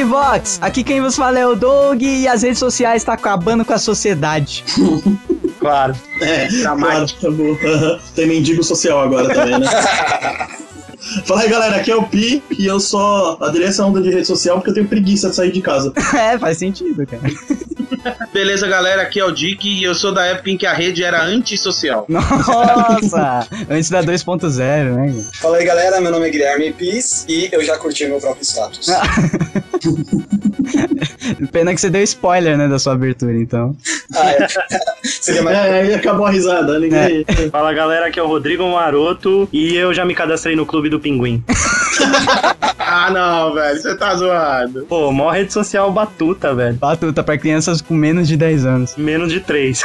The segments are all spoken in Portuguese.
Geekvox. Aqui quem vos fala é o Doug e as redes sociais estão tá acabando com a sociedade. claro. É, claro, acabou. Tem mendigo social agora também, né? Fala aí, galera, aqui é o Pi e eu só aderei essa onda de rede social porque eu tenho preguiça de sair de casa. é, faz sentido, cara. Beleza, galera, aqui é o Dick e eu sou da época em que a rede era antissocial. Nossa! antes da 2.0, né? Fala aí, galera, meu nome é Guilherme Pis e eu já curti meu próprio status. Pena que você deu spoiler, né, da sua abertura, então. Ah, é. Seria mais... É, aí acabou a risada, ninguém... É. Fala, galera, aqui é o Rodrigo Maroto e eu já me cadastrei no clube do Pinguim. ah, não, velho, você tá zoado. Pô, mó rede social batuta, velho. Batuta pra crianças com menos de 10 anos. Menos de 3.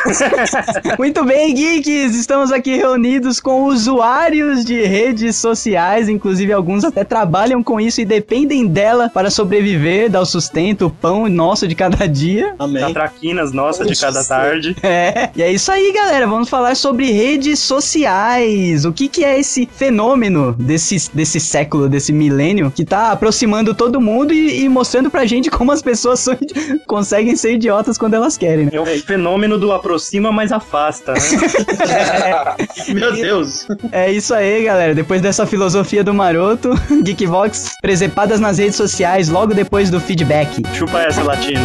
Muito bem, geeks, estamos aqui reunidos com usuários de redes sociais, inclusive alguns até trabalham com isso e dependem dela para sobreviver, dar o sustento, o pão nosso de cada dia. Amém. Da traquinas nossa de cada tarde. É. E é isso aí, galera. Vamos falar sobre redes sociais. O que que é esse fenômeno desse, desse século, desse milênio, que tá aproximando todo mundo e, e mostrando pra gente como as pessoas são, conseguem ser idiotas quando elas querem, né? É o fenômeno do aproxima, mas afasta, né? é. Meu Deus. É isso aí, galera. Depois dessa filosofia do maroto, Geekvox presepadas nas redes sociais logo depois do feedback. Chupa essa, latino.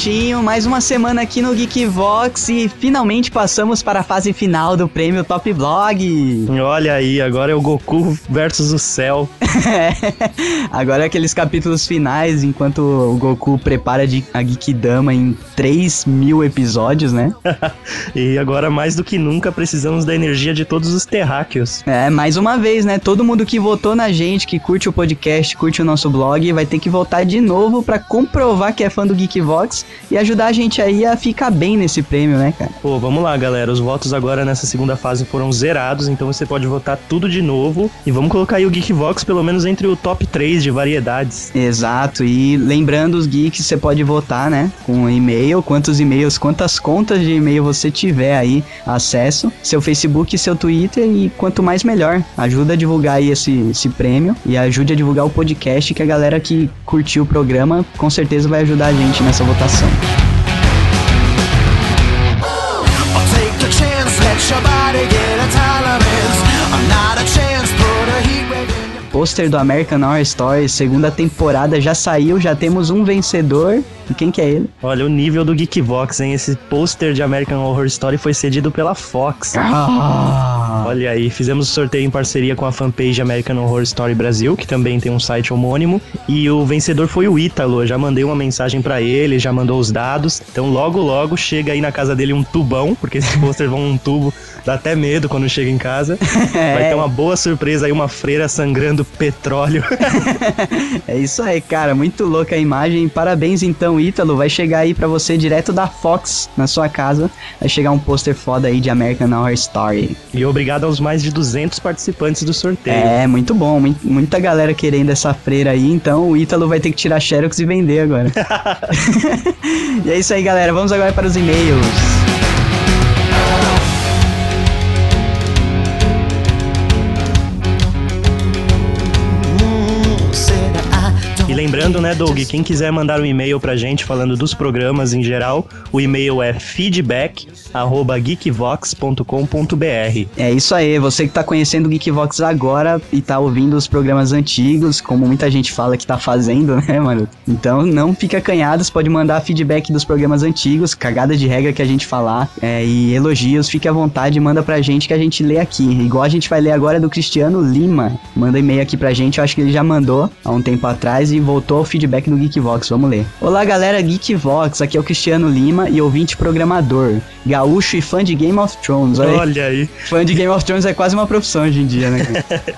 she Marotinho, mais uma semana aqui no Geekvox e finalmente passamos para a fase final do prêmio Top Blog. Olha aí, agora é o Goku versus o céu. agora é aqueles capítulos finais, enquanto o Goku prepara a Geekdama em 3 mil episódios, né? e agora, mais do que nunca, precisamos da energia de todos os terráqueos. É, mais uma vez, né? Todo mundo que votou na gente, que curte o podcast, curte o nosso blog, vai ter que votar de novo para comprovar que é fã do Geekvox e ajudar a gente aí a ficar bem nesse prêmio, né, cara? Pô, vamos lá, galera. Os votos agora nessa segunda fase foram zerados, então você pode votar tudo de novo. E vamos colocar aí o Geekvox pelo menos entre o top 3 de variedades. Exato. E lembrando os geeks, você pode votar, né? Com e-mail, quantos e-mails, quantas contas de e-mail você tiver aí acesso, seu Facebook, seu Twitter e quanto mais melhor. Ajuda a divulgar aí esse, esse prêmio e ajude a divulgar o podcast que a galera que curtiu o programa com certeza vai ajudar a gente nessa votação Pôster do American Horror Story, segunda temporada já saiu, já temos um vencedor e quem que é ele? Olha, o nível do Geekvox, hein? Esse pôster de American Horror Story foi cedido pela Fox. Ah. Olha aí, fizemos o sorteio em parceria com a fanpage American Horror Story Brasil, que também tem um site homônimo. E o vencedor foi o Ítalo. Já mandei uma mensagem para ele, já mandou os dados. Então logo, logo chega aí na casa dele um tubão, porque esse pôster vão um tubo, dá até medo quando chega em casa. É. Vai ter uma boa surpresa aí, uma freira sangrando petróleo. é isso aí, cara. Muito louca a imagem. Parabéns então, Ítalo, vai chegar aí para você direto da Fox na sua casa. Vai chegar um pôster foda aí de American Horror Story. E obrigado aos mais de 200 participantes do sorteio. É, muito bom. Muita galera querendo essa freira aí, então o Ítalo vai ter que tirar Xerox e vender agora. e é isso aí, galera. Vamos agora para os e-mails. Lembrando, né, Doug, quem quiser mandar um e-mail pra gente falando dos programas em geral, o e-mail é feedback@geekvox.com.br. É isso aí, você que tá conhecendo o Geekvox agora e tá ouvindo os programas antigos, como muita gente fala que tá fazendo, né, mano? Então não fica acanhados, pode mandar feedback dos programas antigos, cagadas de regra que a gente falar é, e elogios, fique à vontade, manda pra gente que a gente lê aqui. Igual a gente vai ler agora do Cristiano Lima. Manda e-mail aqui pra gente, eu acho que ele já mandou há um tempo atrás e voltou ao feedback do Geekvox, vamos ler. Olá galera Geekvox, aqui é o Cristiano Lima e ouvinte programador. gaúcho e fã de Game of Thrones. Olha, Olha aí. Fã de Game of Thrones é quase uma profissão hoje em dia, né?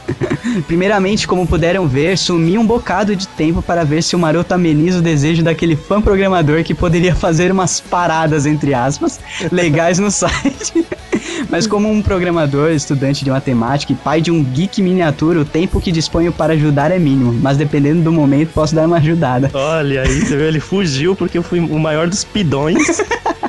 Primeiramente, como puderam ver, sumi um bocado de tempo para ver se o Maroto ameniza o desejo daquele fã programador que poderia fazer umas paradas, entre aspas, legais no site. Mas como um programador, estudante de matemática e pai de um geek miniatura, o tempo que disponho para ajudar é mínimo. Mas dependendo do momento, posso dar uma ajudada. Olha aí, você viu? Ele fugiu porque eu fui o maior dos pidões.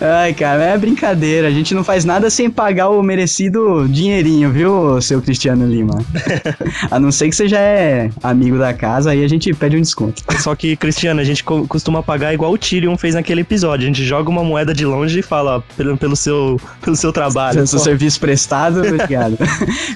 Ai, cara, é brincadeira. A gente não faz nada sem pagar o merecido dinheirinho, viu, seu Cristiano Lima? a não ser que você já é amigo da casa, aí a gente pede um desconto. Só que, Cristiano, a gente co- costuma pagar igual o Tyrion fez naquele episódio. A gente joga uma moeda de longe e fala ó, pelo, pelo, seu, pelo seu trabalho. Seu serviço prestado, obrigado.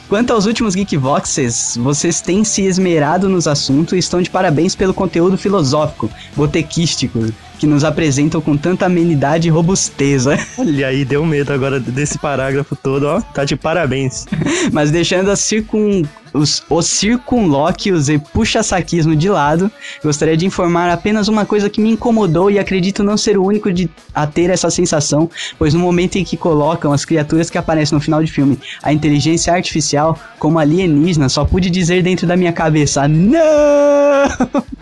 Quanto aos últimos Geekvoxes, vocês têm se esmerado nos assuntos e estão de parabéns pelo conteúdo filosófico, botequístico, que nos apresentam com tanta amenidade e robusteza. Olha aí, deu medo agora desse parágrafo todo, ó. Tá de parabéns. Mas deixando as circun... os, os circunlóquios e puxa-saquismo de lado, gostaria de informar apenas uma coisa que me incomodou e acredito não ser o único de, a ter essa sensação, pois no momento em que colocam as criaturas que aparecem no final de filme, a inteligência artificial, como alienígena, só pude dizer dentro da minha cabeça, não!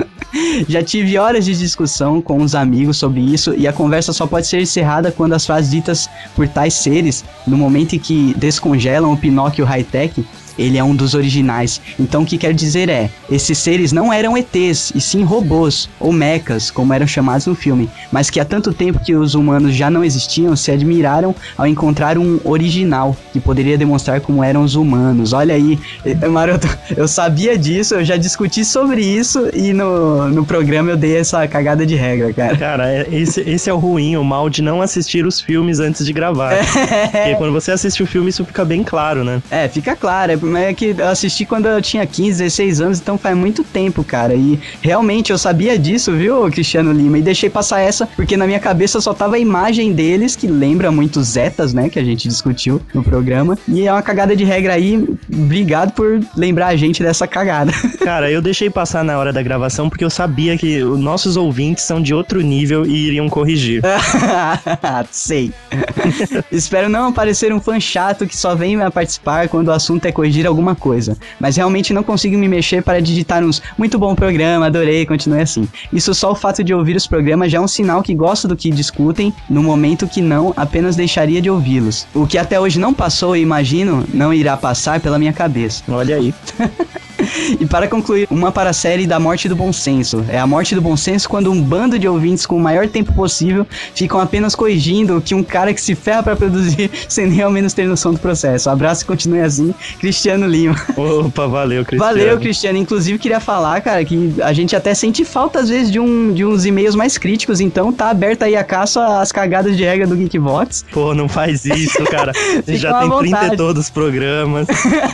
Já tive horas de discussão com os amigos sobre isso e a conversa só pode ser encerrada quando as frases ditas por tais seres, no momento em que descongelam o Pinóquio high-tech, ele é um dos originais. Então o que quer dizer é, esses seres não eram ETs, e sim robôs, ou mechas, como eram chamados no filme, mas que há tanto tempo que os humanos já não existiam, se admiraram ao encontrar um original, que poderia demonstrar como eram os humanos. Olha aí, eh, Maroto, eu sabia disso, eu já discuti sobre isso, e no, no programa eu dei essa cagada de regra, cara. Cara, é- esse, esse é o ruim, o mal de não assistir os filmes antes de gravar. Porque quando você assiste o filme, isso fica bem claro, né? É, fica claro, é, é que eu assisti quando eu tinha 15, 16 anos, então faz muito tempo, cara. E realmente eu sabia disso, viu, Cristiano Lima? E deixei passar essa, porque na minha cabeça só tava a imagem deles, que lembra muito Zetas, né? Que a gente discutiu no programa. E é uma cagada de regra aí. Obrigado por lembrar a gente dessa cagada. Cara, eu deixei passar na hora da gravação porque eu sabia que os nossos ouvintes são de outro nível e iriam corrigir. Sei. Espero não aparecer um fã chato que só vem a participar quando o assunto é corrigir alguma coisa. Mas realmente não consigo me mexer para digitar uns muito bom programa, adorei, continue assim. Isso só o fato de ouvir os programas já é um sinal que gosto do que discutem, no momento que não, apenas deixaria de ouvi-los. O que até hoje não passou e imagino não irá passar pela minha cabeça. Olha aí. E para concluir, uma para a série da morte do bom senso. É a morte do bom senso quando um bando de ouvintes com o maior tempo possível ficam apenas corrigindo que um cara que se ferra para produzir sem nem ao menos ter noção do processo. Abraço e continue assim, Cristiano Lima. Opa, valeu, Cristiano. Valeu, Cristiano. Inclusive, queria falar, cara, que a gente até sente falta, às vezes, de, um, de uns e-mails mais críticos. Então, tá aberta aí a caça às cagadas de regra do Geekvox. Pô, não faz isso, cara. Já tem 30 vontade. e todos os programas.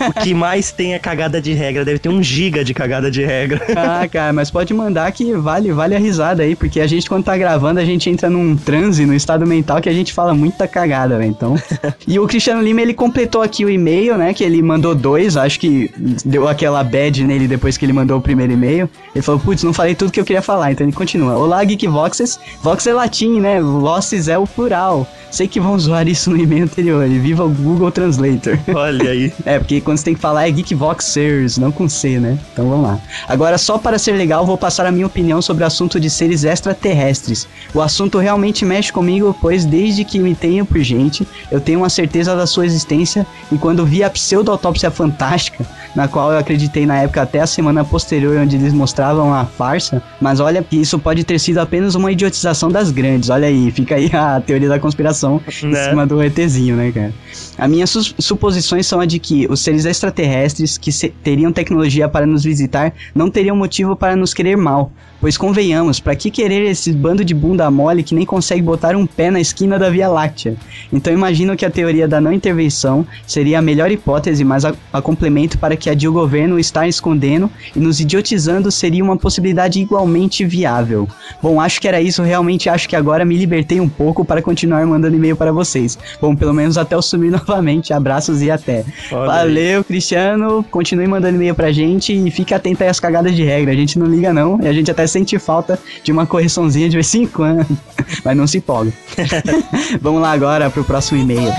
o que mais tem é cagada de regra. Deve ter um giga de cagada de regra. Ah, cara, mas pode mandar que vale, vale a risada aí, porque a gente, quando tá gravando, a gente entra num transe, no estado mental, que a gente fala muita cagada, velho. Então. e o Cristiano Lima, ele completou aqui o e-mail, né? Que ele mandou dois, acho que deu aquela bad nele depois que ele mandou o primeiro e-mail. Ele falou, putz, não falei tudo que eu queria falar, então ele continua. Olá, Geekvoxes. Vox é latim, né? Losses é o plural. Sei que vão zoar isso no e-mail anterior. E viva o Google Translator. Olha aí. É, porque quando você tem que falar é Geekvoxers, não com C, né? Então vamos lá. Agora, só para ser legal, vou passar a minha opinião sobre o assunto de seres extraterrestres. O assunto realmente mexe comigo, pois desde que me tenho por gente, eu tenho uma certeza da sua existência, e quando vi a pseudo-autópsia fantástica, na qual eu acreditei na época até a semana posterior, onde eles mostravam a farsa, mas olha que isso pode ter sido apenas uma idiotização das grandes. Olha aí, fica aí a teoria da conspiração em Né? cima do ETzinho, né, cara? As minhas sus- suposições são a de que os seres extraterrestres que se- teriam tecnologia para nos visitar não teriam motivo para nos querer mal. Pois convenhamos, pra que querer esse bando de bunda mole que nem consegue botar um pé na esquina da Via Láctea? Então imagino que a teoria da não intervenção seria a melhor hipótese, mas a, a complemento para que a de o governo estar escondendo e nos idiotizando seria uma possibilidade igualmente viável. Bom, acho que era isso, realmente acho que agora me libertei um pouco para continuar mandando e-mail para vocês. Bom, pelo menos até eu sumir novamente. Abraços e até. Olha Valeu, Cristiano. Continue mandando e-mail pra pra gente e fica atento aí às cagadas de regra. A gente não liga não, e a gente até sente falta de uma correçãozinha de vez em quando, mas não se empolga. Vamos lá agora pro próximo e-mail.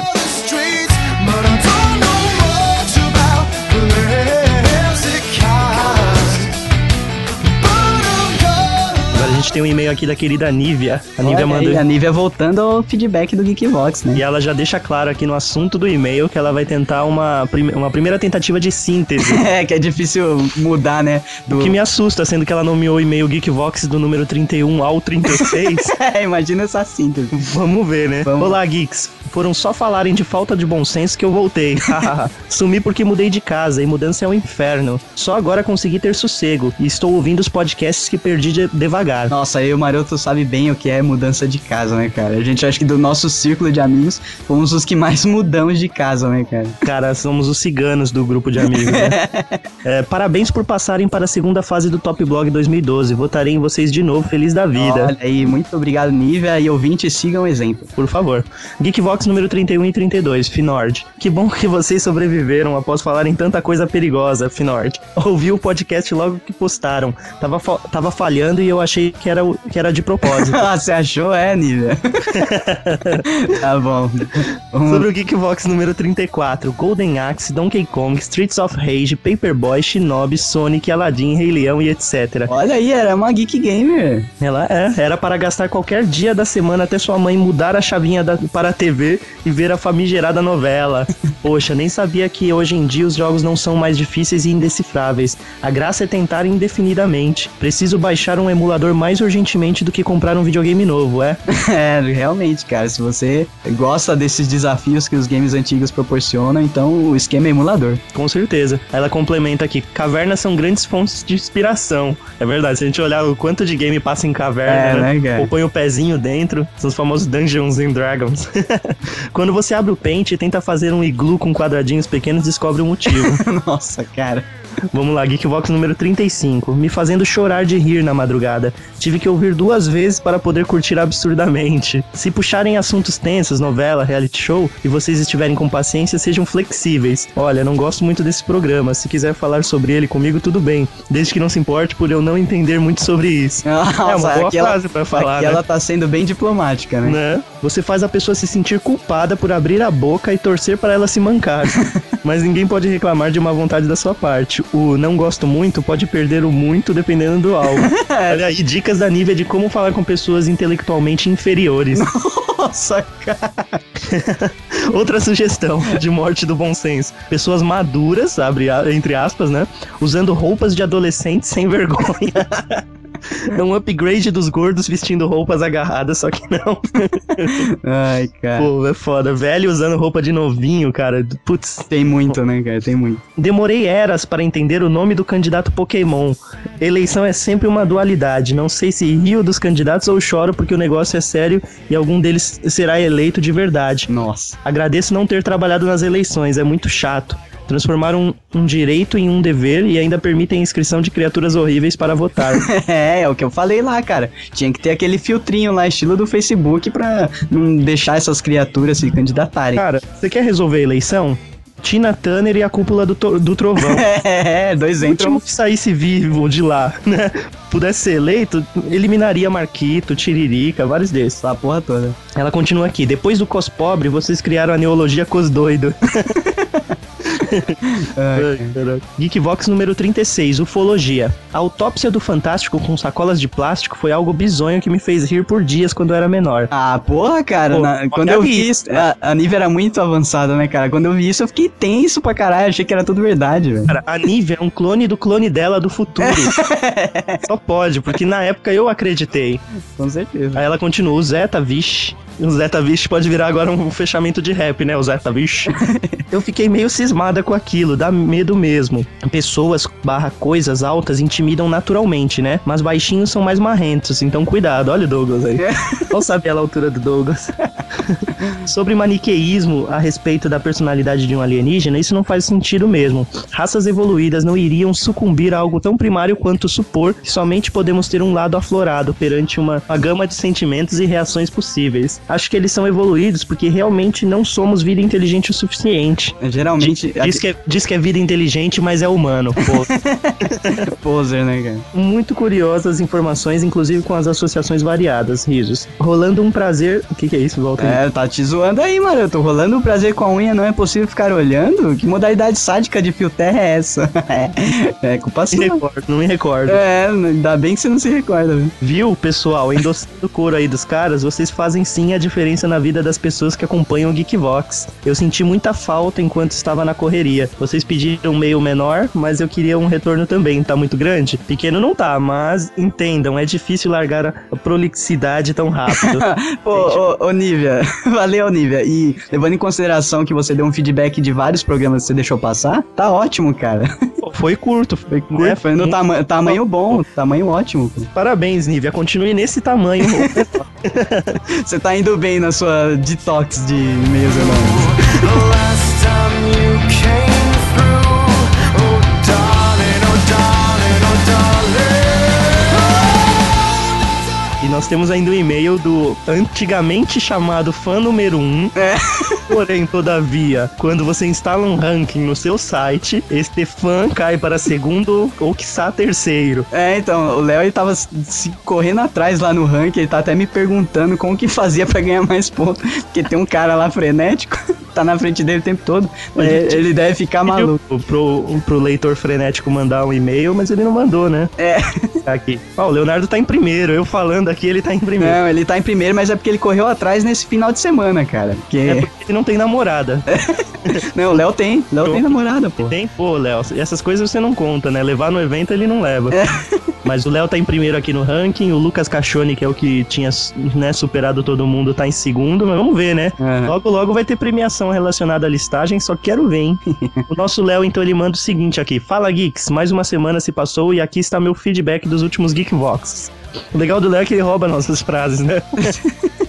Tem um e-mail aqui da querida Nívia. A Nívia mandou. aí, a Nívia voltando ao feedback do Geekvox, né? E ela já deixa claro aqui no assunto do e-mail que ela vai tentar uma, uma primeira tentativa de síntese. É, que é difícil mudar, né? Do... O que me assusta, sendo que ela nomeou o e-mail Geekvox do número 31 ao 36. É, imagina essa síntese. Vamos ver, né? Vamos. Olá, geeks. Foram só falarem de falta de bom senso que eu voltei. Sumi porque mudei de casa e mudança é um inferno. Só agora consegui ter sossego e estou ouvindo os podcasts que perdi de- devagar. Nossa, e o Maroto sabe bem o que é mudança de casa, né, cara? A gente acha que do nosso círculo de amigos fomos os que mais mudamos de casa, né, cara? Cara, somos os ciganos do grupo de amigos, né? É, parabéns por passarem para a segunda fase do Top Blog 2012. Votarei em vocês de novo, feliz da vida. Olha aí, muito obrigado, Nívia, e ouvintes, sigam o exemplo. Por favor. Geekvox número 31 e 32, Finord. Que bom que vocês sobreviveram após falarem tanta coisa perigosa, Finord. Ouvi o podcast logo que postaram. Tava, fa- tava falhando e eu achei que era, que era de propósito. Ah, você achou? É, Nívia. tá bom. Vamos- Sobre o Geekvox número 34, Golden Axe, Donkey Kong, Streets of Rage, Paperboy, Shinobi, Sonic, Aladdin, Rei Leão e etc. Olha aí, era uma Geek Gamer. Ela é, era para gastar qualquer dia da semana até sua mãe mudar a chavinha da- para a TV e ver a famigerada novela. Poxa, nem sabia que hoje em dia os jogos não são mais difíceis e indecifráveis. A graça é tentar indefinidamente. Preciso baixar um emulador mais urgentemente do que comprar um videogame novo, é? É, realmente, cara. Se você gosta desses desafios que os games antigos proporcionam, então o esquema é emulador. Com certeza. Ela complementa aqui: cavernas são grandes fontes de inspiração. É verdade, se a gente olhar o quanto de game passa em caverna, É, né? né, ou põe o pezinho dentro, são os famosos Dungeons and Dragons. Quando você abre o Paint e tenta fazer um iglu com quadradinhos pequenos, descobre o motivo. Nossa, cara. Vamos lá, Geekvox número 35. Me fazendo chorar de rir na madrugada. Tive que ouvir duas vezes para poder curtir absurdamente. Se puxarem assuntos tensos, novela, reality show, e vocês estiverem com paciência, sejam flexíveis. Olha, não gosto muito desse programa. Se quiser falar sobre ele comigo, tudo bem. Desde que não se importe por eu não entender muito sobre isso. Nossa, é uma boa aqui frase pra falar, aqui né? ela tá sendo bem diplomática, né? né? Você faz a pessoa se sentir culpada por abrir a boca e torcer para ela se mancar. Mas ninguém pode reclamar de uma vontade da sua parte. O não gosto muito pode perder o muito dependendo do alvo. Olha aí, dicas da Nívia de como falar com pessoas intelectualmente inferiores. Nossa, cara. Outra sugestão de morte do bom senso. Pessoas maduras, abre, entre aspas, né? Usando roupas de adolescentes sem vergonha. É um upgrade dos gordos vestindo roupas agarradas, só que não. Ai, cara. Pô, é foda. Velho usando roupa de novinho, cara. Putz. Tem muito, né, cara? Tem muito. Demorei eras para entender o nome do candidato Pokémon. Eleição é sempre uma dualidade. Não sei se rio dos candidatos ou choro porque o negócio é sério e algum deles será eleito de verdade. Nossa. Agradeço não ter trabalhado nas eleições, é muito chato. Transformaram um, um direito em um dever e ainda permitem a inscrição de criaturas horríveis para votar. É, é o que eu falei lá, cara. Tinha que ter aquele filtrinho lá, estilo do Facebook, pra não deixar essas criaturas se candidatarem. Cara, você quer resolver a eleição? Tina Turner e a cúpula do, do trovão. É, dois O entram. último que saísse vivo de lá, né? Pudesse ser eleito, eliminaria Marquito, Tiririca, vários desses. A porra toda. Ela continua aqui. Depois do Cos Pobre, vocês criaram a neologia Cos Doido. Ai, caraca. Geekvox número 36, Ufologia. A autópsia do Fantástico com sacolas de plástico foi algo bizonho que me fez rir por dias quando eu era menor. Ah, porra, cara. Pô, na- quando eu vi isso, a, a Nive era muito avançada, né, cara? Quando eu vi isso, eu fiquei tenso pra caralho. Achei que era tudo verdade, velho. Cara, a Nivea é um clone do clone dela do futuro. Só pode, porque na época eu acreditei. Com certeza. Aí ela continua, o Zeta Vish. O Zeta Vish pode virar agora um fechamento de rap, né? O Zeta Vish. eu fiquei meio cismada com aquilo, dá medo mesmo. Pessoas barra coisas altas intimidam naturalmente, né? Mas baixinhos são mais marrentos, então cuidado. Olha o Douglas aí. Não sabe a altura do Douglas. Sobre maniqueísmo a respeito da personalidade de um alienígena, isso não faz sentido mesmo. Raças evoluídas não iriam sucumbir a algo tão primário quanto supor que somente podemos ter um lado aflorado perante uma, uma gama de sentimentos e reações possíveis. Acho que eles são evoluídos porque realmente não somos vida inteligente o suficiente. Geralmente, Diz que, é, diz que é vida inteligente, mas é humano. Pô, poser, né, cara? muito curiosas informações, inclusive com as associações variadas, risos. Rolando um prazer. O que, que é isso, Walter? É, tá te zoando aí, mano. Eu tô rolando um prazer com a unha, não é possível ficar olhando? Que modalidade sádica de fio terra é essa? é, é culpa sua. me recordo, não me recordo. É, ainda bem que você não se recorda, né? Viu, pessoal? Endossando o couro aí dos caras, vocês fazem sim a diferença na vida das pessoas que acompanham o Geekvox. Eu senti muita falta enquanto estava na correria. Vocês pediram um meio menor, mas eu queria um retorno também. Tá muito grande? Pequeno não tá, mas entendam, é difícil largar a prolixidade tão rápido. Ô, ô, ô, Nívia, valeu, Nívia. E levando em consideração que você deu um feedback de vários programas que você deixou passar, tá ótimo, cara. Foi curto, foi curto. É, foi no tama tamanho bom, tamanho ótimo. Parabéns, Nívia. Continue nesse tamanho. Você tá indo bem na sua detox de darling. E nós temos ainda um e-mail do antigamente chamado fã número 1. É. Porém, todavia, quando você instala um ranking no seu site, este fã cai para segundo ou quiçá terceiro. É, então, o Léo ele tava se- correndo atrás lá no ranking, ele tá até me perguntando como que fazia pra ganhar mais pontos. Porque tem um cara lá frenético, tá na frente dele o tempo todo. É, ele deve ficar maluco. Pro, pro leitor frenético mandar um e-mail, mas ele não mandou, né? É. Aqui. Ó, o Leonardo tá em primeiro. Eu falando aqui, ele tá em primeiro. Não, ele tá em primeiro, mas é porque ele correu atrás nesse final de semana, cara. Porque. É porque não tem namorada. Não, o Léo tem. Léo tem namorada, pô. Tem, pô, Léo. Essas coisas você não conta, né? Levar no evento ele não leva. Mas o Léo tá em primeiro aqui no ranking. O Lucas Cachone, que é o que tinha né, superado todo mundo, tá em segundo. Mas vamos ver, né? É. Logo, logo vai ter premiação relacionada à listagem. Só quero ver, hein? o nosso Léo, então, ele manda o seguinte aqui: Fala, Geeks. Mais uma semana se passou e aqui está meu feedback dos últimos Geekvox. O legal do Léo é que ele rouba nossas frases, né?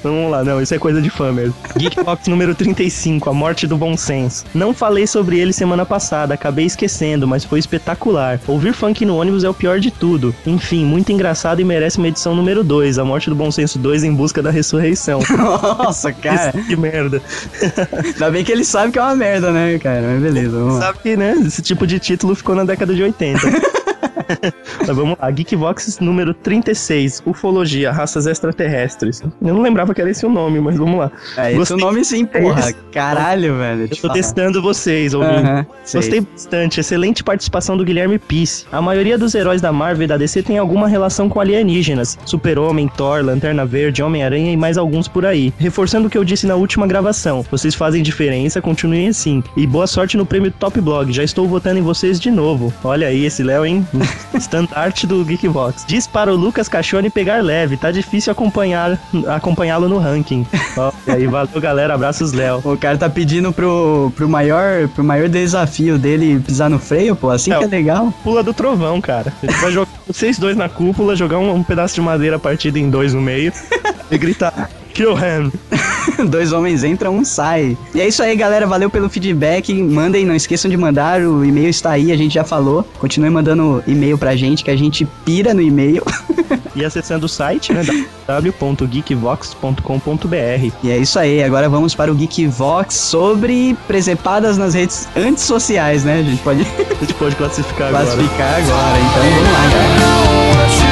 Vamos lá, não, isso é coisa de fã mesmo. Geekbox número 35, A Morte do Bom Senso. Não falei sobre ele semana passada, acabei esquecendo, mas foi espetacular. Ouvir funk no ônibus é o pior de tudo. Enfim, muito engraçado e merece uma edição número 2, A Morte do Bom Senso 2 em busca da ressurreição. Nossa, cara. que merda. Ainda bem que ele sabe que é uma merda, né, cara? Mas beleza, vamos lá. Sabe que, né, esse tipo de título ficou na década de 80. Mas vamos lá, Geekvox número 36, Ufologia, Raças Extraterrestres. Eu não lembrava que era esse o nome, mas vamos lá. É, esse é Gostei- o nome sim, porra. Caralho, velho. Eu tô falar. testando vocês, ouvindo. Aham, sei. Gostei bastante, excelente participação do Guilherme Pisse. A maioria dos heróis da Marvel e da DC tem alguma relação com alienígenas. Super-Homem, Thor, Lanterna Verde, Homem-Aranha e mais alguns por aí. Reforçando o que eu disse na última gravação, vocês fazem diferença, continuem assim. E boa sorte no prêmio Top Blog, já estou votando em vocês de novo. Olha aí esse Léo, hein? Estandarte do Geekbox. Diz para o Lucas Cachone pegar leve, tá difícil acompanhar acompanhá-lo no ranking. Ó, e aí, valeu galera, abraços Léo. O cara tá pedindo pro, pro, maior, pro maior desafio dele pisar no freio, pô. Assim É, que é legal. Pula do trovão, cara. Gente vai jogar vocês dois na cúpula, jogar um, um pedaço de madeira partido em dois no meio e gritar. Kill him. Dois homens entram, um sai. E é isso aí, galera. Valeu pelo feedback. Mandem, não esqueçam de mandar. O e-mail está aí, a gente já falou. Continue mandando e-mail pra gente, que a gente pira no e-mail. E acessando o site, né? www.geekvox.com.br. E é isso aí. Agora vamos para o Geekvox sobre presepadas nas redes antissociais, né? A gente pode A gente pode classificar agora. classificar agora. Então vamos lá, galera.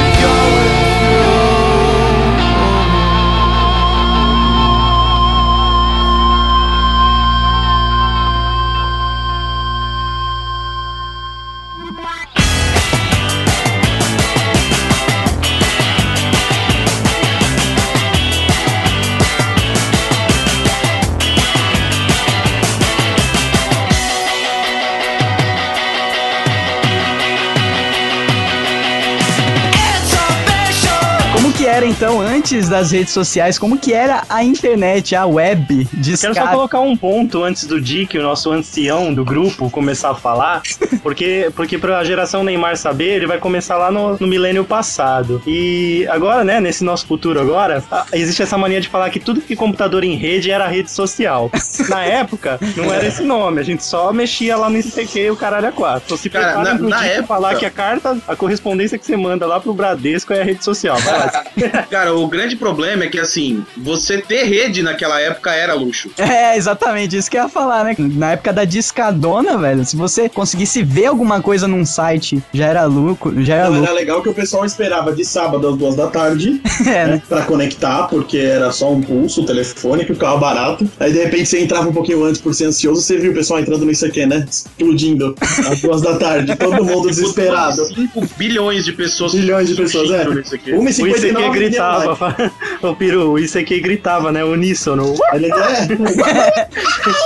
Então antes das redes sociais? Como que era a internet, a web? Quero Discada? só colocar um ponto antes do Dick, o nosso ancião do grupo, começar a falar, porque, porque pra geração Neymar saber, ele vai começar lá no, no milênio passado. E agora, né, nesse nosso futuro agora, existe essa mania de falar que tudo que computador em rede era rede social. Na época, não era esse nome, a gente só mexia lá no ICQ e o caralho a quatro. Então se Cara, na- pro na Dick época- falar que a carta, a correspondência que você manda lá pro Bradesco é a rede social. Vai lá. Cara, o grande problema é que, assim, você ter rede naquela época era luxo. É, exatamente, isso que eu ia falar, né? Na época da discadona, velho, se você conseguisse ver alguma coisa num site, já era lucro, já era Então, lucro. era legal que o pessoal esperava de sábado às duas da tarde É, né? pra conectar, porque era só um pulso, o telefone, que o carro barato. Aí de repente você entrava um pouquinho antes por ser ansioso, você viu o pessoal entrando nisso aqui, né? Explodindo às duas da tarde, todo mundo desesperado. 5 bilhões de pessoas. Bilhões de pessoas, é. surgindo nisso aqui. O ICQ 1,59 gritava. Ô, Peru, o ICQ gritava, né? Uníssono. Ele é,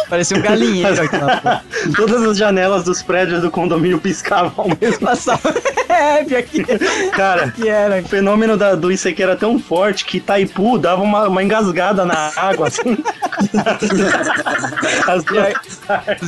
Parecia um galinheiro. Todas as janelas dos prédios do condomínio piscavam ao mesmo Passava. É, pior que, Cara, que era. o fenômeno da, do ICQ era tão forte que Itaipu dava uma, uma engasgada na água, assim.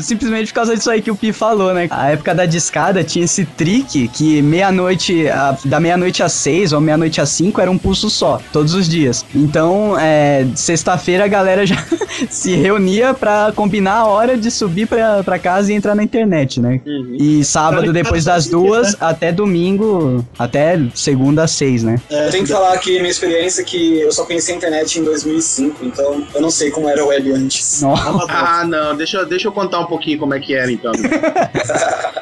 Simplesmente por causa disso aí que o Pi falou, né? A época da discada tinha esse trick que meia-noite, a- da meia-noite às seis ou meia-noite às cinco era um pulso só, todos os dias. Então, é, sexta-feira a galera já se reunia pra combinar a hora de subir pra, pra casa e entrar na internet, né? E sábado, depois das duas, até domingo, até segunda às seis, né? Eu tenho que falar aqui minha experiência que eu só conheci a internet em 2005, então eu não sei como era a web antes. Nossa. Ah, não, deixa, eu- deixa eu contar um pouquinho como é que era então.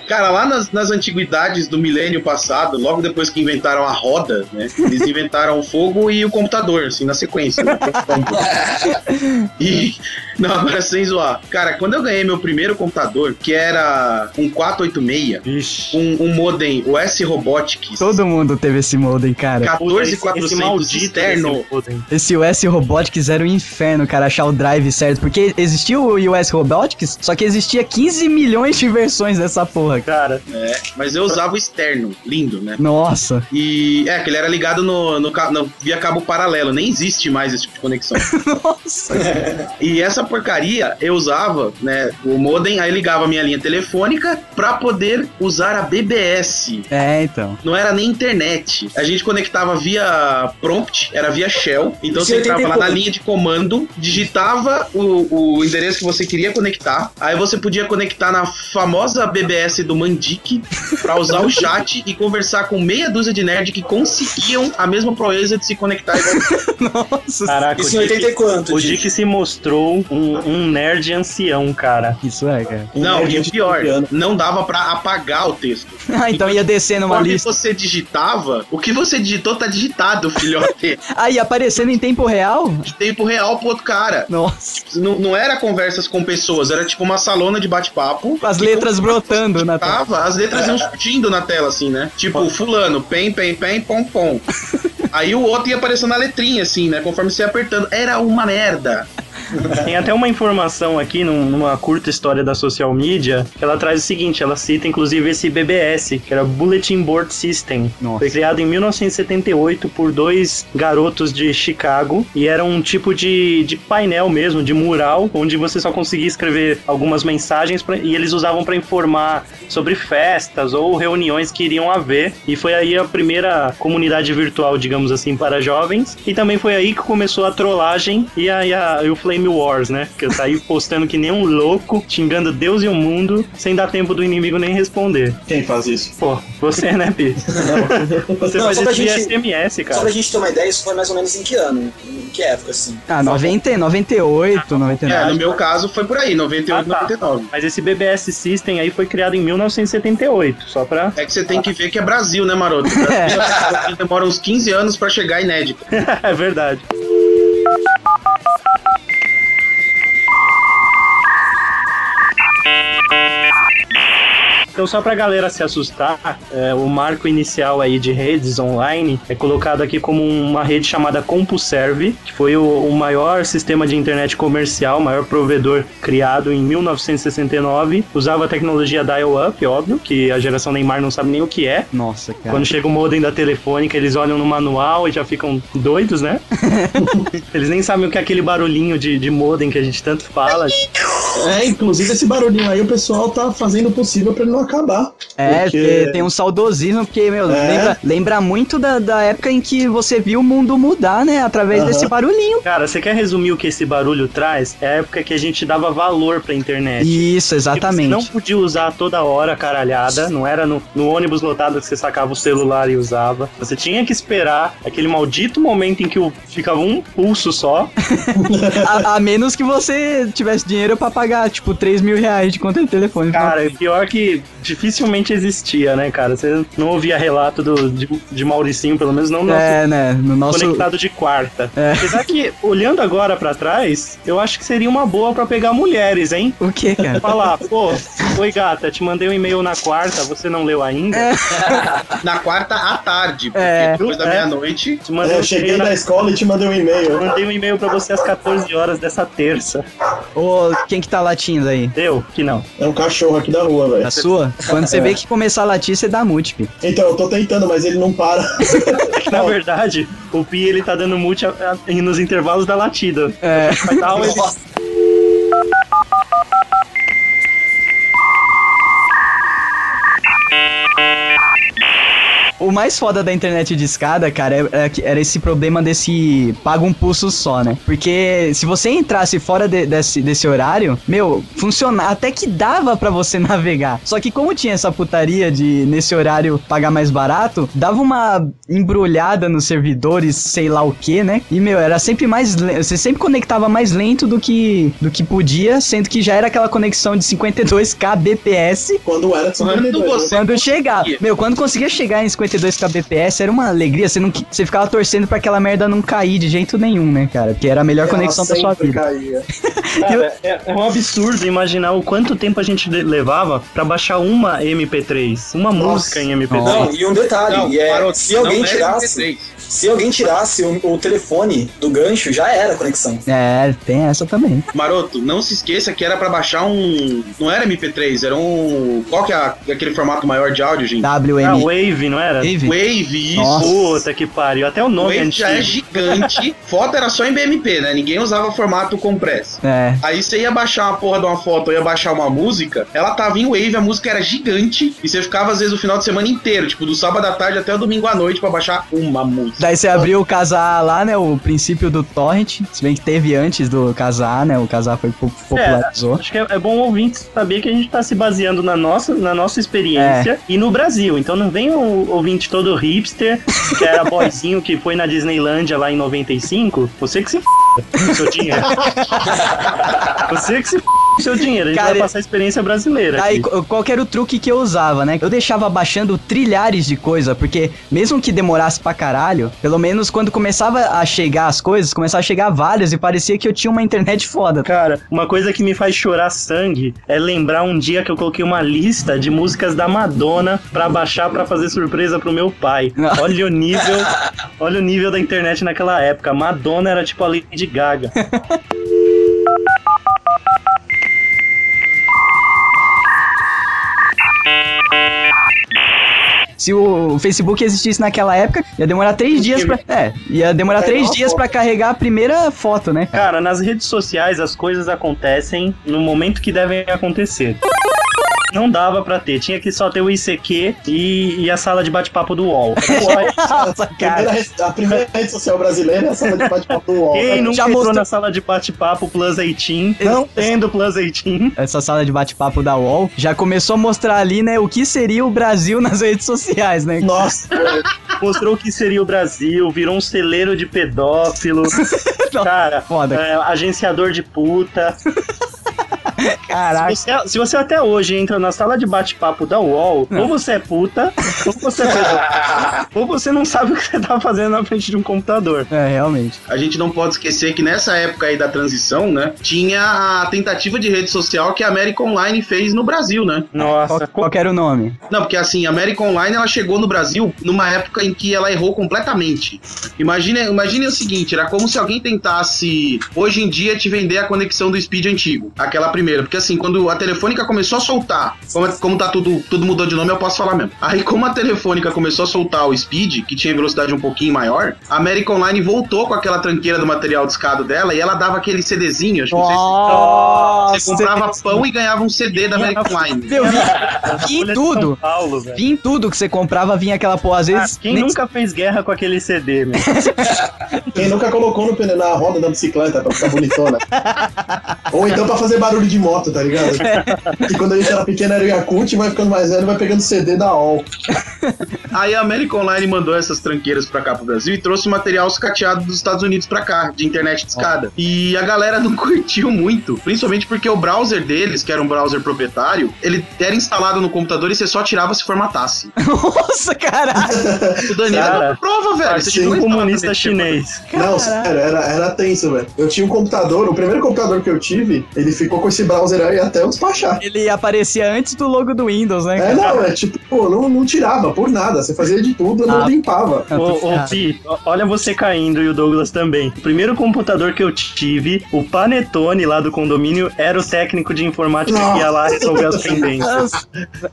Cara, lá nas, nas antiguidades do milênio passado, logo depois que inventaram a roda, né? Eles inventaram o fogo e o computador, assim, na sequência. Né? E. Não, agora sem zoar. Cara, quando eu ganhei meu primeiro computador, que era um 486, Vixe. um, um modem US Robotics. Todo mundo teve esse modem, cara. 14400 externo. desse modem. Esse US Robotics era o inferno, cara, achar o drive certo. Porque existia o US Robotics, só que existia 15 milhões de versões dessa porra. Cara, É, mas eu usava o externo, lindo, né? Nossa. E é, que ele era ligado no, no, no- via cabo paralelo, nem existe mais esse tipo de conexão. Nossa. e essa porcaria eu usava, né, o modem, aí ligava a minha linha telefônica pra poder usar a BBS. É, então. Não era nem internet. A gente conectava via prompt, era via shell. Então você em entrava lá na 84. linha de comando, digitava o, o endereço que você queria conectar. Aí você podia conectar na famosa BBS do Mandic pra usar o chat e conversar com meia dúzia de nerd que conseguiam a mesma proeza de se conectar igual Nossa. caraca, Isso em o Dick- 80 e quanto? O Dick? Dick se mostrou um, um nerd ancião, cara. Isso é, cara. Não, nerd e pior, 15 anos. não dava pra apagar o texto. Ah, então ia descer numa Quando lista. você digitava, o que você digitou tá digitado, filhote. Ah, e aparecendo em tempo real? De tempo real pro outro cara. Nossa. Não, não era conversas com pessoas, era tipo uma salona de bate-papo. As letras brotando na tela. digitava, As letras iam surgindo na tela, assim, né? Tipo, fulano, pem, pem, pem, pom, pom. Aí o outro ia aparecendo na letrinha, assim, né? Conforme você ia apertando. Era uma merda. Tem até uma informação aqui num- numa curta história da social media que ela traz o seguinte: ela cita inclusive esse BBS, que era Bulletin Board System. Nossa. Foi criado em 1978 por dois garotos de Chicago e era um tipo de, de painel mesmo, de mural, onde você só conseguia escrever algumas mensagens pra- e eles usavam para informar sobre festas ou reuniões que iriam haver. E foi aí a primeira comunidade virtual, digamos assim, para jovens. E também foi aí que começou a trollagem e, a, e, a- e o Flame Wars, né? Que eu saí postando que nem um louco, xingando Deus e o mundo, sem dar tempo do inimigo nem responder. Quem faz isso? Pô, você, né, Pi? Você Não, faz só isso via gente- SMS, Só cara. pra gente ter uma ideia, isso foi mais ou menos em que ano? Em que época, assim? Ah, 90, 98, É, 99. no meu caso foi por aí, 98, Ah, tá. 99. Mas esse BBS System aí foi criado em 1978, só pra. É que você tem que ver que é Brasil, né, maroto? Brasil demora uns 15 anos pra chegar inédito. é verdade. Yeah. Então, só pra galera se assustar, é, o marco inicial aí de redes online é colocado aqui como uma rede chamada CompuServe, que foi o, o maior sistema de internet comercial, o maior provedor criado em 1969. Usava a tecnologia dial-up, óbvio, que a geração Neymar não sabe nem o que é. Nossa, cara. Quando chega o modem da telefônica, eles olham no manual e já ficam doidos, né? eles nem sabem o que é aquele barulhinho de, de modem que a gente tanto fala. É, inclusive esse barulhinho aí o pessoal tá fazendo o possível pra ele não acabar. É, Porque- tem um saudosismo, porque, meu, É. lembra, lembra muito da, da época em que você viu o mundo mudar, né? Através desse barulhinho. Cara, você quer resumir o que esse barulho traz? É a época que a gente dava valor pra internet. Isso, Que exatamente. Você não podia usar toda hora a caralhada, não era no, no ônibus lotado que você sacava o celular e usava. Você tinha que esperar aquele maldito momento em que ficava um pulso só. A, a menos que você tivesse dinheiro pra pagar, tipo, 3 mil reais de conta de telefone. Cara, e pior que dificilmente existia, né, cara? Você não ouvia relato do, de, de Mauricinho, pelo menos não no nosso é, né? No nosso. conectado de quarta. É. Apesar que, olhando agora pra trás, eu acho que seria uma boa pra pegar mulheres, hein? O que, cara? Falar, pô, oi gata, te mandei um e-mail na quarta, você não leu ainda? Na quarta à tarde, porque É. depois da É. meia-noite. Te mandei É, um eu cheguei da na... escola e te mandei um e-mail. Mandei um e-mail pra você às 14 horas dessa terça. Ô, quem que tá latindo aí? Eu? Que não. É um cachorro aqui da rua, velho. A sua? Quando você É. vê que começar a latir, você dá multi. Então, eu tô tentando, mas ele não para. Na verdade, o Pi ele tá dando mute a- a- nos intervalos da latida. É. Mas tal, ele... O mais foda da internet de escada, cara, é- é era esse problema desse paga um pulso só, né? Porque se você entrasse fora de- desse, desse horário, meu, funcionava, até que dava pra você navegar. Só que como tinha essa putaria de nesse horário pagar mais barato, dava uma embrulhada nos servidores, sei lá o que, né? E, meu, era sempre mais. Você sempre conectava mais lento do que, do que podia, sendo que já era aquela conexão de 52 kbps Quando era de Quando 52. você- quando chegar, conseguia. meu, quando conseguia chegar em 52 kbps era uma alegria, você não você ficava torcendo pra aquela merda não cair de jeito nenhum, né, cara? Porque era a melhor conexão da sua vida. caía. Cara, é, é um absurdo imaginar o quanto tempo a gente levava pra baixar uma MP3, uma Nossa. música em MP3. Não, e um detalhe, Não, é, maroto, se alguém era tirasse, MP3. se alguém tirasse o, o telefone do gancho, já era a conexão. É, tem essa também. Maroto, não se esqueça que era pra baixar um. Não era MP3, era um. Qual que é aquele formato maior de áudio, gente? WM. Ah, Wave, não era? Wave? Wave, isso. Nossa. Puta que pariu, até o nome é Wave já é gigante. Foto era só em BMP, né? Ninguém usava formato compress. É. Aí você ia baixar uma porra de uma foto ou ia baixar uma música, ela tava em Wave, a música era gigante, e você ficava às vezes o final de semana inteiro, tipo, do sábado à tarde até o domingo à noite pra baixar uma música. Daí você abriu o casar lá, né? O princípio do torrent. Se bem que teve antes do casar, né? O casar foi po- popularizou. Acho que é, é bom o ouvinte saber que a gente tá se baseando na nossa, na nossa experiência e no Brasil. Então não vem o ouvinte todo hipster, que era boyzinho que foi na Disneylândia lá em 95. Você que se f seu dinheiro. Você que se f seu dinheiro. A gente Cara, vai passar a experiência brasileira. Aí, aqui. qu- qual era o truque que eu usava, né? Eu deixava baixando trilhares de coisa, porque mesmo que demorasse pra caralho, pelo menos quando começava a chegar as coisas, começava a chegar várias e parecia que eu tinha uma internet foda. Cara, uma coisa que me faz chorar sangue é lembrar um dia que eu coloquei uma lista de músicas da Madonna pra baixar pra fazer surpresa pro meu pai. Olha o nível, olha o nível da internet naquela época. Madonna era tipo a Lady Gaga. Se o Facebook existisse naquela época, ia demorar três dias pra. É, ia demorar três dias pra carregar a primeira foto, né? Cara, nas redes sociais as coisas acontecem no momento que devem acontecer. Não dava pra ter, tinha que só ter o ICQ e, e a sala de bate-papo do UOL. Nossa, A primeira, a primeira rede social brasileira é a sala de bate-papo do UOL. Quem nunca Já entrou mostrou- na sala de bate-papo Plus 18, não tendo Plus 18, Essa sala de bate-papo da UOL já começou a mostrar ali, né, o que seria o Brasil nas redes sociais, né? Nossa, mostrou o que seria o Brasil, virou um celeiro de pedófilo, cara, Foda. é, agenciador de puta. Caraca. Se você, se você até hoje entra na sala de bate-papo da UOL, ou você é puta, ou você é ou você não sabe o que você tá fazendo na frente de um computador. É, realmente. A gente não pode esquecer que nessa época aí da transição, né, tinha a tentativa de rede social que a América Online fez no Brasil, né? Nossa, Qual, qual que era o nome? Não, porque assim, a América Online ela chegou no Brasil numa época em que ela errou completamente. Imagine, imagine o seguinte, era como se alguém tentasse hoje em dia te vender a conexão do Speed antigo, aquela primeira, porque assim, quando a Telefônica começou a soltar, como, como tá tudo, tudo mudou de nome, eu posso falar mesmo. Aí, como a Telefônica começou a soltar o Speed, que tinha velocidade um pouquinho maior, a American Online voltou com aquela tranqueira do material discado dela e ela dava aquele CDzinho, acho que não sei se você comprava pão e ganhava um CD da American Online. Meu, vi, vi Folha em tudo. Paulo, em tudo que você comprava, vinha aquela porra. Às Ah, vezes. quem nem- nunca fez guerra com aquele CD, meu? Quem nunca colocou no pneu, na roda da bicicleta pra ficar bonitona? Ou então pra fazer barulho de moto, tá ligado? E quando a gente era pequeno era o Yakult, vai ficando mais velho, vai pegando CD da OL. Aí a American Online mandou essas tranqueiras pra cá pro Brasil e trouxe material sucateado dos Estados Unidos pra cá, de internet de escada. E a galera não curtiu muito, principalmente porque o browser deles, que era um browser proprietário, ele era instalado no computador e você só tirava se formatasse. Nossa, caralho. O Daniel Cara, deu prova, velho. Você devia Um comunista chinês. Não, sério, era, era tenso, velho. Eu tinha um computador, o primeiro computador que eu tive, ele ficou com esse browser aí até eu despachar. Ele aparecia antes do logo do Windows, né? É, cara? não, é tipo, pô, não, não tirava por nada. Você fazia de tudo, não Ah. limpava. Ah, Ô, ô. Pi, olha você caindo e o Douglas também. O primeiro computador que eu tive, o Panetone lá do condomínio, era o técnico de informática que ia lá resolver as pendências. Nossa,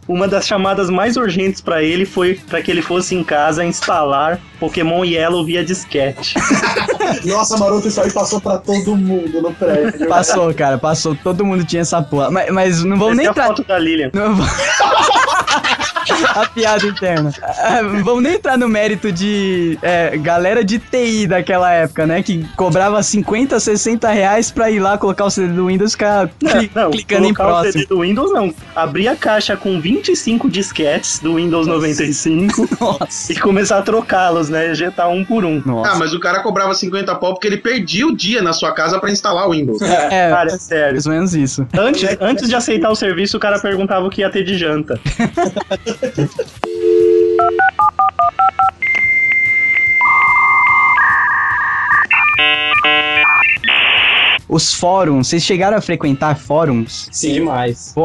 Uma das chamadas mais urgentes pra ele foi pra que ele fosse em casa instalar Pokémon Yellow via disquete. Nossa, maroto, isso aí passou pra todo mundo no prédio. Passou, cara, passou. Todo mundo tinha essa porra. Mas, mas não vamos Essa nem é a entrar. foto da Lilian. Não vou- a piada interna. Ah, Vamos nem entrar no mérito de é, galera de TI daquela época, né? Que cobrava 50, 60 reais pra ir lá colocar o CD do Windows e ficar cli- Não, clicando em colocar o próximo. CD do Windows não. Abrir a caixa com 25 disquetes do Windows 95 Nossa. e começar a trocá-los, né? Ejetar um por um. Nossa. Ah, mas o cara cobrava 50 pau porque ele perdia o dia na sua casa pra instalar o Windows. é, Cara, é sério. mais ou menos isso. Antes, antes de aceitar o serviço, o cara perguntava o que ia ter de janta. Thank you. Os fóruns, vocês chegaram a frequentar fóruns? Sim. Demais. Pô,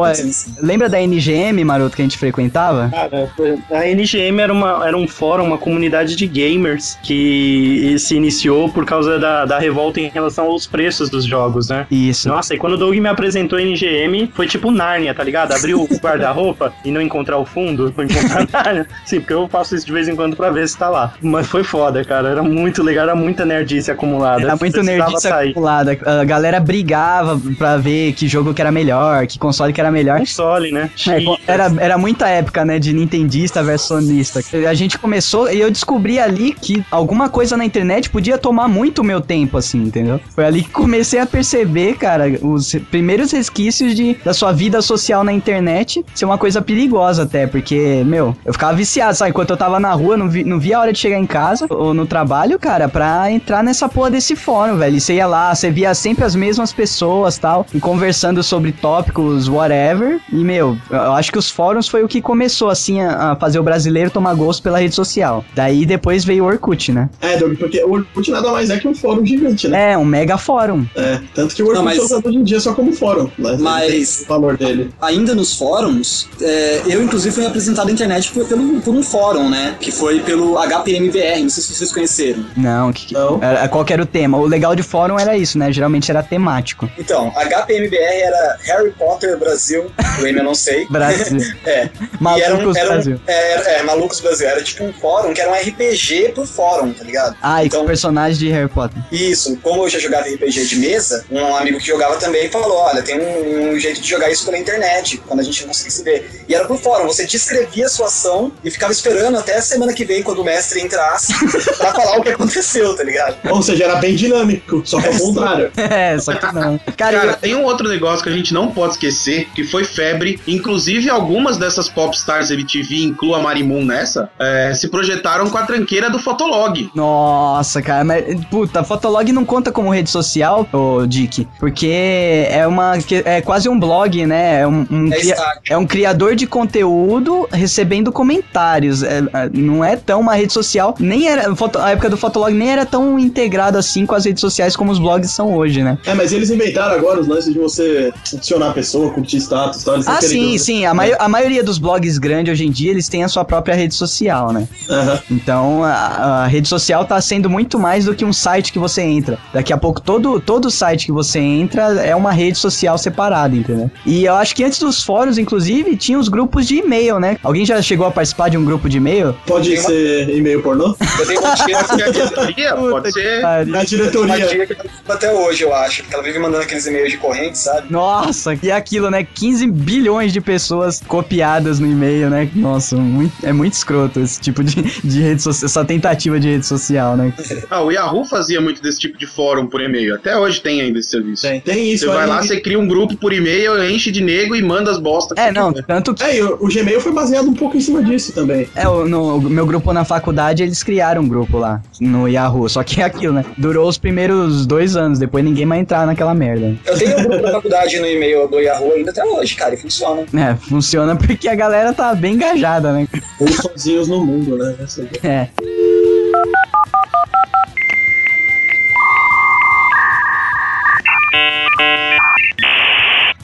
lembra da NGM, maroto, que a gente frequentava? Cara, a NGM era, uma, era um fórum, uma comunidade de gamers que se iniciou por causa da, da revolta em relação aos preços dos jogos, né? Isso. Nossa, e quando o Doug me apresentou a NGM, foi tipo Nárnia, tá ligado? Abriu o guarda-roupa e não encontrar o fundo, foi encontrar Nárnia. Sim, porque eu faço isso de vez em quando pra ver se tá lá. Mas foi foda, cara. Era muito legal, era muita nerdice acumulada. Era muito nerdice sair. acumulada. A galera brigava pra ver que jogo que era melhor, que console que era melhor. Console, né? É, era, era muita época, né, de nintendista versus sonista. A gente começou e eu descobri ali que alguma coisa na internet podia tomar muito meu tempo, assim, entendeu? Foi ali que comecei a perceber, cara, os primeiros resquícios de, da sua vida social na internet ser uma coisa perigosa até, porque, meu, eu ficava viciado, sabe? Enquanto eu tava na rua, não, vi, não via a hora de chegar em casa ou no trabalho, cara, pra entrar nessa porra desse fórum, velho. E você ia lá, você via sempre as mesmas pessoas tal, e conversando sobre tópicos, whatever. E, meu, eu acho que os fóruns foi o que começou, assim, a, a fazer o brasileiro tomar gosto pela rede social. Daí depois veio o Orkut, né? É, Doug, porque o Orkut nada mais é que um fórum gigante, né? É, um mega fórum. É, tanto que o Orkut Não, mas- é usado hoje em dia só como fórum, né? Mas- o valor dele. Ainda nos fóruns, é, eu inclusive fui apresentado à internet por, pelo, por um fórum, né? Que foi pelo HPMBR, não sei se vocês conheceram. Não, que, que- Não. era- qual que era o tema? O legal de fórum era isso, né? Geralmente era temático. Então, HPMBR era Harry Potter Brasil, o M eu não sei. Brasil. É. E era um, Malucos era um- Brasil. é, é, Malucos Brasil. Era tipo um fórum que era um RPG por fórum, tá ligado? Ah, e Então- com personagens de Harry Potter. Isso, como eu já jogava RPG de mesa, um amigo que jogava também falou: olha, tem um, um jeito de jogar isso pela internet, quando a gente não consegue se ver. E era por fórum, você descrevia a sua ação e ficava esperando até a semana que vem, quando o mestre entrasse, pra falar o que aconteceu, tá ligado? Ou seja, era bem dinâmico, só que ao contrário. É, só que não. Cara, Cara, eu- tem um outro negócio que a gente não pode esquecer, que foi febre. Inclusive, algumas dessas popstars MTV, inclua a Marimun nessa, é, se projetaram com a tranqueira do Fotolog. Nossa, cara, mas puta, Fotolog não conta como rede social, ô Dick, porque é uma é quase um blog, né? É um, um É cria- é um criador de conteúdo recebendo comentários. É, é, não é tão uma rede social, nem era a época do Fotolog nem era tão integrado assim com as redes sociais como os blogs são hoje, né? Né? É, mas eles inventaram agora os lances de você adicionar a pessoa, curtir status e tal. Ah, sim, que- sim. A, mai- a maioria dos blogs grandes hoje em dia, eles têm a sua própria rede social, né? Aham. Então, a, a rede social tá sendo muito mais do que um site que você entra. Daqui a pouco, todo, todo site que você entra é uma rede social separada, entendeu? E eu acho que antes dos fóruns, inclusive, tinha os grupos de e-mail, né? Alguém já chegou a participar de um grupo de e-mail? Pode uma- ser e-mail pornô? Eu tenho uma tia, Pode ser a diretoria, pode ser. Na uma diretoria. tia que tenho até hoje, eu acho. Que ela vive mandando aqueles e-mails de corrente, sabe? Nossa, e aquilo, né? 15 bilhões de pessoas copiadas no e-mail, né? Nossa, muito- é muito escroto esse tipo de, de rede social, essa tentativa de rede social, né? Ah, o Yahoo fazia muito desse tipo de fórum por e-mail. Até hoje tem ainda esse serviço. Tem, tem isso Você vai lá, você cria um grupo por e-mail, enche de nego e manda as bostas. É, não, quiser. tanto que É, o, o Gmail foi baseado um pouco em cima disso também. É, o- no o meu grupo na faculdade, eles criaram um grupo lá, no Yahoo. Só que é aquilo, né? Durou os primeiros dois anos, depois ninguém entrar naquela merda. Eu tenho um grupo da faculdade no e-mail do Yahoo ainda até hoje, cara, e funciona. É, funciona porque a galera tá bem engajada, né? Ou sozinhos no mundo, né? É.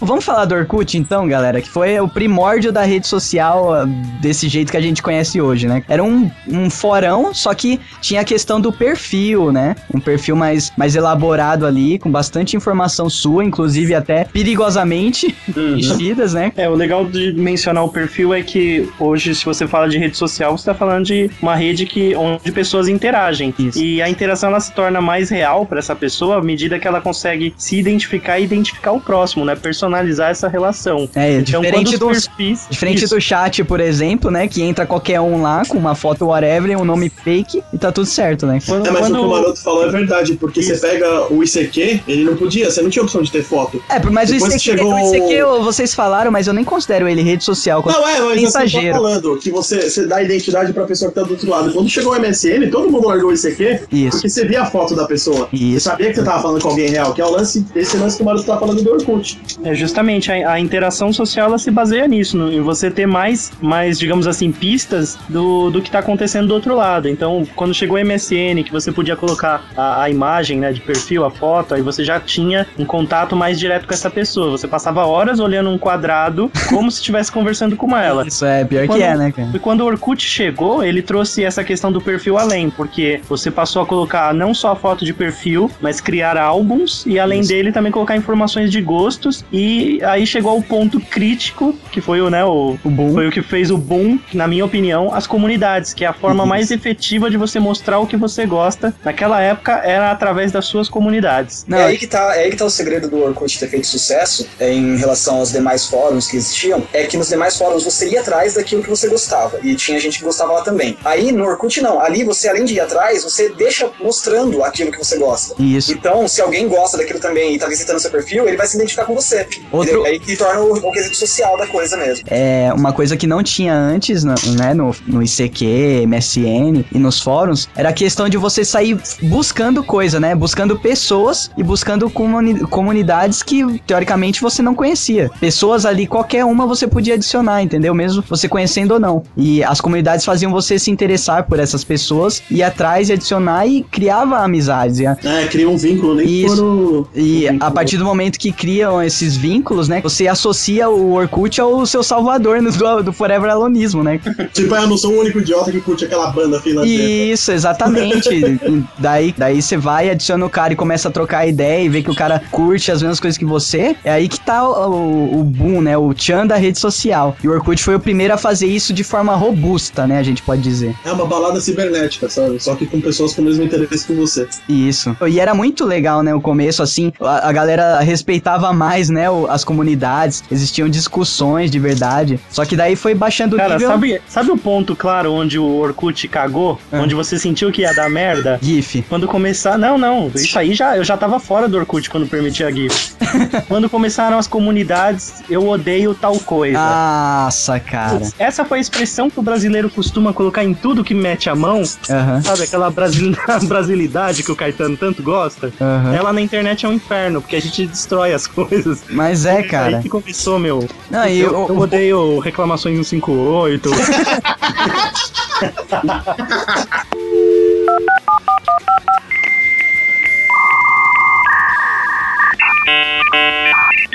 Vamos falar do Orkut então, galera, que foi o primórdio da rede social ah, desse jeito que a gente conhece hoje, né? Era um, um forão, só que tinha a questão do perfil, né? Um perfil mais, mais elaborado ali, com bastante informação sua, inclusive até perigosamente enchidas, né? É, o legal de mencionar o perfil é que hoje, se você fala de rede social, você está falando de uma rede que, onde pessoas interagem. Isso. E a interação ela se torna mais real para essa pessoa à medida que ela consegue se identificar e identificar o próximo, né? Personalizar essa relação. É, Então, quando diferente dos, perfis. Diferente Isso. do chat, por exemplo, né? Que entra qualquer um lá com uma foto whatever, um nome fake e tá tudo certo, né? Quando, É, mas quando- o que o Maroto falou é verdade, porque Isso. você pega o ICQ, ele não podia, você não tinha opção de ter foto. É, mas o Depois ICQ, que chegou- o ICQ eu- vocês falaram, mas eu nem considero ele rede social. Não, é, mas assim, Mensageiro. eu tô falando que você, você dá identidade pra pessoa que tá do outro lado. Quando chegou o MSN, todo mundo largou o ICQ, Isso. porque você via a foto da pessoa. Você Isso. sabia que você tava falando com alguém real, que é o lance, esse lance que o Maroto tá falando do Orkut. É justamente a, a interação social ela se baseia nisso, no- em você ter mais, mais, digamos assim, pistas do, do que está acontecendo do outro lado. Então, quando chegou o MSN, que você podia colocar a, a imagem, né, de perfil, a foto, aí você já tinha um contato mais direto com essa pessoa. Você passava horas olhando um quadrado como se estivesse conversando com ela. Isso é pior Quando- que é, né, cara? E quando o Orkut chegou, ele trouxe essa questão do perfil além, porque você passou a colocar não só a foto de perfil, mas criar álbuns e além dele também colocar informações de gostos. E aí chegou ao ponto crítico, que foi o, né, o, O boom. foi o que fez o boom, na minha opinião, as comunidades, que é a forma Isso. mais efetiva de você mostrar o que você gosta. Naquela época era através das suas comunidades. Não, é, aí que tá, é aí que tá o segredo do Orkut ter feito sucesso é, em relação aos demais fóruns que existiam. É que nos demais fóruns você ia atrás daquilo que você gostava. E tinha gente que gostava lá também. Aí no Orkut não. Ali você, além de ir atrás, você deixa mostrando aquilo que você gosta. Isso. Então, se alguém gosta daquilo também e tá visitando seu perfil, ele vai se identificar com você. Outro-? Aí que torna o, o quesito social da coisa mesmo. É uma coisa que não tinha antes, no- né, no, no ICQ, MSN e nos fóruns, era a questão de você sair buscando coisa, né? Buscando pessoas e buscando comuni- comunidades que, teoricamente, você não conhecia. Pessoas ali, qualquer uma você podia adicionar, entendeu? Mesmo você conhecendo ou não. E as comunidades faziam você se interessar por essas pessoas, ir atrás e adicionar e criava amizades. A- É, cria um vínculo, nem Isso. for o- E o vínculo. a partir do momento que criam esses vínculos, né? Você associa o Orkut ao seu salvador no- do, do Forever Alonismo, né? Tipo, ah, eu não sou o único idiota que curte aquela banda finlandesa. Isso, exatamente. Daí, daí você vai, adiciona o cara e começa a trocar ideia e vê que o cara curte as mesmas coisas que você. É aí que tá o, o, o boom, né? O tchan da rede social. E o Orkut foi o primeiro a fazer isso de forma robusta, né? A gente pode dizer. É uma balada cibernética, sabe? Só que com pessoas com o mesmo interesse que você. Isso. E era muito legal, né? O começo, assim, a, a galera respeitava mais, né? o- as comunidades, existiam discussões de verdade. Só que daí foi baixando o Cara, nível. sabe, sabe o ponto claro onde o Orkut cagou? Ah. Onde você sentiu que ia dar merda? GIF. Quando começar. Não, não. Isso aí já. Eu já tava fora do Orkut quando permitia GIF. quando começaram as comunidades, eu odeio tal coisa. Nossa, cara. Essa foi a expressão que o brasileiro costuma colocar em tudo que mete a mão. Aham, Sabe, aquela brasil... brasilidade que o Caetano tanto gosta. aham. Ela na internet é um inferno, porque a gente destrói as coisas. Mas mas é, cara. Aí que começou, meu. Não, eu, eu, eu odeio reclamações 158.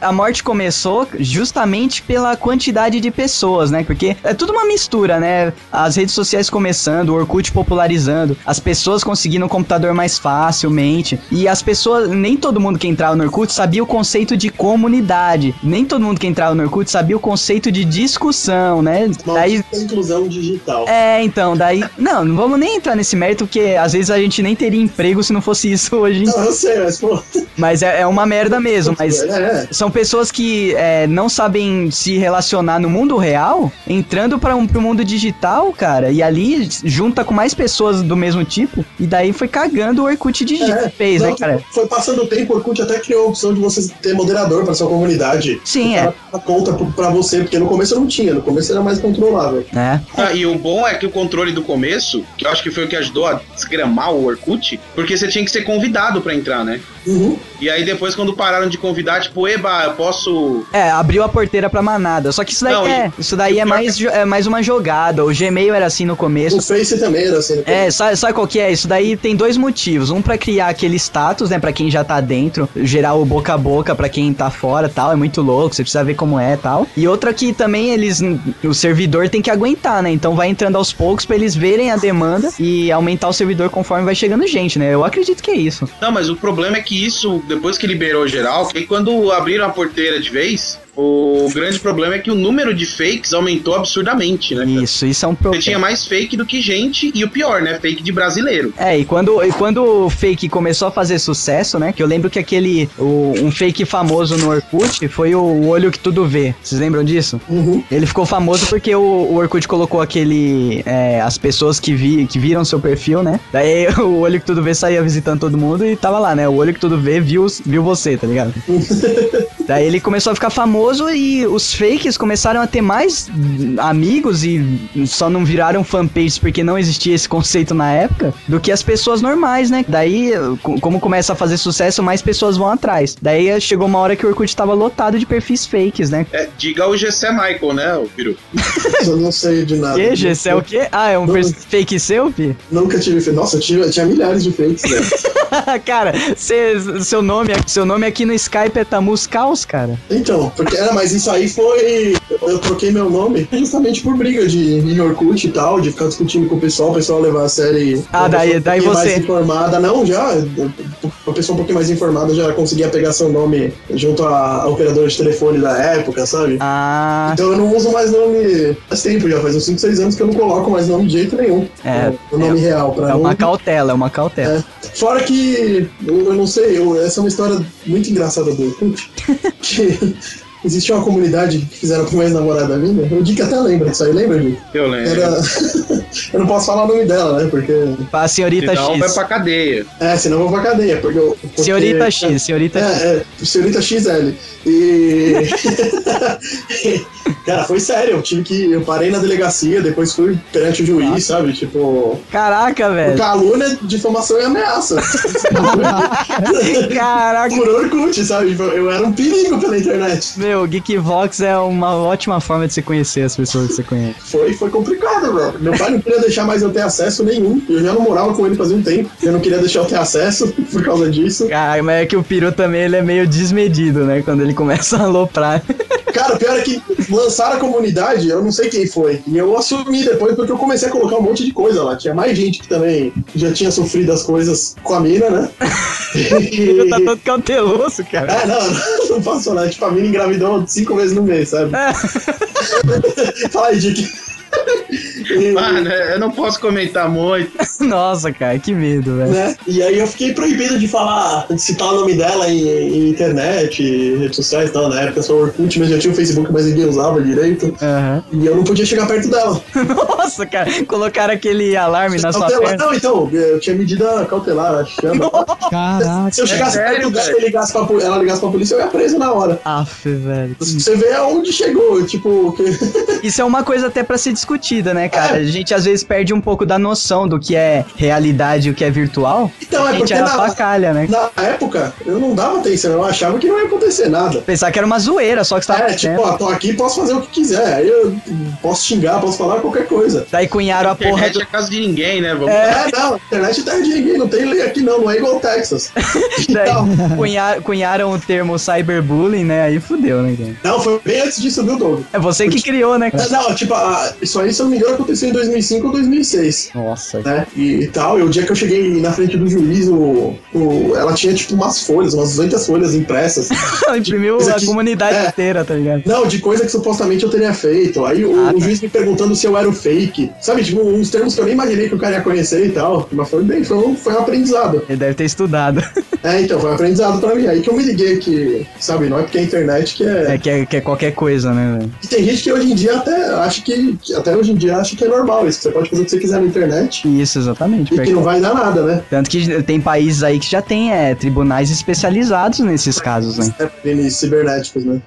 a morte começou justamente pela quantidade de pessoas, né? Porque é tudo uma mistura, né? As redes sociais começando, o Orkut popularizando, as pessoas conseguindo um computador mais facilmente. E as pessoas, nem todo mundo que entrava no Orkut sabia o conceito de comunidade. Nem todo mundo que entrava no Orkut sabia o conceito de discussão, né? Daí Maldita inclusão digital. é, então, daí. Não, não vamos nem entrar nesse mérito, porque às vezes a gente nem teria emprego se não fosse isso hoje. Não, eu sei, mas pô. Mas é, é uma merda mesmo. Mas É, é. são pessoas que é, não sabem se relacionar no mundo real, entrando para um, pro mundo digital, cara, e ali junta com mais pessoas do mesmo tipo, e daí foi cagando o Orkut de É, fez, não, né, cara? Foi passando o tempo, o Orkut até criou a opção de você ter moderador pra sua comunidade. Sim, é. dá conta pra você, porque no começo não tinha, no começo era mais controlável. É. Ah, e o bom é que o controle do começo, que eu acho que foi o que ajudou a desgramar o Orkut, porque você tinha que ser convidado pra entrar, né? Uhum. E aí depois, quando pararam de convidar, tipo, eba, eu posso. É, abriu a porteira pra manada. Só que isso daí Não, e- é. Isso daí e é mais, jo- é mais uma jogada. O Gmail era assim no começo. O Face também era assim. no É, sabe, sabe qual que é? Isso daí tem dois motivos. Um pra criar aquele status, né, Pra quem já tá dentro, gerar o boca a boca pra quem tá fora, tal, é muito louco, você precisa ver como é, tal. E outra que também eles o servidor tem que aguentar, né? Então vai entrando aos poucos pra eles verem a demanda e aumentar o servidor conforme vai chegando gente, né? Eu acredito que é isso. Não, mas o problema é que isso, depois que liberou geral, aí quando abriram a porteira de vez, o grande problema é que o número de fakes aumentou absurdamente, né? cara? Isso, isso é um Você problema. tinha mais fake do que gente, e o pior, né? Fake de brasileiro. É, e quando, e quando o fake começou a fazer sucesso, né? Que eu lembro que aquele. o- um fake famoso no Orkut foi o, o olho que tudo vê. Vocês lembram disso? Uhum. Ele ficou famoso porque o, o Orkut colocou aquele. é, as pessoas que, vi, que viram seu perfil, né? Daí o olho que tudo vê saía visitando todo mundo e tava lá, né? O olho que tudo vê viu, viu você, tá ligado? Daí ele começou a ficar famoso e os fakes começaram a ter mais amigos e só não viraram fanpages porque não existia esse conceito na época do que as pessoas normais, né? Daí, co- como começa a fazer sucesso, mais pessoas vão atrás. Daí eh, chegou uma hora que o Orkut tava lotado de perfis fakes, né? É, diga o Gessé Michael, né, o Peru? Eu não sei de nada. Que, Gessé, o quê? Ah, é um Não. fake seu, Pi? Nunca tive. fe- Nossa, eu tinha, tinha milhares de fakes, né? cara, cê, seu, nome, seu nome aqui no Skype é Tamus Caos, cara. Então, porque era, mas isso aí foi. Eu, troquei meu nome justamente por briga de no Orkut e tal, de ficar discutindo com o pessoal, o pessoal levar a série. Ah, daí- um daí você- mais informada, não, já. Uma pessoa um pouquinho mais informada já conseguia pegar seu nome junto à operadora de telefone da época, sabe? Ah, Então eu não uso mais nome faz tempo já, faz uns 5, 6 anos que eu não coloco mais nome de jeito nenhum. É, o nome real, pra é não uma cautela, é uma cautela. é. Fora que, eu, eu não sei, eu- essa é uma história muito engraçada do Orkut, que existia uma comunidade que fizeram com uma ex-namorada minha, o Dick até lembra disso aí, lembra, Dick? Eu lembro. Era... eu não posso falar o nome dela, né, porque... Pra senhorita Senão vai X. pra cadeia. É, senão eu vou pra cadeia, porque... eu- porque Senhorita X, senhorita X. É, é, senhorita XL. E... Cara, foi sério, eu tive que... Eu parei na delegacia, depois fui perante o juiz, sabe, tipo... Caraca, velho. Calúnia, difamação e ameaça. Caraca. Por Orkut, sabe? Tipo, Eu era um perigo pela internet. Meu, Geekvox é uma ótima forma de você conhecer as pessoas que você conhece. Foi, foi complicado, velho. Meu pai não queria deixar mais eu ter acesso nenhum. Eu já não morava com ele fazia um tempo. Eu não queria deixar eu ter acesso por causa disso. Cara, mas é que o peru também ele é meio desmedido, né? Quando ele começa a aloprar. Cara, o pior é que lançaram a comunidade, eu não sei quem foi. E eu assumi depois porque eu comecei a colocar um monte de coisa lá. Tinha mais gente que também já tinha sofrido as coisas com a mina, né? Ele tá todo cauteloso, cara. É, não, não posso falar. Tipo, a mina engravidou cinco vezes no mês, sabe? Fala aí, Dick. Mano, eu não posso comentar muito. Nossa, cara, que medo, velho. né? E aí eu fiquei proibido de falar, de citar o nome dela em, em internet, redes sociais e tal. Na época só o Orkut, mas já tinha o Facebook, mas ninguém usava direito. Aham. E eu não podia chegar perto dela. Nossa, cara, colocaram aquele alarme na sua Cautelar- perna. Não, então, eu tinha medida cautelar, acho que chama. Caraca. Se eu chegasse É sério, perto dela e ligasse pra, ela ligasse pra polícia, eu ia preso na hora. Aff, velho. Você vê aonde chegou, tipo, que... Isso é uma coisa até pra ser discutida, né, cara? A gente às vezes perde um pouco da noção do que é realidade e o que é virtual. Então, a é gente porque era na, pacalha, né? na época eu não dava atenção, eu achava que não ia acontecer nada. Pensar que era uma zoeira, só que você tava É, tipo, ó, tô aqui, posso fazer o que quiser. Aí eu posso xingar, posso falar qualquer coisa. Daí cunharam a porra Internet do. é casa de ninguém, né? Vamos É, não, internet é terra de ninguém, não tem lei aqui não, não é igual o Texas. Daí Então, cunha- cunharam o termo cyberbullying, né? Aí fudeu, né, cara? não, foi bem antes disso, viu, Doug? É você que criou, né, cara? É, Não, tipo, isso aí, se eu não me engano, aconteceu em 2005 ou 2006. Nossa. né? E, e tal. E o dia que eu cheguei na frente do juiz, o, o- ela tinha tipo umas folhas, umas 200 folhas impressas. Imprimiu a aqui- comunidade é. inteira, tá ligado? Não, de coisa que supostamente eu teria feito. Aí o, Ah, o tá. juiz me perguntando se eu era o fake. Sabe, tipo, uns termos que eu nem imaginei que o cara ia conhecer e tal. Mas foi bem, foi um, foi um aprendizado. Ele deve ter estudado. É, então, foi um aprendizado pra mim. Aí que eu me liguei que, sabe, não é porque é internet que é. É que é, que é qualquer coisa, né, velho? E tem gente que hoje em dia até acha que. que até hoje em dia acha que é normal isso. que Você pode fazer o que você quiser na internet. Isso, exatamente. E que que- não vai dar nada, né? Tanto que tem países aí que já tem é, tribunais especializados nesses casos, né? É, crimes cibernéticos, né?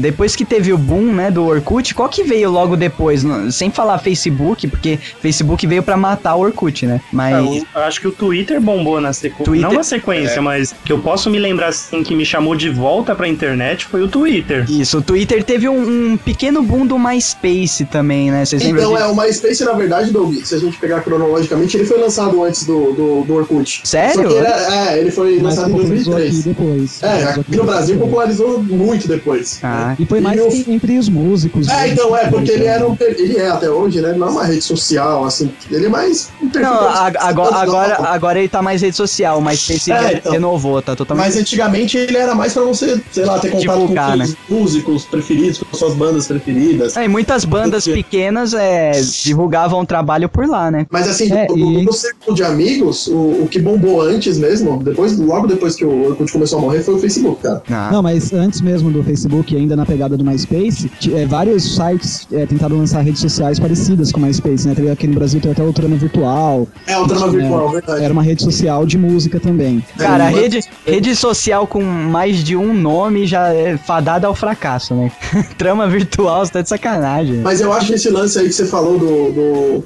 Depois que teve o boom, né, do Orkut, qual que veio logo depois? Sem falar Facebook, porque Facebook veio pra matar o Orkut, né? Mas Ah, o- eu acho que o Twitter bombou na sequência. Não na sequência, mas que eu posso me lembrar assim que me chamou de volta pra internet foi o Twitter. isso, o Twitter teve um, um pequeno boom do MySpace também, né? Vocês lembram Então, é, o MySpace, na verdade, Doug, se a gente pegar cronologicamente, ele foi lançado antes do, do, do Orkut. Sério? Só que ele é, é, ele foi Mas lançado em popularizou aqui 2003. depois. É, aqui no Brasil popularizou muito depois. Ah, E foi mais E que entre os músicos. É, né? então, é, porque ele era um, ele é até hoje, né? Não é uma rede social, assim, ele é mais um Não, a- agora, agora, agora ele tá mais rede social, MySpace É, re- então. renovou, tá totalmente. Mas antigamente ele era mais pra você, sei lá, ter contato Divulgar, com seus músicos preferidos, com suas bandas preferidas. É, e muitas bandas Porque- pequenas é, divulgavam o trabalho por lá, né? Mas assim, É, do, e- do círculo de amigos, o, o que bombou antes mesmo, depois, logo depois que o Orkut começou a morrer, foi o Facebook, cara. Ah, Não, mas antes mesmo do Facebook, ainda na pegada do MySpace, é, vários sites é, tentaram lançar redes sociais parecidas com o MySpace, né? Teve aqui no Brasil tem até o Trama Virtual. É o trama Tinha- virtual, verdade. Era uma rede social de música também. Cara, rede, rede social com mais de um nome já é fadada ao fracasso, né? Trama virtual, você tá de sacanagem. Mas eu acho que esse lance aí que você falou do. do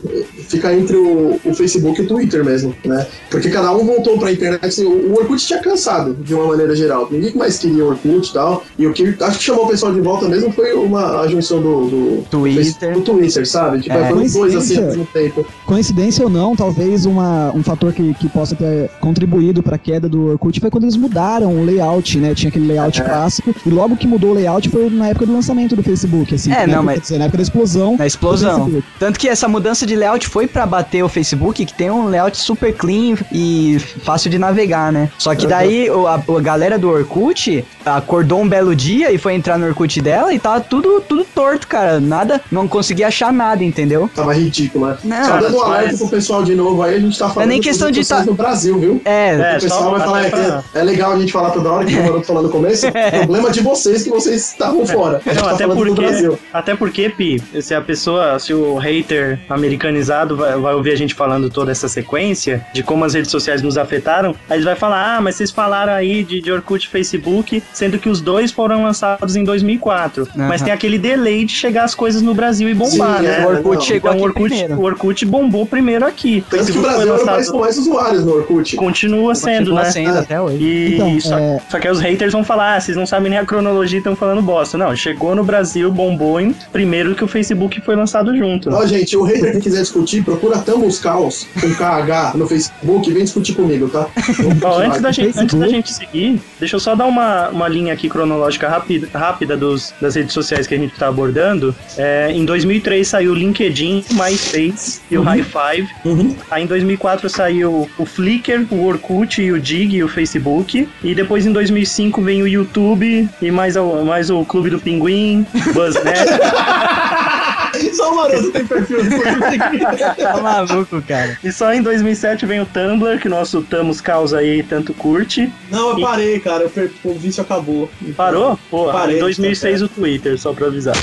fica entre o, o Facebook e o Twitter mesmo, né? Porque cada um voltou pra internet. Assim, o, o Orkut tinha cansado, de uma maneira geral. Ninguém mais queria o Orkut e tal. E o que acho que chamou o pessoal de volta mesmo foi uma, a junção do, do, Twitter. do Twitter, sabe? Tipo, É. foram os dois assim ao Coincidência. mesmo tempo. Coincidência ou não, talvez uma, um fator que, que possa ter contribuído para a queda do Orkut foi quando eles mudaram o layout, né? Tinha aquele layout É. clássico e logo que mudou o layout foi na época do lançamento do Facebook, assim. É, na não, época, mas- quer dizer, na época da explosão. Na explosão. Tanto que essa mudança de layout foi pra bater o Facebook, que tem um layout super clean e fácil de navegar, né? Só que daí o- a, a galera do Orkut acordou um belo dia e foi entrar no Orkut dela e tava tudo, tudo torto, cara. Nada, não conseguia achar nada, entendeu? Tava ridículo, né? Não, Só dando um mas- alerta pro pessoal de novo aí, a gente tá falando nem sobre questão de tá- no Brasil, viu? É, É, o pessoal só vai falar até é, pra- é legal a gente falar toda hora que o Maroto falando no começo. Problema de vocês que vocês estavam fora. A gente Não, tá até porque, até porque, Pi, se a pessoa, se o hater americanizado vai, vai ouvir a gente falando toda essa sequência de como as redes sociais nos afetaram, aí ele vai falar, ah, mas vocês falaram aí de, de Orkut e Facebook, sendo que os dois foram lançados em 2004. Aham. Mas tem aquele delay de chegar as coisas no Brasil e bombar, Sim, né? é, o Orkut não. chegou Então o aqui Orkut, primeiro. o Orkut bombou primeiro aqui. Tanto que o Brasil era lançado, com mais usuários no Orkut. continua sendo, Continua né? sendo É. até hoje. E Então, só, é- só que aí os haters vão falar, ah, vocês não sabem nem a cronologia e estão falando bosta. Não, chegou no Brasil, bombou em primeiro que o Facebook foi lançado junto. Ó, gente, o hater que quiser discutir, procura Tamos Caos com KH no Facebook e vem discutir comigo, tá? Ó, antes, da gente, antes da gente seguir, deixa eu só dar uma, uma linha aqui cronológica rápida, rápida dos, das redes sociais que a gente está abordando. É, em 2003 saiu o LinkedIn, o MySpace e o High Five. Uhum. Aí em 2004 saiu o Flickr, o Orkut, e o Dig e o Facebook. E depois em 2005 vem o YouTube e mais, o- mais o Clube do Pinguim, Buzznet. Só o Maroto tem perfil Facebook. Tá maluco, cara. e só em 2007 vem o Tumblr, que o nosso Tamos Causa aí tanto curte. Não, eu parei, cara. O vício acabou. Parou? Pô, Parei, em 2006 o Twitter, só pra avisar.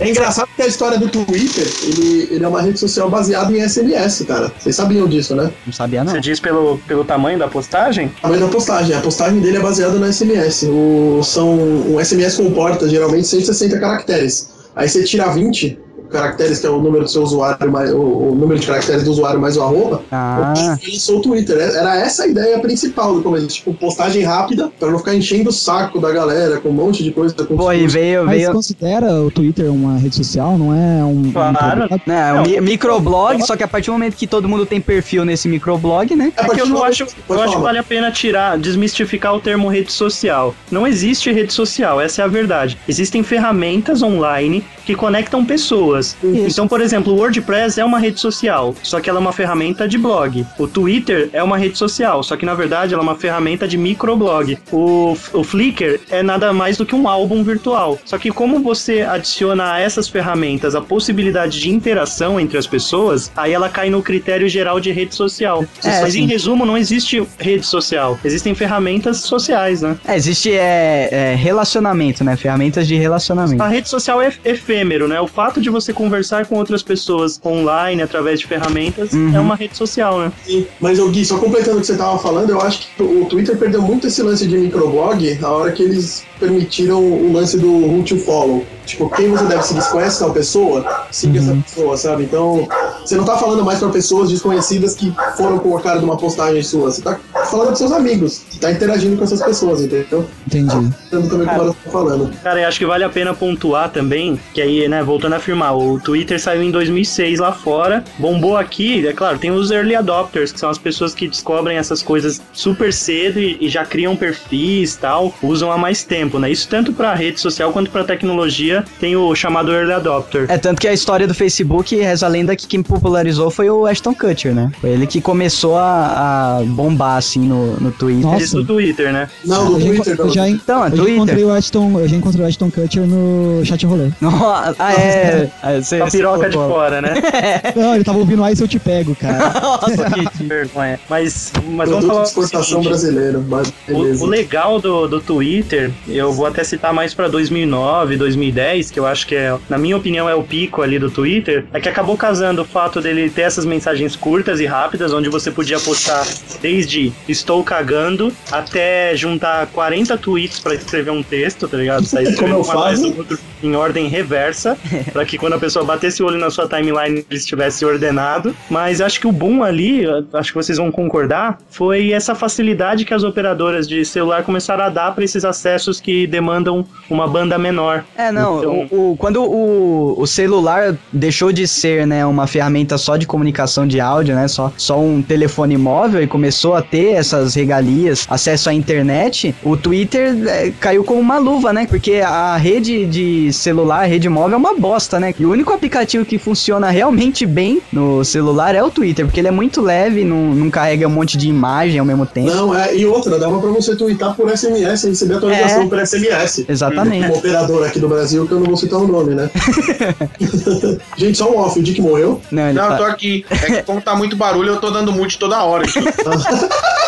É engraçado que a história do Twitter, ele, ele é uma rede social baseada em SMS, cara. Vocês sabiam disso, né? Não sabia, não. Você diz pelo, pelo tamanho da postagem? A da postagem. A postagem dele é baseada no SMS. O, são, um SMS comporta geralmente 160 caracteres. Aí você tira 20, caracteres, que é o número do seu usuário, mais, o, o número de caracteres do usuário mais o arroba, Ah, ele lançou o Twitter. Era essa a ideia principal do começo. Tipo, postagem rápida, pra não ficar enchendo o saco da galera com um monte de coisa. Com pô, e veio, Mas veio. considera o Twitter uma rede social, não é um. Claro. um Né, é um Não, mi- microblog, só que a partir do momento que todo mundo tem perfil nesse microblog, né? É, É que eu não acho, eu acho que vale a pena tirar, desmistificar o termo rede social. Não existe rede social, essa é a verdade. Existem ferramentas online que conectam pessoas. Então, por exemplo, o WordPress é uma rede social, só que ela é uma ferramenta de blog. O Twitter é uma rede social, só que na verdade ela é uma ferramenta de microblog. O, o Flickr é nada mais do que um álbum virtual. Só que como você adiciona a essas ferramentas a possibilidade de interação entre as pessoas, aí ela cai no critério geral de rede social. É, Mas sim. em resumo, não existe rede social. Existem ferramentas sociais, né? É, existe é, é, relacionamento, né? Ferramentas de relacionamento. A rede social é efêmero, né? O fato de você conversar com outras pessoas online através de ferramentas Uhum. é uma rede social, né? Sim, mas o Gui, só completando o que você tava falando, eu acho que o Twitter perdeu muito esse lance de microblog a hora que eles permitiram o lance do who to follow. Tipo, quem você deve seguir? Se conhece tal pessoa, siga essa pessoa, sabe? Então, você não tá falando mais pra pessoas desconhecidas que foram colocadas numa postagem sua. Você tá falando pros seus amigos. Tá interagindo com essas pessoas, entendeu? Entendi. Entendo também o que o Mara tá falando. Cara, eu acho que vale a pena pontuar também, que aí, né, voltando a afirmar, o Twitter saiu em 2006 lá fora, bombou aqui, é claro, tem os early adopters, que são as pessoas que descobrem essas coisas super cedo e, e já criam perfis tal, usam há mais tempo, né? Isso tanto pra rede social quanto pra tecnologia, tem o chamado early adopter. É, tanto que a história do Facebook, reza a lenda que quem popularizou foi o Ashton Kutcher, né? Foi ele que começou a, a bombar, assim, no, no Twitter. Nossa. Isso do Twitter, né? Não, no eu já, Twitter, eu não. já, Então, é eu já Twitter. encontrei o Ashton, eu já encontrei o Ashton Kutcher no chat rolê. Nossa, ah, é. é você, A piroca de fora, né? Não, ele tava ouvindo aí se eu te pego, cara. Nossa, que Vergonha. Mas, mas vamos falar de o exportação. Mas O, o legal do, do Twitter, eu vou até citar mais pra 2009, 2010, que eu acho que é, na minha opinião, é o pico ali do Twitter, é que acabou casando o fato dele ter essas mensagens curtas e rápidas, onde você podia postar desde estou cagando até juntar 40 tweets pra escrever um texto, tá ligado? Sair Como eu faço. outro em ordem reversa, pra que quando a pessoa batesse o olho na sua timeline ele estivesse ordenado. Mas acho que o boom ali, acho que vocês vão concordar, foi essa facilidade que as operadoras de celular começaram a dar para esses acessos que demandam uma banda menor. É, não, Então- o, o- quando o, o celular deixou de ser, né, uma ferramenta só de comunicação de áudio, né, só, só um telefone móvel e começou a ter essas regalias, acesso à internet, o Twitter é, caiu como uma luva, né, porque a rede de celular, a rede móvel é uma bosta, né, e o único aplicativo que funciona realmente bem no celular é o Twitter, porque ele é muito leve, não, não carrega um monte de imagem ao mesmo tempo. Não, é, e outra, dava pra você twittar por SMS e receber atualização É. por SMS. Exatamente. Um operador aqui do Brasil, que eu não vou citar o nome, né? Gente, só um off, o Dick morreu. Não, ele Não, tá- eu tô aqui. É que como tá muito barulho, eu tô dando mute toda hora.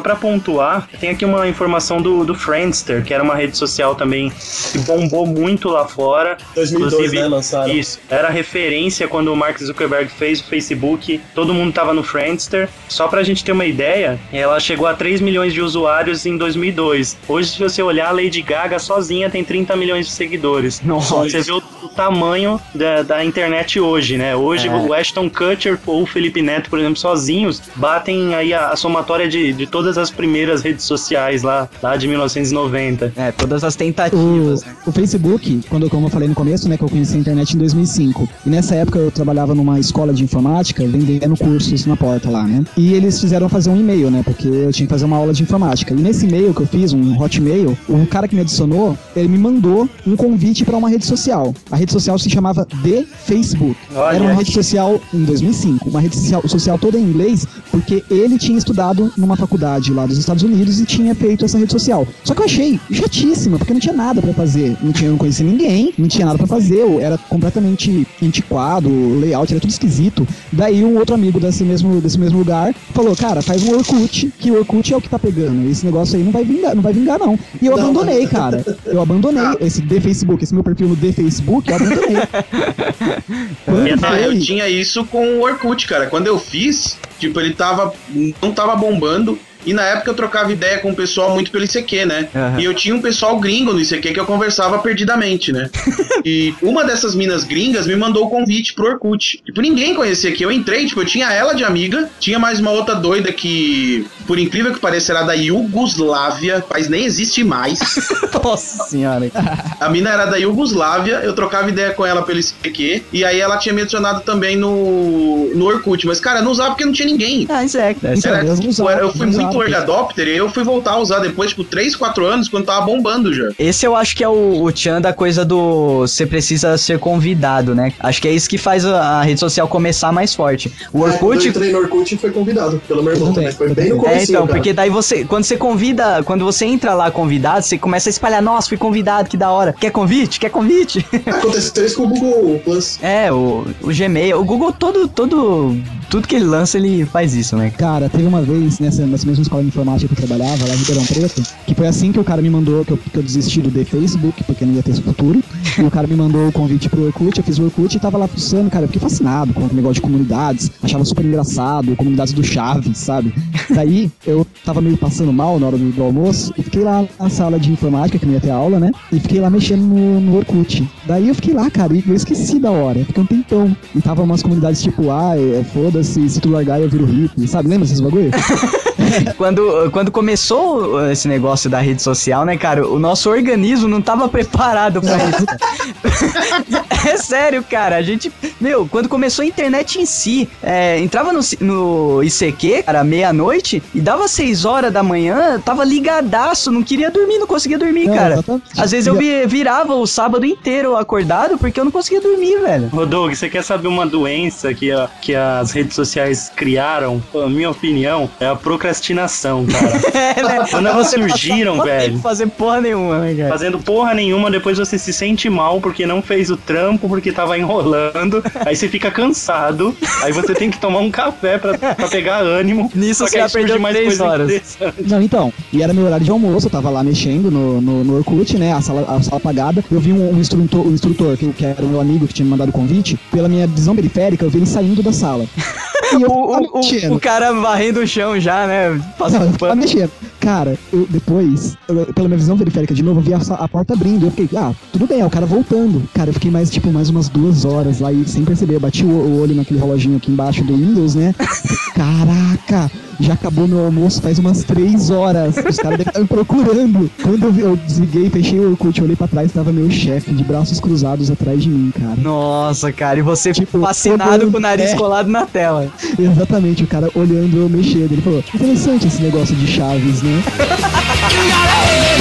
Só pra pontuar, tem aqui uma informação do, do Friendster, que era uma rede social também que bombou muito lá fora. 2002, Inclusive, né, lançaram. Isso. Era referência quando o Mark Zuckerberg fez o Facebook. Todo mundo tava no Friendster. Só pra gente ter uma ideia, ela chegou a 3 milhões de usuários em 2002. Hoje, se você olhar, a Lady Gaga sozinha tem 30 milhões de seguidores. Nossa. Você vê o, o tamanho da, da internet hoje, né? Hoje, É. o Ashton Kutcher ou o Felipe Neto, por exemplo, sozinhos, batem aí a, a somatória de, de todas as primeiras redes sociais lá, lá de 1990. É, todas as O, tentativas, né? o Facebook, quando, como eu falei no começo, né, que eu conheci a internet em 2005. E nessa época eu trabalhava numa escola de informática, vendendo cursos na porta lá, né? E eles fizeram fazer um e-mail, né? Porque eu tinha que fazer uma aula de informática. E nesse e-mail que eu fiz, um hotmail, o cara que me adicionou, ele me mandou um convite para uma rede social. A rede social se chamava The Facebook. Olha. Era uma rede social em 2005, uma rede social, social toda em inglês, porque ele tinha estudado numa faculdade lá dos Estados Unidos e tinha feito essa rede social. Só que eu achei chatíssima, porque não tinha nada pra fazer. Não tinha, eu não conhecia ninguém, não tinha nada pra fazer, eu era completamente antiquado, o layout era tudo esquisito. Daí um outro amigo desse mesmo, desse mesmo lugar falou, cara, faz um Orkut, que o Orkut é o que tá pegando. Esse negócio aí não vai vingar, não vai vingar não. E eu Não. abandonei, cara. Eu abandonei esse The Facebook, esse meu perfil no The Facebook, eu abandonei. Quando Ah, eu foi? tinha isso com o Orkut, cara. Quando eu fiz, tipo, ele tava. não tava bombando. E na época eu trocava ideia com o pessoal muito pelo ICQ, né? Aham. E eu tinha um pessoal gringo no ICQ que eu conversava perdidamente, né? e uma dessas minas gringas me mandou o convite pro Orkut. Tipo, ninguém conhecia aqui. Eu entrei, tipo, eu tinha ela de amiga, tinha mais uma outra doida que, por incrível que pareça, era da Iugoslávia, país nem existe mais. Nossa senhora. A mina era da Iugoslávia, eu trocava ideia com ela pelo ICQ, e aí ela tinha me adicionado também no, no Orkut. Mas, cara, não usava porque não tinha ninguém. Ah, isso é. Era, eu não tipo, usava, eu fui muito usava. early adopter e eu fui voltar a usar depois, tipo, 3, 4 anos, quando tava bombando já. Esse eu acho que é o, o tchan da coisa do você precisa ser convidado, né? Acho que é isso que faz a, a rede social começar mais forte. O É, quando eu Orkut. entrei no Orkut e foi convidado pelo meu irmão Eu também. Foi bem no eu começo. É, então, porque daí você, quando você convida, quando você entra lá convidado, você começa a espalhar, nossa, fui convidado, que da hora. Quer convite? Quer convite? Aconteceu isso com o Google Plus. é, o, o Gmail, o Google todo, todo, tudo que ele lança, ele faz isso, né? Cara, teve uma vez nessa, nessa mesma escola de informática que eu trabalhava, lá em Ribeirão Preto, que foi assim que o cara me mandou, que eu, que eu desisti do The Facebook, porque não ia ter futuro. E o cara me mandou o convite pro Orkut, eu fiz o Orkut e tava lá fuçando, cara, eu fiquei fascinado com o negócio de comunidades, achava super engraçado, comunidades do Chaves, sabe? Daí eu tava meio passando mal na hora do, do almoço e fiquei lá na sala de informática, que não ia ter aula, né? E fiquei lá mexendo no, no Orkut. Daí eu fiquei lá, cara, e eu esqueci da hora, fiquei um tempão. E tava umas comunidades tipo, ah, é, foda-se, se tu largar eu viro hippie, sabe? Lembra esses bagulho? Quando, quando começou esse negócio da rede social, né, cara, o nosso organismo não tava preparado pra isso. é sério, cara. A gente, meu, quando começou a internet em si, é, entrava no, no ICQ, cara, meia-noite, e dava seis horas da manhã, tava ligadaço, não queria dormir, não conseguia dormir, É, cara. exatamente. Às vezes eu vi- virava o sábado inteiro acordado porque eu não conseguia dormir, velho. Rodolfo, você quer saber uma doença que, a- que as redes sociais criaram? A minha opinião é a procrastinação, cara. É, né? Quando elas surgiram, velho. Fazer porra nenhuma, né, cara? Fazendo porra nenhuma, depois você se sente mal porque não fez o trampo, porque tava enrolando, aí você fica cansado, aí você tem que tomar um café pra, pra pegar ânimo. Nisso você já perdeu mais três coisa horas. Não, então, e era meu horário de almoço, eu tava lá mexendo no, no, no Orkut, né, a sala, a sala apagada, eu vi um, um instrutor, um instrutor que, que era o meu amigo que tinha me mandado o convite, pela minha visão periférica, eu vi ele saindo da sala. E eu O, o, o, cara varrendo o chão já, né? Não, Passando eu tava pano. mexendo. Cara, eu depois, eu- pela minha visão periférica de novo, eu vi a, a porta abrindo. Eu fiquei, ah, tudo bem, é o cara voltando. Cara, eu fiquei mais, tipo, mais umas duas horas lá e sem perceber. Eu bati o, o olho naquele reloginho aqui embaixo do Windows, né? Caraca, já acabou meu almoço faz umas três horas. Os caras devem estar me procurando. Quando eu, vi- eu desliguei, fechei o Orkut, eu olhei pra trás, tava meu chefe de braços cruzados atrás de mim, cara. Nossa, cara, e você Tipo, fascinado olhando- com o nariz é. colado na tela. Exatamente, o cara olhando eu mexendo. Ele falou, interessante esse negócio de chaves, né?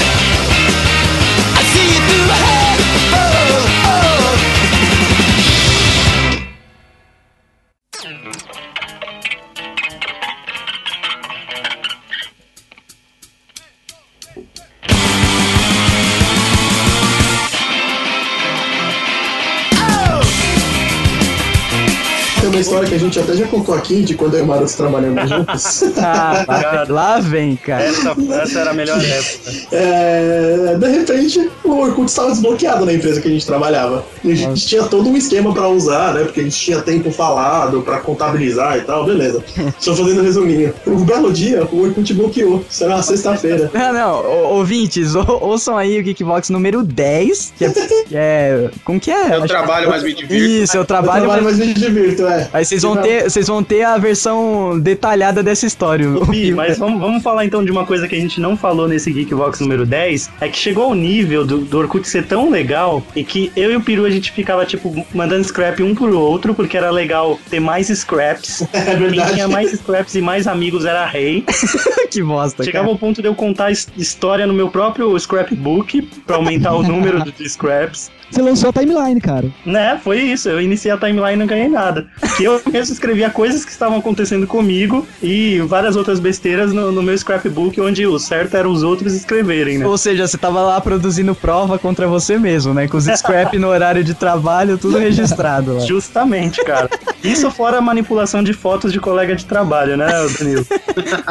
got to gente até já contou aqui de quando eu e o Maroto trabalhamos juntos. Ah, lá, lá vem, cara. Essa, essa era a melhor época. É, de repente, o Orkut estava desbloqueado na empresa que a gente trabalhava. E a gente tinha todo um esquema pra usar, né? Porque a gente tinha tempo falado pra contabilizar e tal, beleza. Só fazendo um resuminho. Um belo dia, o Orkut bloqueou. Isso era uma sexta-feira. Não, não, ô- ouvintes, ou- ouçam aí o Geekbox número 10, que é. que é- como que é? Eu Acho- trabalho, mas me divirto. Isso, eu Eu trabalho, trabalho, mas. mas me divirto, é. Aí vocês vão, ter, vocês vão ter a versão detalhada dessa história. Bi, mas vamos, vamos falar então de uma coisa que a gente não falou nesse Geekbox número 10, é que chegou ao nível do, do Orkut ser tão legal e que eu e o Peru a gente ficava, tipo, mandando scrap um pro outro, porque era legal ter mais scraps. É Quem verdade. tinha mais scraps e mais amigos era rei. que bosta, Chegava cara. ao ponto de eu contar his- história no meu próprio scrapbook pra aumentar o número de scraps. Você lançou a timeline, cara. Né, foi isso. Eu iniciei a timeline e não ganhei nada. Que eu mesmo escrevia coisas que estavam acontecendo comigo e várias outras besteiras no, no meu scrapbook, onde o certo era os outros escreverem, né? Ou seja, você tava lá produzindo prova contra você mesmo, né? Com os scrap no horário de trabalho, tudo registrado lá. Justamente, cara. Isso fora a manipulação de fotos de colega de trabalho, né, Danilo?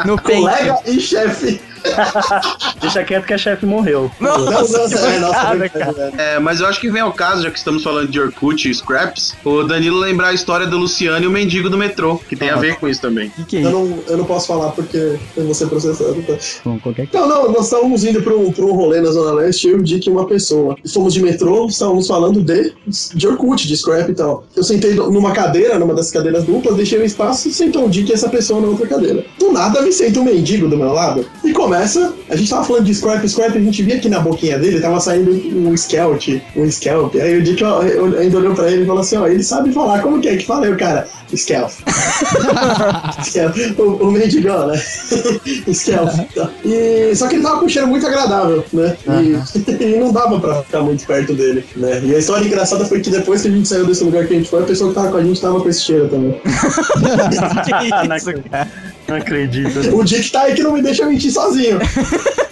No. Colega e chefe. Deixa quieto que a chefe morreu. Não, não, é, nossa, pancada, brincadeira. É, mas eu acho que vem ao caso, já que estamos falando de Orkut e Scraps, o Danilo lembrar a história do Luciano e o mendigo do metrô, que tem a ver com isso também. Que, que é Eu não, eu não posso falar porque eu vou ser processado. Tá? Bom, qualquer Não, não, nós estávamos indo para um, pra um rolê na Zona Leste, eu, o Dick e uma pessoa. E fomos de metrô, estávamos falando de, de Orkut, de Scrap e tal. Eu sentei numa cadeira, numa das cadeiras duplas, deixei um espaço e sentou o Dick e essa pessoa na outra cadeira. Do nada me senta um mendigo do meu lado e começa. A gente tava falando de Scrap, Scrap, a gente via que na boquinha dele tava saindo um Scout, um Scalp. Aí o Dick ó, eu- ainda olhou pra ele e falou assim: ó, ele sabe falar, como que é que fala? Aí o cara, Scalp. Scalp. O, o mendigão, né? Scalp. Tá. E, só que ele tava com um cheiro muito agradável, né? E, e não dava pra ficar muito perto dele, né? E a história engraçada foi que depois que a gente saiu desse lugar que a gente foi, a pessoa que tava com a gente tava com esse cheiro também. que isso, cara? Não acredito. O Dick tá aí que não me deixa mentir sozinho.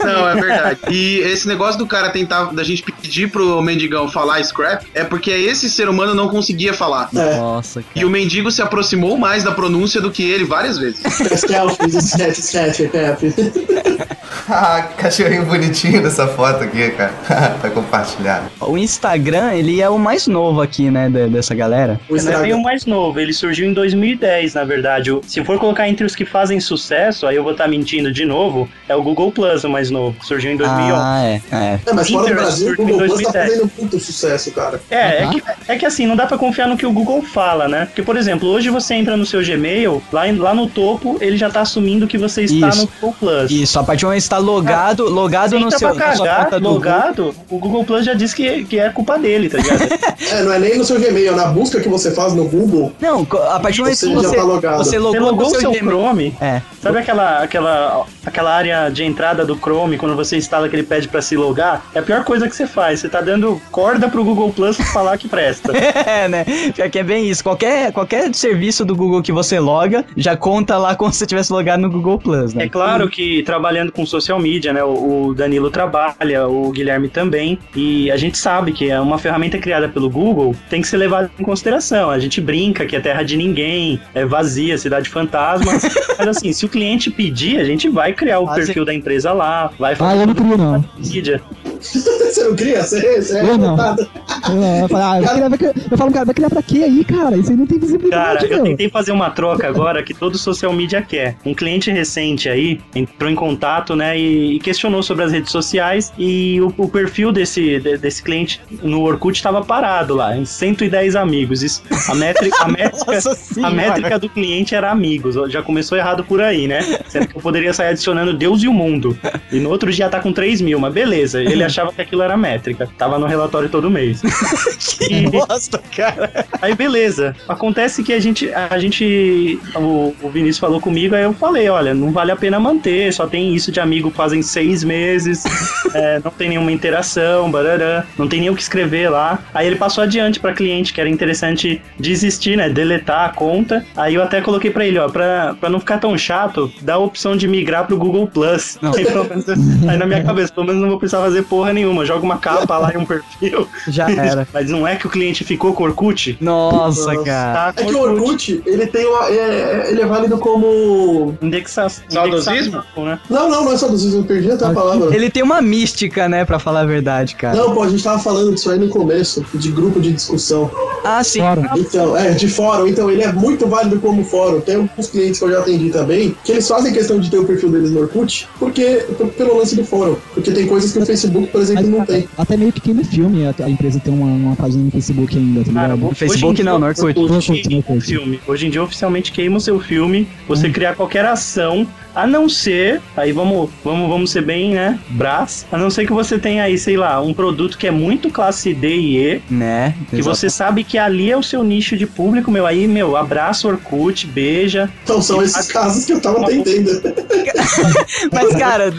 Não, é verdade. E esse negócio do cara tentar, da gente pedir pro mendigão falar Scrap, é porque esse ser humano não conseguia falar. É. Nossa, E cara. o mendigo se aproximou mais da pronúncia do que ele várias vezes. Scalp, Scalp, Scalp, Ah, cachorrinho bonitinho dessa foto aqui, cara. pra compartilhar. O Instagram, ele é o mais novo aqui, né, dessa galera. O Ele é bem o Instagram. mais novo, ele surgiu em 2010, na verdade. Se for colocar entre os que fazem sucesso, aí eu vou estar mentindo de novo, é o Google Plus, o mais novo. Surgiu em 2011. Ah, é. é. É, mas fora do Brasil, o surgiu em Google Plus tá 2010. fazendo muito sucesso, cara. É, é que, é que assim, não dá pra confiar no que o Google fala, né? Porque, por exemplo, hoje você entra no seu Gmail, lá, lá no topo, ele já tá assumindo que você está Isso. no Google Plus. Isso, a partir do momento que você tá logado, logado Se no entra seu, pra na sua cagar, conta do Google. logado, o Google Plus já disse que, que é culpa dele, tá ligado? É, não é nem no seu Gmail, é na busca que você faz no Google. Não, a partir do momento que Você já você, tá logado. você Você logou, logou no o seu Gmail- Chrome, É. Sabe aquela, aquela, aquela área de entrada do Chrome, quando você instala que ele pede pra se logar? É a pior coisa que você faz. Você tá dando corda pro Google Plus falar que presta. É, né? Pior que é bem isso. Qualquer, qualquer serviço do Google que você loga, já conta lá como se você tivesse logado no Google Plus, né? É claro que trabalhando com social media, né? O, o Danilo trabalha, o Guilherme também. E a gente sabe que é uma ferramenta criada pelo Google, tem que ser levada em consideração. A gente brinca que é terra de ninguém, é vazia, cidade fantasma. mas assim, se o cliente pedir, a gente vai criar o Fazer- perfil da empresa lá, vai Ah, fazer eu não crio, não. mídia. você não cria? Você, você é Eu não. Eu, não, eu, falo, ah, criar- eu falo, cara, vai criar pra quê aí, cara? Isso aí não tem visibilidade, Cara, eu tentei fazer uma troca agora que todo social media quer. Um cliente recente aí entrou em contato, né, e, e questionou sobre as redes sociais e o, o perfil desse, de- desse cliente no Orkut estava parado lá, em 110 amigos. Isso, a, métrica, a, métrica, Nossa a métrica do cliente era amigos. Já começou errado por aí, né? Sendo que eu poderia sair adicionando Deus e o mundo. E no outro dia tá com 3 mil, mas beleza. Ele achava que aquilo era métrica. Tava no relatório todo mês. Que bosta, cara. Aí beleza. Acontece que a gente, a gente, o, o Vinícius falou comigo, aí eu falei, olha, não vale a pena manter, só tem isso de amigo fazem seis meses, é, não tem nenhuma interação, barará, não tem nem o que escrever lá. Aí ele passou adiante pra cliente que era interessante desistir, né, deletar a conta. Aí eu até coloquei pra ele, ó, pra, pra não ficar tão chato, dá a opção de migrar pro Google Plus. Aí, menos, aí na minha cabeça, pelo menos não vou precisar fazer porra nenhuma, joga uma capa lá e um perfil. Já era. Mas não é que o cliente ficou com o Orkut? Nossa, Nossa. cara. Tá É que o Orkut, ele tem uma. é- ele é válido como. Indexa... Saudosismo? indexação, né? Não, não, não é eu perdi até a palavra. Ele tem uma mística, né, pra falar a verdade, cara. Não, pô, a gente tava falando disso aí no começo, de grupo de discussão. Ah, sim. Fora. Então, é, de fórum. Então, ele é muito válido como fórum. Tem alguns clientes que eu já atendi também, que eles fazem questão de ter o perfil deles no Orkut, porque, pelo lance do fórum. Porque tem coisas que o Facebook, por exemplo, não tem. Até meio que queima filme a, a empresa ter uma, uma página no Facebook ainda, tá Cara, ligado? Facebook hoje em não, dia- no Orkut. Hoje em Orkut, dia, Orkut. um filme. Hoje em dia, oficialmente queima o seu filme. Você criar qualquer ação, a não ser. Aí vamos, vamos, vamos ser bem, né? Brás. A não ser que você tenha aí, sei lá, um produto que é muito classe D e E. Né? Que você sabe que ali é o seu nicho de público, meu. Aí, meu, abraça Orkut, beija. Então, são esses casos que eu tava atendendo. Mas, cara,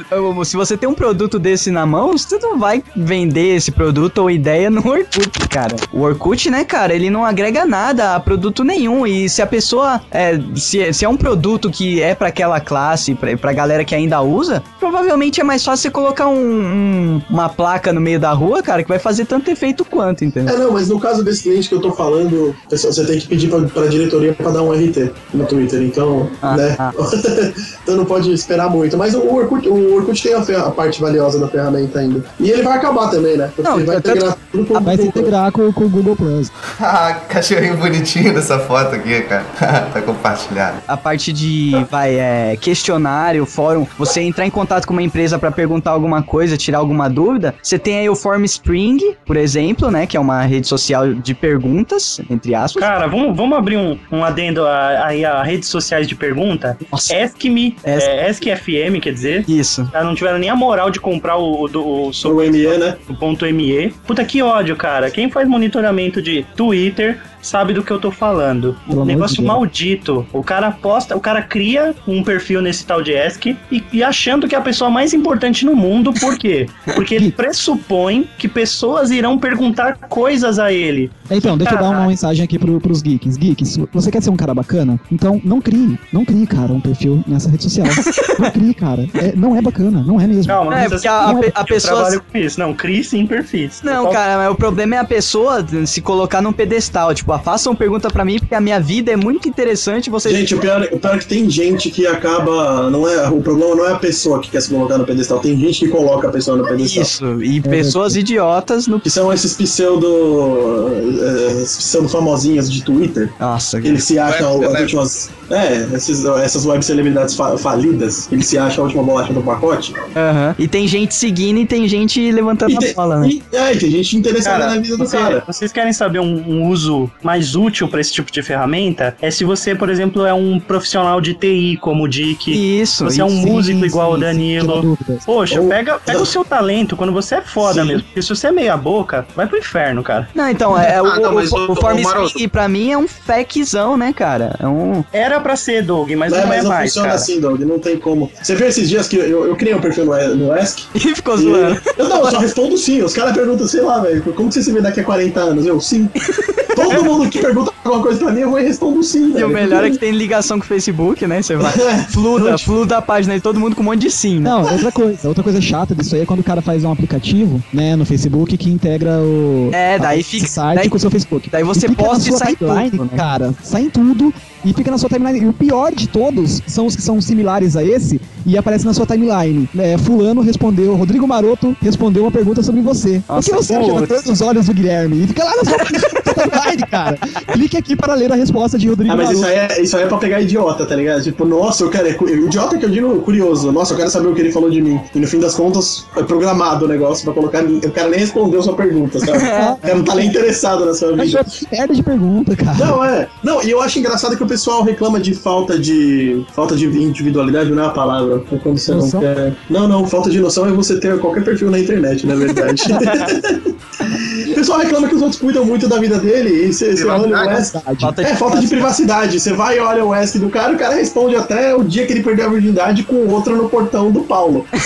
se você tem um produto desse na mão, você não vai vender esse produto ou ideia no Orkut, cara. O Orkut, né, cara, ele não agrega nada a produto nenhum. E se a pessoa. É, se, se é um produto que é pra aquela classe, pra, pra galera que ainda usa, provavelmente é mais fácil você colocar um- um- uma placa no meio da rua, cara, que vai fazer tanto efeito quanto, entendeu? É, não, mas no caso desse cliente que eu tô falando, você tem que pedir pra, pra diretoria pra dar um RT no Twitter, então, Ah, né? ah. então não pode esperar muito. Mas o Orkut, o Orkut tem a, a parte valiosa da ferramenta ainda. E ele vai acabar também, né? Porque Não, ele vai tanto- integrar tudo com o Vai se Google. integrar com, com o Google Plus. Ah, cachorrinho bonitinho dessa foto aqui, cara. tá compartilhado. a parte de vai é, questionário, fórum, você entrar em contato com uma empresa pra perguntar alguma coisa, tirar alguma dúvida, você tem aí o Form Spring, por exemplo, né, que é uma rede social de perguntas, entre aspas. Cara, vamos, vamos abrir um, um adendo a- aí a, redes sociais de pergunta. Nossa. Ask.me, Ask- é, Ask.fm, quer dizer. Isso. Já não tiveram nem a moral de comprar o, o, O ME, né? o ponto .me. Puta que ódio, cara. Quem faz monitoramento de Twitter sabe do que eu tô falando. Pelo amor Negócio maldito. O cara posta, o cara cria um perfil nesse tal de Ask e, e achando que é a pessoa mais importante no mundo, por quê? Porque ele pressupõe que pessoas irão perguntar coisas a ele. Então, deixa eu dar uma mensagem aqui pro, pros geeks. Geeks, você quer ser um cara bacana? Então, não crie. Não crie, cara, um perfil nessa rede social. não crie, cara. É- não é bacana, não é mesmo. Calma, É, não porque a- a pe- a eu pessoa- trabalho com isso. Não, crie sim perfis. Não, Qual- cara, mas o problema é a pessoa se colocar num pedestal. Tipo, ah, façam pergunta pra mim, porque a minha vida é muito interessante. Vocês. Gente, o pior, o pior é que tem gente que acaba. Não é, o problema não é a pessoa que quer se colocar no pedestal, tem gente que coloca a pessoa no pedestal. Isso, e pessoas idiotas no. Que são esses pseudo. eh, esses pseudo famosinhos de Twitter. Nossa, que Eles se acham Web as últimas. É, esses, essas web celebridades fa- falidas, eles se acham a última bolacha do pacote. aham. E tem gente seguindo e tem gente levantando E a bola, né? e, é, tem gente interessada Cara, na vida do você- cara. vocês querem saber um, um uso mais útil para esse tipo de ferramenta? É se você, por exemplo, é um profissional de TI, como o Dick, Isso. você é um isso. músico igual o Danilo. Poxa, Ou- pega, pega o seu talento quando você é foda Sim. mesmo. Porque se você é meia boca, vai pro inferno, cara. Não, então, é, o, Ah, não, mas o, o- o Form o Spring pra mim é um fakezão, né, cara? É um. Era pra ser, Doug, mas Não, não, mas é não mais, funciona cara. assim, Doug, não tem como. Você viu esses dias que eu, eu criei um perfil no, no Ask? E ficou e- zoando. Eu não, eu só respondo sim. Os caras perguntam, sei lá, velho, como que você se vê daqui a 40 anos? Eu, sim. Todo mundo que pergunta alguma coisa pra mim, eu vou e respondo sim, E velho. o melhor é que tem ligação com o Facebook, né? Você vai. Fluda, fluda a página e todo mundo com um monte de sim, né? Não, outra coisa, outra coisa chata disso aí é quando o cara faz um aplicativo, né, no Facebook que integra o É, daí a- fica- site daí- com o seu Facebook. daí você E fica na posta e sai timeline, tudo, né? cara, sai em tudo e fica na sua timeline. E o pior de todos são os que são similares a esse e aparece na sua timeline. É, fulano respondeu, Rodrigo Maroto respondeu uma pergunta sobre você. Nossa, o que você acha putz. tanto os olhos do Guilherme? E fica lá na sua timeline, cara. Clique aqui para ler a resposta de Rodrigo Ah, mas isso aí, é, isso aí é pra pegar idiota, tá ligado? Tipo, nossa, eu quero. É, idiota que eu digo curioso. Nossa, eu quero saber o que ele falou de mim. E no fim das contas, é programado o negócio pra colocar. O cara nem respondeu sua pergunta, sabe? O cara não tá nem interessado na sua vida. que merda de pergunta, cara. Não, é. Não, e eu acho engraçado que o pessoal reclama de falta de. Falta de individualidade, não é a palavra. É quando você Noção? não quer. Não, não, falta de noção é você ter qualquer perfil na internet, na verdade. o pessoal reclama que os outros cuidam muito da vida dele e você você olha o Privacidade. Falta É, falta de privacidade. Você vai e olha o West do cara, o cara responde até o dia que ele perdeu a virgindade com outro no portão do Paulo.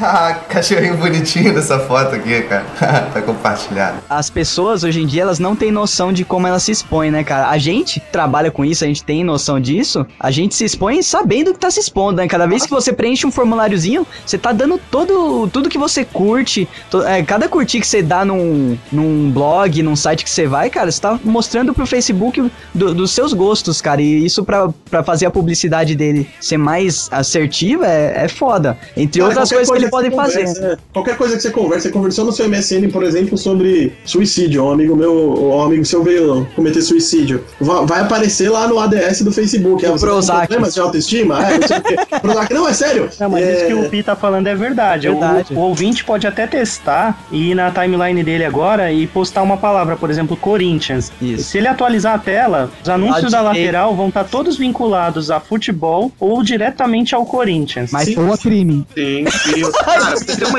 Ah, cachorrinho bonitinho dessa foto aqui, cara. tá compartilhado. As pessoas hoje em dia elas não têm noção de como elas se expõem, né, cara? A gente trabalha com isso, a gente tem noção disso. A gente se expõe sabendo que tá se expondo, né? Cada vez que você preenche um formuláriozinho, você tá dando todo tudo que você curte, to- é, cada curtir que você dá num, num blog, num site que você vai, cara, você tá mostrando pro Facebook do- dos seus gostos, cara. E isso pra, pra fazer a publicidade dele ser mais assertiva é, é foda. Entre Cara, outras coisas que ele coisa pode fazer. é. Qualquer coisa que você conversa, você conversou no seu MSN, por exemplo, sobre suicídio. Um amigo meu, um amigo seu veio cometer suicídio. Va- Vai aparecer lá no ADS do Facebook. O você Prozac. problemas de autoestima? É, não sei o quê. Prozac, não, é sério. Não, mas É, isso que o Pi tá falando é verdade. O- Verdade. O, ouvinte pode até testar e ir na timeline dele agora e postar uma palavra, por exemplo, Corinthians. Isso. Se ele atualizar a tela, os anúncios da lateral vão estar todos vinculados a futebol ou diretamente ao Corinthians. Mas Sim. Ou a crime. Sim, e eu- cara, você tem, uma,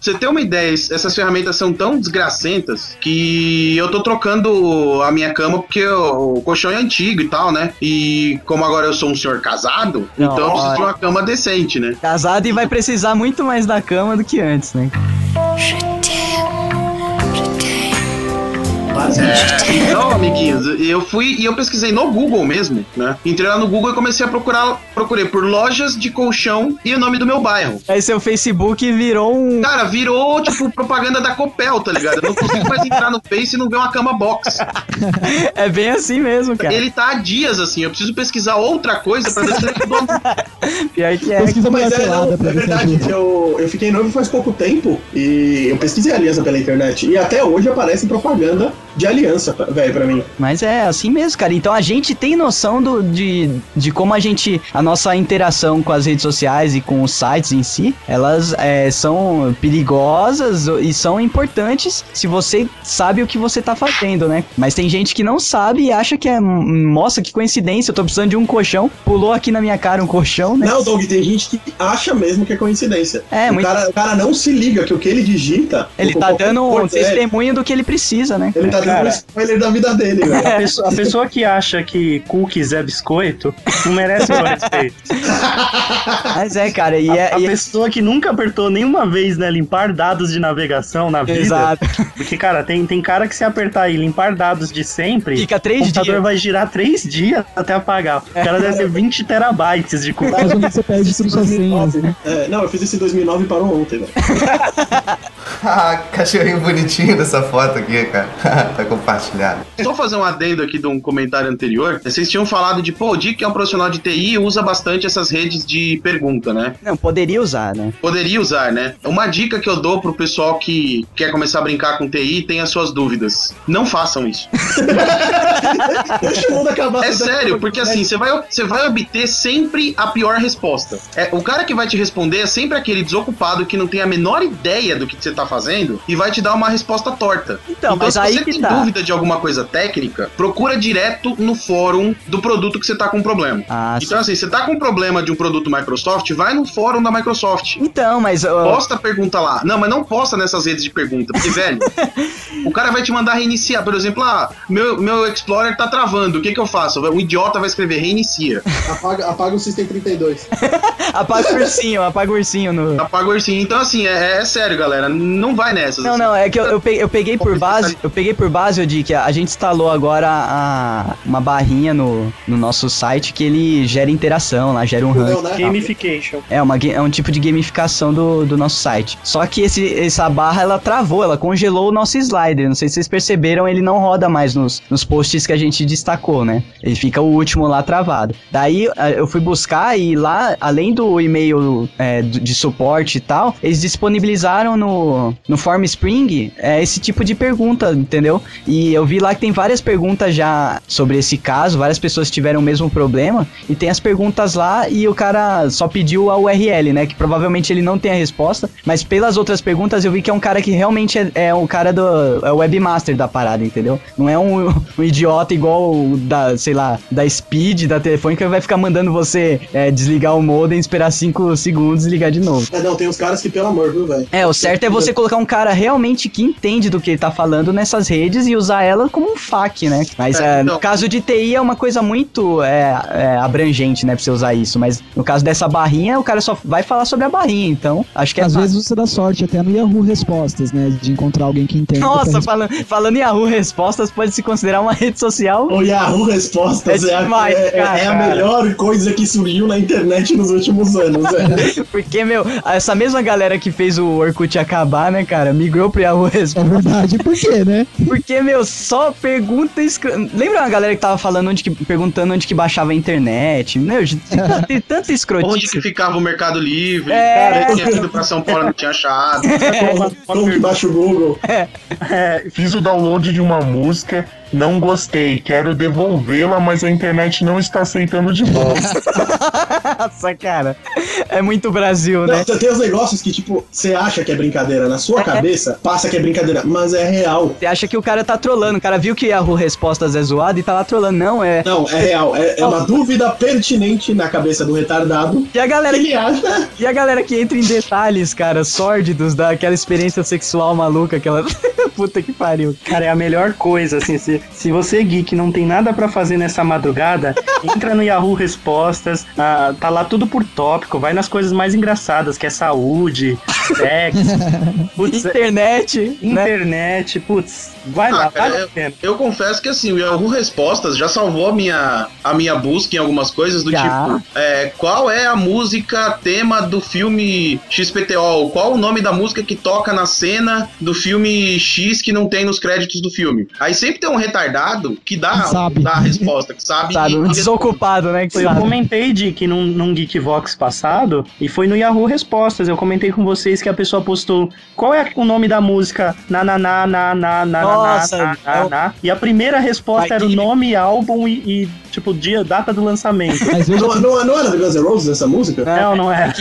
você tem uma ideia, essas ferramentas são tão desgracentas que eu tô trocando a minha cama porque o, o colchão é antigo e tal, né? E como agora eu sou um senhor casado, Não, então eu preciso de uma cama decente, né? Casado e vai precisar muito mais da cama do que antes, né? Shit. Então, amiguinhos, eu fui e eu pesquisei no Google mesmo, né? Entrei lá no Google e comecei a procurar, procurei por lojas de colchão e o nome do meu bairro. Aí seu Facebook virou um. Cara, virou tipo propaganda da Copel, tá ligado? Eu não consigo mais entrar no Face e não ver uma cama box. É bem assim mesmo, cara. Ele tá há dias assim, eu preciso pesquisar outra coisa pra ver se ele mudou. Pior que é. Pesquisa uma Mas é, não, é verdade, ajuda. eu, eu fiquei noivo faz pouco tempo e eu pesquisei aliança pela internet. E até hoje aparece propaganda de aliança, velho, pra mim. Mas é assim mesmo, cara. Então a gente tem noção do, de, de como a gente. A nossa interação com as redes sociais e com os sites em si, elas é, são perigosas e são importantes se você sabe o que você tá fazendo, né? Mas tem gente que não sabe e acha que é. Nossa, que coincidência, eu tô precisando de um colchão. Pulou aqui na minha cara um colchão, né? Não, Doug, tem gente que acha mesmo que é coincidência. É, o, muito- cara, o cara não se liga que o que ele digita. Ele tá dando um é, testemunho do que ele precisa, né? Ele tá Cara. um spoiler da vida dele, velho. A pessoa, a pessoa que acha que cookies é biscoito não merece meu respeito. Mas é, cara, e é. A e é- pessoa que nunca apertou nenhuma vez, né, limpar dados de navegação na vida. Exato. Porque, cara, tem, tem cara que se apertar aí limpar dados de sempre, Fica o três computador dias. vai girar três dias até apagar. O cara deve ter 20 terabytes de cookies. Você perde tudo suas senhas, né? É, não, eu fiz isso em 2009 e parou ontem, velho. Ah, cachorrinho bonitinho dessa foto aqui, cara. tá compartilhado. Só fazer um adendo aqui de um comentário anterior. Vocês tinham falado de, pô, o Dick é um profissional de TI e usa bastante essas redes de pergunta, né? Não, poderia usar, né? Poderia usar, né? Uma dica que eu dou pro pessoal que quer começar a brincar com TI e tem as suas dúvidas. Não façam isso. Deixa o mundo acabar. É sério, porque assim, você vai, você vai obter sempre a pior resposta. É, o cara que vai te responder é sempre aquele desocupado que não tem a menor ideia do que você tá fazendo e vai te dar uma resposta torta. Então, mas se aí você que tem tá. dúvida de alguma coisa técnica, procura direto no fórum do produto que você tá com problema. Ah, Então, assim, você tá com problema de um produto Microsoft, vai no fórum da Microsoft. Então, mas. ó, Posta a pergunta lá. Não, mas não posta nessas redes de pergunta, porque, velho, o cara vai te mandar reiniciar. Por exemplo, ah, meu, meu Explorer tá travando, o que que eu faço? Um idiota vai escrever reinicia. Apaga, apaga o System 32. apaga o ursinho, apaga o ursinho no. Apaga o ursinho. Então, assim, é, é sério, galera. Não vai nessas. Não, assim. não, é que eu, eu peguei, eu peguei por base, eu peguei por base, Odi, que a gente instalou agora a, uma barrinha no, no nosso site que ele gera interação lá, gera um ranking. Né? Gamification. É, uma, é um tipo de gamificação do, do nosso site. Só que esse, essa barra, ela travou, ela congelou o nosso slider. Não sei se vocês perceberam, ele não roda mais nos, nos posts que a gente destacou, né? Ele fica o último lá travado. Daí eu fui buscar e lá, além do e-mail do- de suporte e tal, eles disponibilizaram no, no Form Spring eh, esse tipo de pergunta, entendeu? E eu vi lá que tem várias perguntas já sobre esse caso, várias pessoas tiveram o mesmo problema, e tem as perguntas lá e o cara só pediu a URL, né? Que provavelmente ele não tem a resposta, mas pelas outras perguntas eu vi que é um cara que realmente é, é um cara do é o webmaster da parada, entendeu? Não é um, um idiota igual o da, sei lá, da Speed, da Telefônica, que vai ficar mandando você é, desligar o modem, esperar 5 segundos e ligar de novo. É, não, tem uns caras que, pelo amor, viu, velho? É, o certo é você colocar um cara realmente que entende do que ele tá falando nessas redes e usar ela como um FAQ, né? Mas É, é, então- no caso de TI é uma coisa muito é, é, abrangente, né, pra você usar isso. Mas no caso dessa barrinha, o cara só vai falar sobre a barrinha, então acho que é Às fácil. vezes você dá sorte até no Yahoo Respostas, né? De encontrar alguém que entende. Nossa, falando, falando em Yahoo Respostas, pode se considerar uma rede social. O Yahoo Respostas É é, a- demais, é- é- cara. é a melhor coisa que surgiu na internet nos últimos anos. Porque, meu, essa mesma galera que fez o Orkut acabar, né, cara, migrou pro Yahoo É Respostas. verdade, por quê, né? Porque, meu, só pergunta. escro- Lembra uma galera que tava falando onde que. perguntando onde que baixava a internet? Meu, tem, tanta- escrotice. Onde que ficava o Mercado Livre? É. Cara, tinha vindo pra São Paulo, não tinha achado. Como que baixa o Google? É, fiz o download de uma música, não gostei, quero devolvê-la, mas a internet não está aceitando de volta. Nossa, cara. É muito Brasil, né? Não, tem os negócios que, tipo, você acha que é brincadeira. Na sua cabeça, passa que é brincadeira, mas é real. Você acha que o cara tá trolando. O cara viu que Yahoo Respostas é zoado e tá lá trolando. Não, é. Não, é real. É, é uma dúvida pertinente na cabeça do retardado. E a galera Ele acha. E a galera que entra em detalhes, cara, sórdidos daquela experiência sexual maluca que ela Puta que pariu. Cara, é a melhor coisa, assim, se, se você, geek, não tem nada pra fazer nessa madrugada, entra no Yahoo Respostas, ah, tá lá tudo por tópico, vai nas coisas mais engraçadas, que é saúde, sexo, putz, Internet, né? internet, putz, vai lá, Ah, cara, vale a eu, pena. eu confesso que assim, o Yahoo Respostas já salvou a minha, a minha busca em algumas coisas do Já. tipo, é, qual é a música tema do filme XPTO? Qual o nome da música que toca na cena do filme X que não tem nos créditos do filme? Aí sempre tem um retardado que dá, sabe. dá a resposta, que sabe. Sabe, e- um desocupado, né? Que Eu sabe. comentei de que num, num Geekvox passado, e foi no Yahoo Respostas, eu comentei com vocês que a pessoa postou qual é o nome da música na na na na na na Nossa, na, na, é na, e a primeira resposta Vai era o nome, álbum e, e, tipo dia, data do lançamento. Mas Não, não, não era do Guns N' Roses essa música? Não, não é.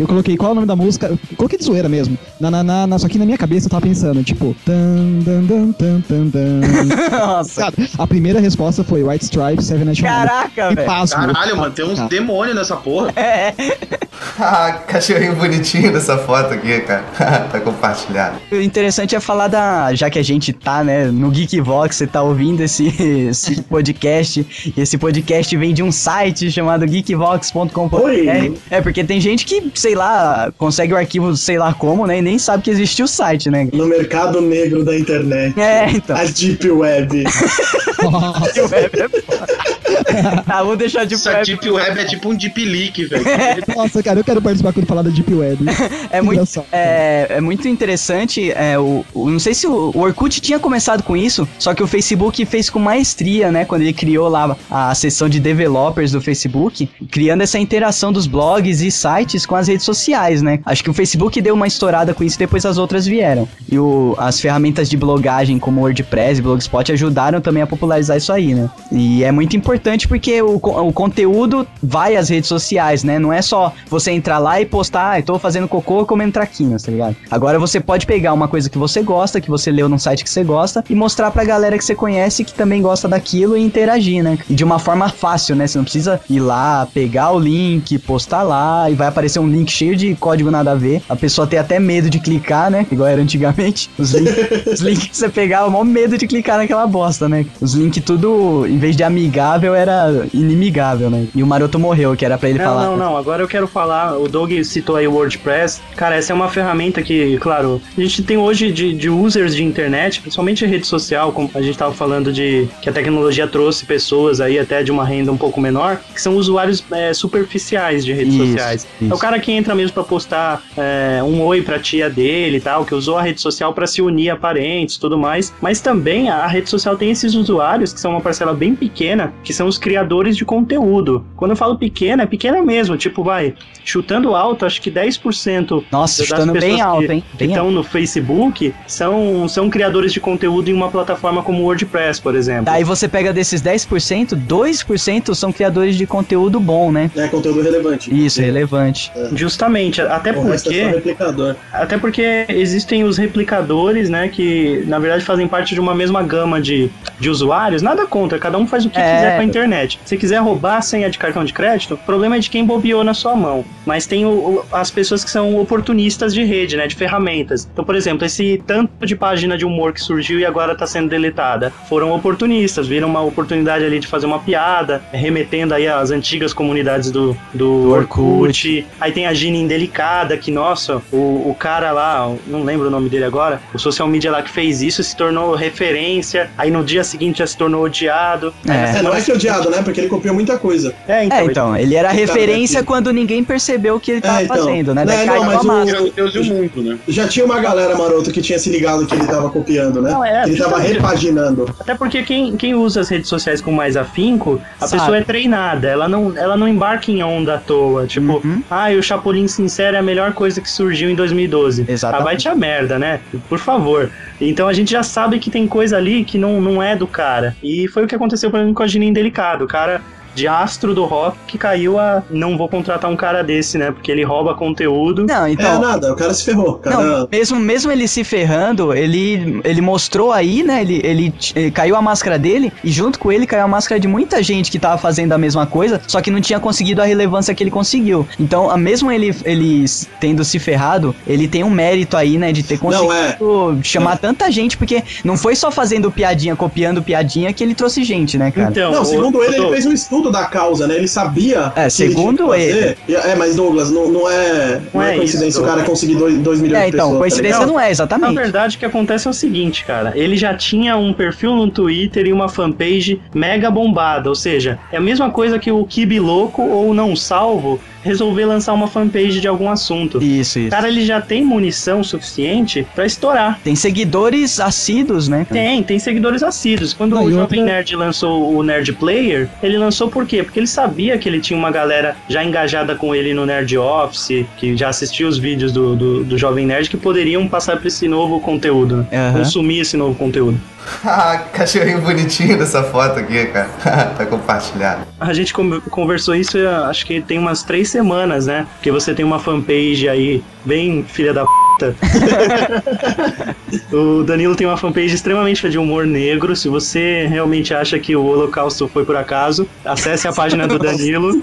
Eu coloquei qual é o nome da música, eu coloquei de zoeira mesmo. Na, na, na, na- só que na minha cabeça eu tava pensando, tipo, tan, dan, dan, tan, tan, tan. Nossa. A primeira resposta foi White Stripes, Seven Nation. Caraca, velho. Caralho, mano, tem uns Cara. demônios nessa porra. Ah, cachorrinho bonitinho dessa foto aqui, cara. tá compartilhado. O interessante é falar da. Já que a gente tá, né, no Geekvox, você tá ouvindo esse, esse podcast. E esse podcast vem de um site chamado geekvox.com.br. Oi. É, porque tem gente que, sei lá, consegue o arquivo, sei lá como, né? E nem sabe que existe o site, né? No mercado negro da internet. É, então. A Deep Web. ah, vou deixar de Essa Deep Web é tipo um Deep Leak, velho. Nossa, cara, eu quero participar quando falar da Deep Web. É muito, é, é muito interessante. É, o, o- não sei se o, o Orkut tinha começado com isso, só que o Facebook fez com maestria, né? Quando ele criou lá a seção de developers do Facebook, criando essa interação dos blogs e sites com as redes sociais, né? Acho que o Facebook deu uma estourada com isso e depois as outras vieram. E o, as ferramentas de blogagem como WordPress e Blogspot ajudaram também a popularizar isso aí, né? E é muito importante porque o, o conteúdo vai às redes sociais, né? Não é só você entrar lá e postar, ah, tô fazendo cocô comendo traquinas, tá ligado? Agora você pode pegar uma coisa que você gosta, que você leu num site que você gosta, e mostrar pra galera que você conhece que também gosta daquilo e interagir, né? E de uma forma fácil, né? Você não precisa ir lá, pegar o link, postar lá, e vai aparecer um link cheio de código nada a ver. A pessoa tem até medo de clicar, né? Igual era antigamente. Os links, os links que você pegava, maior medo de clicar naquela bosta, né? Os links tudo, em vez de amigável, era inimigável, né? E o Maroto morreu, que era pra ele Não, falar. não, não. Agora eu quero falar. O Doug citou aí o WordPress. Cara, essa é uma ferramenta que, claro, a gente tem hoje de, de users de internet, principalmente rede social, como a gente tava falando de que a tecnologia trouxe pessoas aí até de uma renda um pouco menor, que são usuários é, superficiais de redes Isso, sociais. isso. É o cara que entra mesmo pra postar é, um oi pra tia dele e tal, que usou a rede social pra se unir a parentes e tudo mais. Mas também a rede social tem esses usuários, que são uma parcela bem pequena, que são os criadores de conteúdo. Quando eu falo pequena, é pequena mesmo. Tipo, vai, chutando alto, acho que 10% Nossa, das chutando bem pessoas alto, que- hein? que Bem estão no Facebook são, são criadores de conteúdo em uma plataforma como o WordPress, por exemplo. Daí você pega desses 10%, 2% são criadores de conteúdo bom, né? É conteúdo relevante. Isso, relevante. Justamente, até O resto é só porque replicador. Até porque existem os replicadores, né, que na verdade fazem parte de uma mesma gama de, de usuários. Nada contra, cada um faz o que É. quiser com a internet. Se quiser roubar a senha de cartão de crédito, o problema é de quem bobeou na sua mão. Mas tem o- o- as pessoas que são oportunistas de rede, né, de ferramentas. Então, por exemplo, esse tanto de página de humor que surgiu e agora está sendo deletada, foram oportunistas, viram uma oportunidade ali de fazer uma piada, remetendo aí às antigas comunidades do, do Orkut. Orkut. Aí tem a Gina Indelicada, que, nossa, o, o cara lá, não lembro o nome dele agora, o social media lá que fez isso se tornou referência, aí no dia seguinte já se tornou odiado. É. É, não é é odiado, né? Porque ele copiou muita coisa. É, então. É, então, ele era referência aqui. quando ninguém percebeu o que ele tava É, então. fazendo, né? Daí não, mas a o-. É o Deus e o mundo, né? Já tinha uma galera maroto que tinha se ligado que ele tava copiando, né? Não, é, ele tava repaginando. Até porque quem, quem usa as redes sociais com mais afinco, a Sabe. pessoa é treinada, ela não, ela não embarca em onda à toa. Tipo, Uhum. ah, o Chapolin Sincero é a melhor coisa que surgiu em 2012. Exatamente. Ah, vai te a merda, né? Por favor. Então a gente já sabe que tem coisa ali que não, não é do cara. E foi o que aconteceu, por exemplo, com a Gina Indelicado. O cara de astro do rock que caiu a não vou contratar um cara desse, né? Porque ele rouba conteúdo. Não, É então. nada, o cara se ferrou. O cara... Não, mesmo, mesmo ele se ferrando, ele, ele mostrou aí, né? Ele, ele, ele caiu a máscara dele e junto com ele caiu a máscara de muita gente que tava fazendo a mesma coisa, só que não tinha conseguido a relevância que ele conseguiu. Então, a- mesmo ele, ele tendo se ferrado, ele tem um mérito aí, né? De ter Não, é. conseguido chamar tanta gente, porque não foi só fazendo piadinha, copiando piadinha que ele trouxe gente, né, cara? Então, Não, o- segundo ele, ele Doug, fez um estudo da causa, né? Ele sabia. É, que segundo ele. fazer. É, mas Douglas, não, não é, não Não é é coincidência isso, o cara conseguir 2 milhões É, de então, pessoas. coincidência tá não é, Na exatamente. verdade, o que acontece é o seguinte, cara. Ele já tinha um perfil no Twitter e uma fanpage mega bombada. Ou seja, é a mesma coisa que o Kibi Louco ou Não Salvo resolver lançar uma fanpage de algum assunto. Isso, O isso. cara, ele já tem munição suficiente pra estourar. Tem seguidores assíduos, né? cara? Tem, tem seguidores assíduos. Quando Não, o Jovem outra- Nerd lançou o Nerd Player, ele lançou por quê? Porque ele sabia que ele tinha uma galera já engajada com ele no Nerd Office, que já assistia os vídeos do, do, do Jovem Nerd, que poderiam passar pra esse novo conteúdo, né? Aham. consumir esse novo conteúdo. Ah, cachorrinho bonitinho dessa foto aqui, cara. tá compartilhado. A gente con- conversou isso, acho que tem umas três semanas, né? Porque você tem uma fanpage aí, bem filha da o Danilo tem uma fanpage extremamente de humor negro. Se você realmente acha que o Holocausto foi por acaso, acesse a página do Danilo.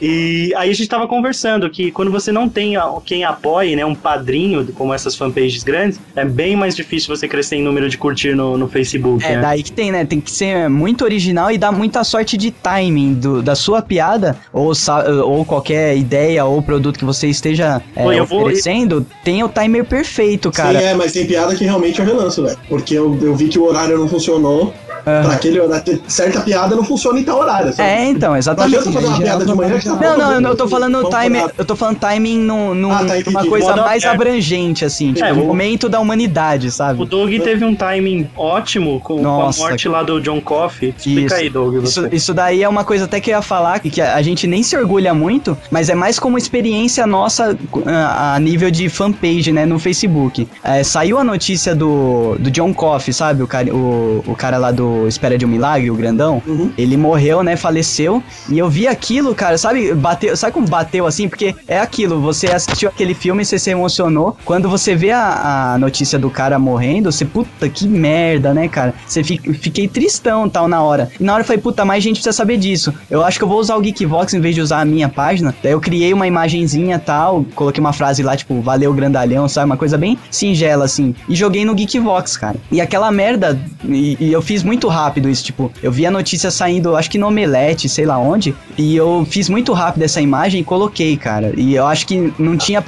E aí a gente tava conversando que quando você não tem quem apoie, né, um padrinho, como essas fanpages grandes, é bem mais difícil você crescer em número de curtir no, no Facebook. É, né? daí que tem, né? Tem que ser muito original e dar muita sorte de timing do, da sua piada, ou, ou qualquer ideia ou produto que você esteja é, Pô, eu vou- oferecendo, tem o timer perfeito, cara. Sim, é, mas tem piada que realmente eu relanço, velho. Porque eu, eu vi que o horário não funcionou. Aham. Pra aquele horário. Certa piada não funciona em tal horário. sabe? É, então, Não exatamente. fazer uma piada de manhã que tá Não, não, eu, não- eu tô falando timing, eu tô falando timing num, num- Ah, tá, numa coisa Modo mais aberto. abrangente, assim, tipo, É, no o- momento da humanidade, sabe? O Doug teve um timing ótimo com, com a Nossa. morte lá do John Coffey. Explica Isso. aí, Doug. Isso, Você. isso daí é uma coisa até que eu ia falar, que que a gente nem se orgulha muito, mas é mais como experiência nossa ah, a nível de fanpage, né, no Facebook. É, saiu a notícia do, do John Coffey, sabe? O cara, o, o cara lá do Espera de um Milagre, o grandão. Uhum. Ele morreu, né, faleceu. E eu vi aquilo, cara, sabe? Bateu, sabe como bateu assim? Porque é aquilo, você assistiu aquele filme, você se emocionou. Quando você vê a, a notícia do cara morrendo, você, puta, que merda, né, cara? Você fica, fiquei tristão tal na hora. E na hora eu falei, puta, mais gente precisa saber disso. Eu acho que eu vou usar o Geekvox em vez de usar a minha página. Daí eu criei uma imagenzinha tal, coloquei uma frase lá, tipo, valeu grandalhão, sabe? Uma coisa bem singela, assim. E joguei no Geekvox, cara. E aquela merda, e, e eu fiz muito rápido isso, tipo, eu vi a notícia saindo, acho que no Omelete, sei lá onde, e eu fiz muito rápido essa imagem e coloquei, cara. E eu acho que não tinha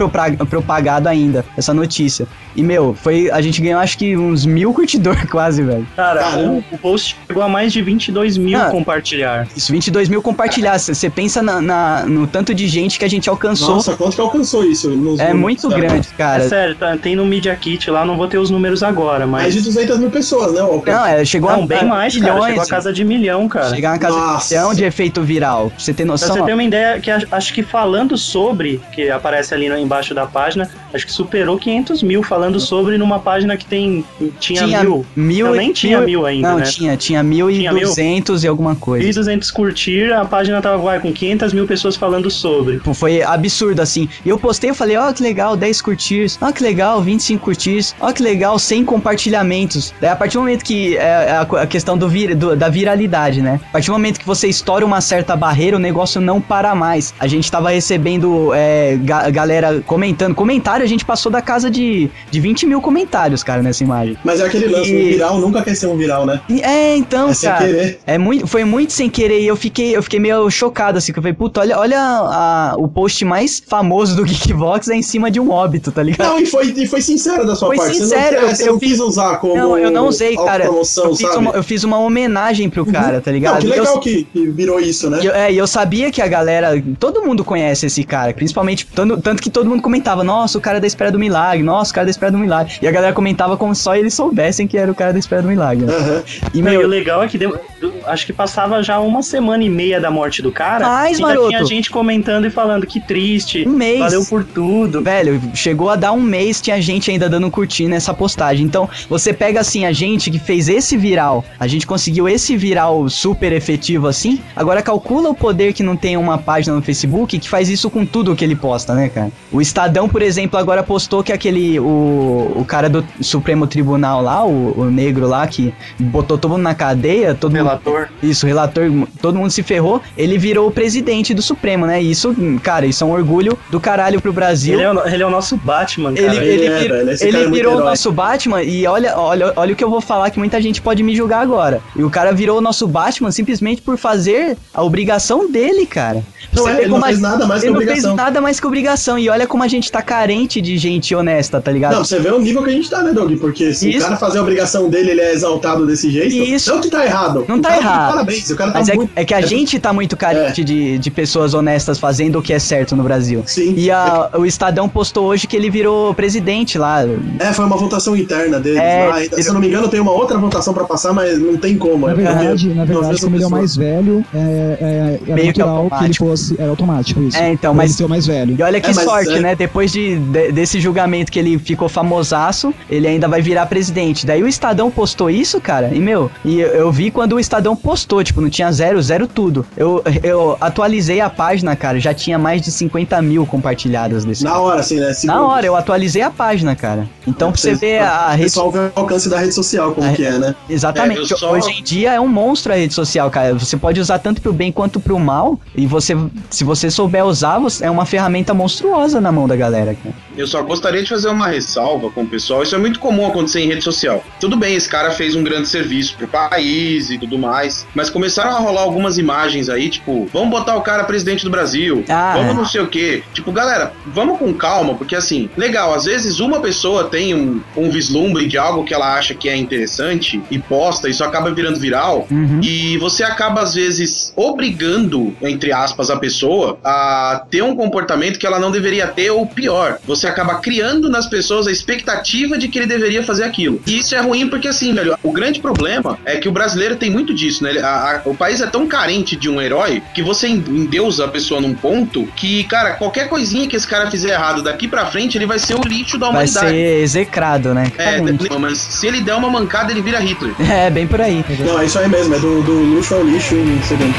propagado ainda essa notícia. E, meu, foi. A gente ganhou acho que uns mil curtidores quase, velho. Cara, o, o post chegou a mais de 22 mil Ah. compartilhar. Isso, 22 mil compartilhar. Você pensa na, na- no tanto de gente que a gente alcançou. Nossa, quanto que alcançou isso? nos é números, muito cara? grande, É cara. sério, tá- tem no Media Kit lá, não vou ter os números agora, Mais mas. de 200 mil pessoas, né? Não, é, chegou Não, a, bem a mais, cara. milhões. Chegou a casa de milhão, cara. Chegar na casa Nossa. de milhão de efeito viral. Pra você ter Pra noção. você ó. ter uma ideia, que acho que falando sobre, que aparece ali no- embaixo da página, acho que superou 500 mil falando sobre numa página que tem tinha, mil. mil Não, e- nem tinha mil ainda, Não, né? tinha, tinha mil e Tinha mil? duzentos e alguma coisa. 1.200 curtir, a página tava vai, com 500 mil pessoas falando sobre. Tipo, Foi absurdo, assim. E eu postei, eu falei, ó, que legal, 10 curtirs. Ó, que legal, 25 curtirs. Ó, que legal, 100 compartilhamentos. Daí, a partir do momento que é a, a questão do vir, do- da viralidade, né? A partir do momento que você estoura uma certa barreira, o negócio não para mais. A gente tava recebendo é, ga- galera comentando. Comentário, a gente passou da casa de, de 20 mil comentários, cara, nessa imagem. Mas é aquele lance, E- um viral nunca quer ser um viral, né? É, então, É sem cara. querer. É muito, foi muito sem querer e eu fiquei, eu fiquei meio chocado, assim, que eu falei, puta, olha, olha a- o post mais famoso do Geekvox é em cima de um óbito, tá ligado? Não, e foi, e foi sincero da sua Foi parte. sincero, você não, eu- você eu não fiz- quis usar como. Não, eu não usei, cara. Promoção, Eu fiz, uma, eu fiz uma homenagem pro cara, tá ligado? Não, que E eu- legal que, que virou isso, né? Eu, é, e eu sabia que a galera, todo mundo conhece esse cara, principalmente, tanto, tanto que todo mundo comentava, nossa, o cara cara da Espera do Milagre, nossa, o cara da Espera do Milagre. E a galera comentava como só eles soubessem que era o cara da Espera do Milagre. né? Aham. E, Não, e o meu, legal é que deu- acho que passava já uma semana e meia da morte do cara. Mas, e maroto. tinha gente comentando e falando que triste. Um mês. Valeu por tudo. Velho, chegou a dar um mês, tinha gente ainda dando curtir nessa postagem. Então, você pega assim, a gente que fez esse viral, a gente conseguiu esse viral super efetivo assim, agora calcula o poder que não tem uma página no Facebook que faz isso com tudo que ele posta, né, cara? O Estadão, por exemplo, agora postou que aquele, o, o cara do Supremo Tribunal lá, o, o negro lá, que botou todo mundo na cadeia, todo mundo Relator. isso, o relator, todo mundo se ferrou, ele virou o presidente do Supremo, né? E Isso, cara, isso é um orgulho do caralho pro Brasil. Ele é, o, ele é o nosso Batman, cara. Ele, Ele ele, é, velho, ele cara é muito virou o nosso Batman e olha, olha, olha o que eu vou falar que muita gente pode me julgar agora. E o cara virou o nosso Batman simplesmente por fazer a obrigação dele, cara. Não Você é, ele não a- fez nada mais que ele não obrigação. fez nada mais que obrigação. E olha como a gente tá carente de gente honesta, tá ligado? Não, você vê o nível que a gente tá, né, Doug? Porque se Isso. o cara fazer a obrigação dele, ele é exaltado desse jeito. Isso. Não que tá errado. Não O tá cara tá errado. Parabéns, o cara tá Mas é, muito. é que a é- gente tá muito carente de, de pessoas honestas fazendo o que é certo no Brasil. Sim. E a- o Estadão postou hoje que ele virou presidente lá. É, foi uma votação interna deles. É. Ainda- Se eu não me engano, tem uma outra votação pra passar, mas não tem como. Na é verdade, na verdade, como ele é o mais velho, é, é, era Meio que natural que, ele automático. fosse. Era automático isso. É, então, mas- ele ser o mais velho. E olha que É, mas sorte, é- né? Depois de, de- desse julgamento que ele ficou famosaço, ele ainda vai virar presidente. Daí o Estadão postou isso, cara, e meu, e eu, eu vi quando o Estadão postou, tipo, não tinha zero, zero tudo. Eu, eu atualizei a página, cara, já tinha mais de 50 mil compartilhadas desse. Na hora, assim, né? Na hora, eu atualizei a página, cara. Então, pra você ver a O rede pessoal vê o alcance da rede social, como É. que é, né? Exatamente. É, só- Hoje em dia é um monstro a rede social, cara. Você pode usar tanto pro bem quanto pro mal. E você, se você souber usar, você- é uma ferramenta monstruosa na mão da galera, cara. Eu só gostaria de fazer uma ressalva com o pessoal. Isso é muito comum acontecer em rede social. Tudo bem, esse cara fez um grande serviço pro país e tudo mais. Mas começaram a rolar algumas imagens aí, tipo, vamos botar o cara presidente do Brasil. Ah, vamos é. não sei o quê. Tipo, galera, vamos com calma, porque assim, legal, às vezes uma pessoa tem um, um vislumbre de algo que ela acha que é interessante e posta, isso acaba virando viral. Uhum. E você acaba, às vezes, obrigando, entre aspas, a pessoa a ter um comportamento que ela não deveria ter, ou pior, você acaba criando nas pessoas a expectativa de que ele deveria fazer aquilo. E isso é ruim porque, assim, velho, o grande problema é que o brasileiro tem muito disso, né? Ele- a- a- o país é tão carente de um herói que você en- endeusa a pessoa num ponto que, cara, qualquer coisinha que esse cara fizer errado daqui pra frente, ele vai ser o lixo da Vai humanidade. ser execrado, né? É, Carente. mas se ele der uma mancada, ele vira Hitler. É, bem por aí. Não, é isso aí mesmo, é do, do luxo ao lixo em segundo.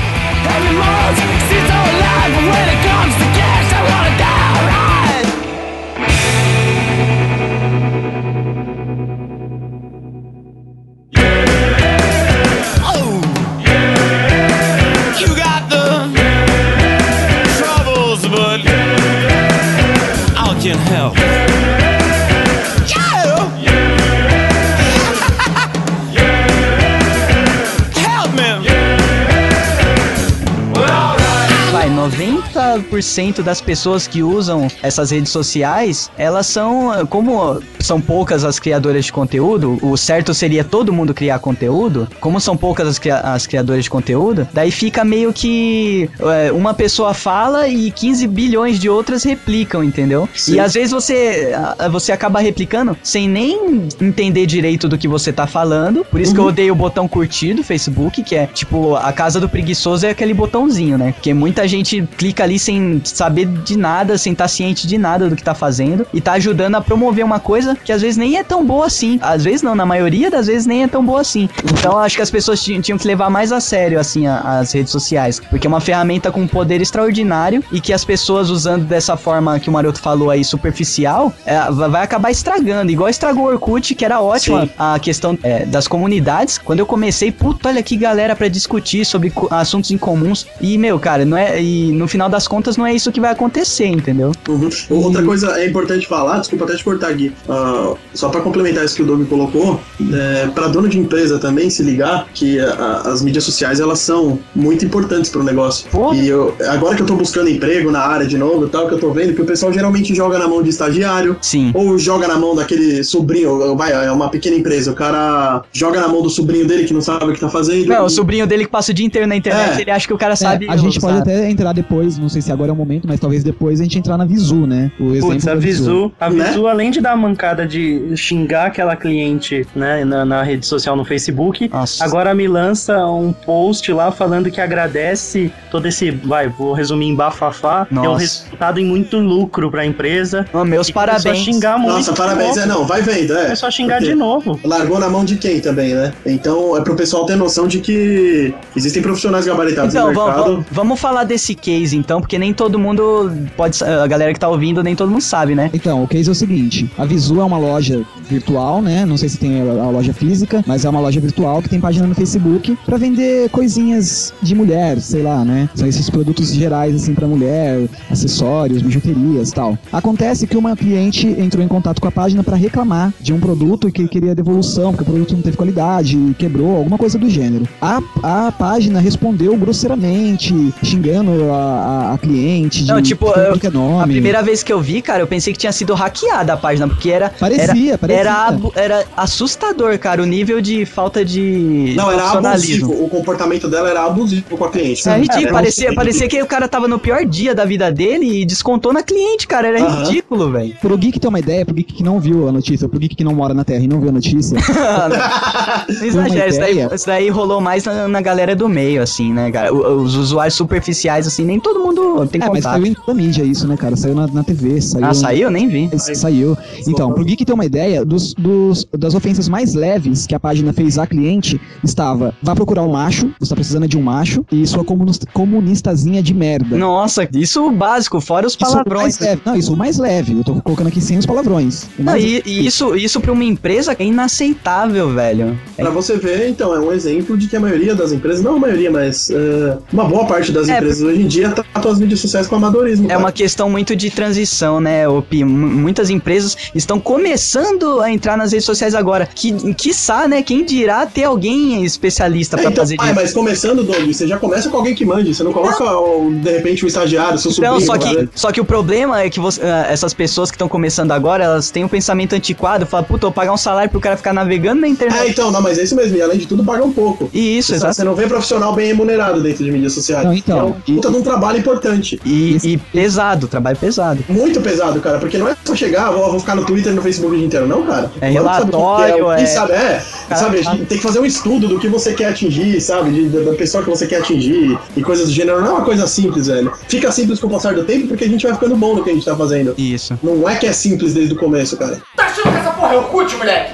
90% das pessoas que usam essas redes sociais, elas são, como são poucas as criadoras de conteúdo, o certo seria todo mundo criar conteúdo, como são poucas as, cria- as criadoras de conteúdo, daí fica meio que é, uma pessoa fala e 15 bilhões de outras replicam, entendeu? Sim. E às vezes você, a- você acaba replicando sem nem entender direito do que você tá falando, por isso que eu odeio o botão curtir do Facebook, que é tipo, a casa do preguiçoso é aquele botãozinho, né? Porque muita gente clica ali sem saber de nada, sem estar ciente de nada do que tá fazendo e tá ajudando a promover uma coisa que às vezes nem é tão boa assim. Às vezes não, na maioria das vezes nem é tão boa assim. Então acho que as pessoas tinham, que levar mais a sério assim a- as redes sociais, porque é uma ferramenta com um poder extraordinário e que as pessoas usando dessa forma que o Maroto falou aí superficial, é, va- vai acabar estragando, igual estragou o Orkut, que era ótima Sim. a questão é, das comunidades. Quando eu comecei, puta, olha que galera pra discutir sobre assuntos incomuns. E, meu, cara, não é. E no final das contas não é isso que vai acontecer, entendeu? Uhum. Outra coisa é importante falar, desculpa até te cortar aqui, ah, só pra complementar isso que o Doug colocou, é, para dono de empresa também se ligar que a- a- as mídias sociais elas são muito importantes pro negócio. Porra. E eu, agora que eu tô buscando emprego na área de novo e tal, que eu tô vendo que o pessoal geralmente joga na mão de estagiário, Sim. ou joga na mão daquele sobrinho, vai, é uma pequena empresa, o cara joga na mão do sobrinho dele que não sabe o que tá fazendo. Não, e- o sobrinho dele que passa o dia inteiro na internet, É. ele acha que o cara É, sabe. a gente pode até entrar depois, não sei se agora é o momento, mas talvez depois a gente entrar na Visu, né? O Putz, a da Visu, a Né? Visu, além de dar a mancada de xingar aquela cliente, né, na, na rede social no Facebook, Nossa. agora me lança um post lá falando que agradece todo esse, vai, vou resumir em bafafá, deu Nossa. resultado em muito lucro pra empresa. Ô, meus E parabéns. xingar muito. Nossa, parabéns. É, não, vai vendo, é. Começou a xingar Porque de novo. Largou na mão de quem também, né? Então é pro pessoal ter noção de que existem profissionais gabaritados Então, no vamos, mercado. vamos- vamos falar desse case então, porque nem todo mundo pode. A galera que tá ouvindo, nem todo mundo sabe, né? Então, o case é o seguinte: a Visu é uma loja virtual, né? Não sei se tem a, loja física, mas é uma loja virtual que tem página no Facebook pra vender coisinhas de mulher, sei lá, né? São esses produtos gerais assim pra mulher, acessórios, bijuterias, tal. Acontece que uma cliente entrou em contato com a página pra reclamar de um produto e que queria devolução, porque o produto não teve qualidade, quebrou, alguma coisa do gênero. A, a página respondeu grosseiramente, xingando a, a- a cliente, de Não, tipo, eu- é nome. A primeira vez que eu vi, cara, eu pensei que tinha sido hackeada a página, porque era. Parecia, era, parecia. Era, era assustador, cara, o nível de falta de Não, era abusivo. O comportamento dela era abusivo com a cliente. É ridículo, Era um- parecia, parecia que o cara tava no pior dia da vida dele e descontou na cliente, cara. Era ridículo, velho. Pro Geek ter uma ideia, pro Geek que não viu a notícia, pro Geek que não mora na Terra e não viu a notícia, Não exagera, isso daí, isso daí rolou mais na, na galera do meio, assim, né, cara? Os usuários superficiais, assim, nem todo mundo tem é, mas contato. saiu em toda a mídia isso, né, cara? Saiu na, na TV, saiu... Ah, saiu? Nem vi. Saiu. Então, pro Geek ter uma ideia, dos, dos- das ofensas mais leves que a página fez à cliente, estava, vá procurar um macho, você tá precisando de um macho, e sua comunista, comunistazinha de merda. Nossa, isso básico, fora os Isso é o palavrões. mais leve. Não, isso é o mais leve. Eu tô colocando aqui sem os palavrões. Não, e, e isso, isso pra uma empresa é inaceitável, velho. Pra você ver, então, é um exemplo de que a maioria das empresas, não a maioria, mas é, uma boa parte das É, empresas hoje em dia tratam as mídias sociais com amadorismo. É cara. uma questão muito de transição, né, Opi? M- Muitas empresas estão começando a entrar nas redes sociais agora. Que, quiçá, né? Quem dirá ter alguém especialista É, pra então, fazer pai, isso. mas começando, Doug, você já começa com alguém que mande, você não coloca, ó, de repente, um estagiário, seu Então, sobrinho. só que, só que o problema é que você- ah, essas pessoas que estão começando agora, elas têm um pensamento antiquado, falam, puta, eu vou pagar um salário pro cara ficar navegando na É, internet. então, não, mas é isso mesmo, e além de tudo, paga um pouco. E isso, Você, exato. você não vê profissional bem remunerado dentro de mídias sociais. Não, então, é um puta de um trabalho importante. E, e pesado, trabalho pesado. Muito pesado, cara, porque não é só chegar, vou, vou ficar no Twitter e no Facebook o dia inteiro, não, cara. É sabe que relatório, é- sabe, é, Cara, sabe, a gente tem que fazer um estudo do que você quer atingir, sabe, de- da, da pessoa que você quer atingir e coisas do gênero. Não é uma coisa simples, velho. Fica simples com o passar do tempo porque a gente vai ficando bom no que a gente tá fazendo. Isso. Não é que é simples desde o começo, cara. Tá achando que essa porra é o cut, moleque?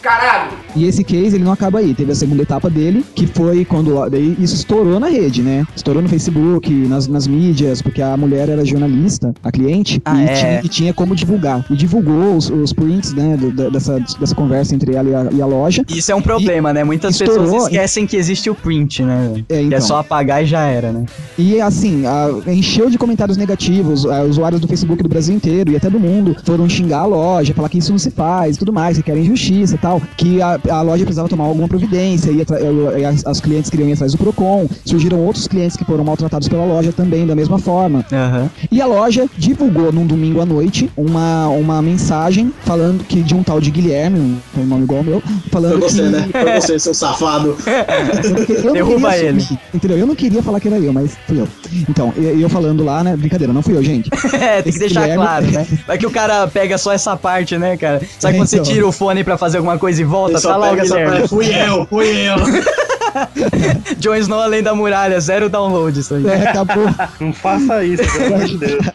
Caralho! E esse case, ele não acaba aí. Teve a segunda etapa dele, que foi quando daí isso estourou na rede, né? Estourou no Facebook, nas, nas mídias, porque a mulher era jornalista, a cliente, Ah, e, é. tinha, e tinha como divulgar. E divulgou os, os prints, né, do- dessa, dessa conversa entre ela e a, e a loja. Isso é um problema, né? Muitas estourou, pessoas esquecem que existe o print, né? velho? É, Que é então. só apagar e já era, né? E assim, a- encheu de comentários negativos. a- usuários do Facebook do Brasil inteiro e até do mundo foram xingar a loja, falar que isso não se faz e tudo mais, que querem justiça e tal. Que a, a loja precisava tomar alguma providência e, as, as clientes queriam ir atrás do Procon. Surgiram outros clientes que foram maltratados pela loja também, da mesma forma. Aham. E a loja divulgou num domingo à noite uma, uma mensagem falando que de um tal de Guilherme, um, um nome igual ao meu, falando Foi você, que. né? Foi você, seu safado. Eu Derruba queria ele. assumir, Entendeu? Eu não queria falar que era eu, mas fui eu. Então, eu falando lá, né? Brincadeira, não fui eu, gente. É, tem que Esse deixar Guilherme- claro, né? Vai que o cara pega só essa parte, né, cara? Sabe É, quando você então. tira o fone pra fazer alguma coisa e volta? Tá só lá o pega essa. Fui eu, fui eu. Jon Snow além da muralha, zero download isso aí. É, acabou. Não faça isso, pelo amor de Deus.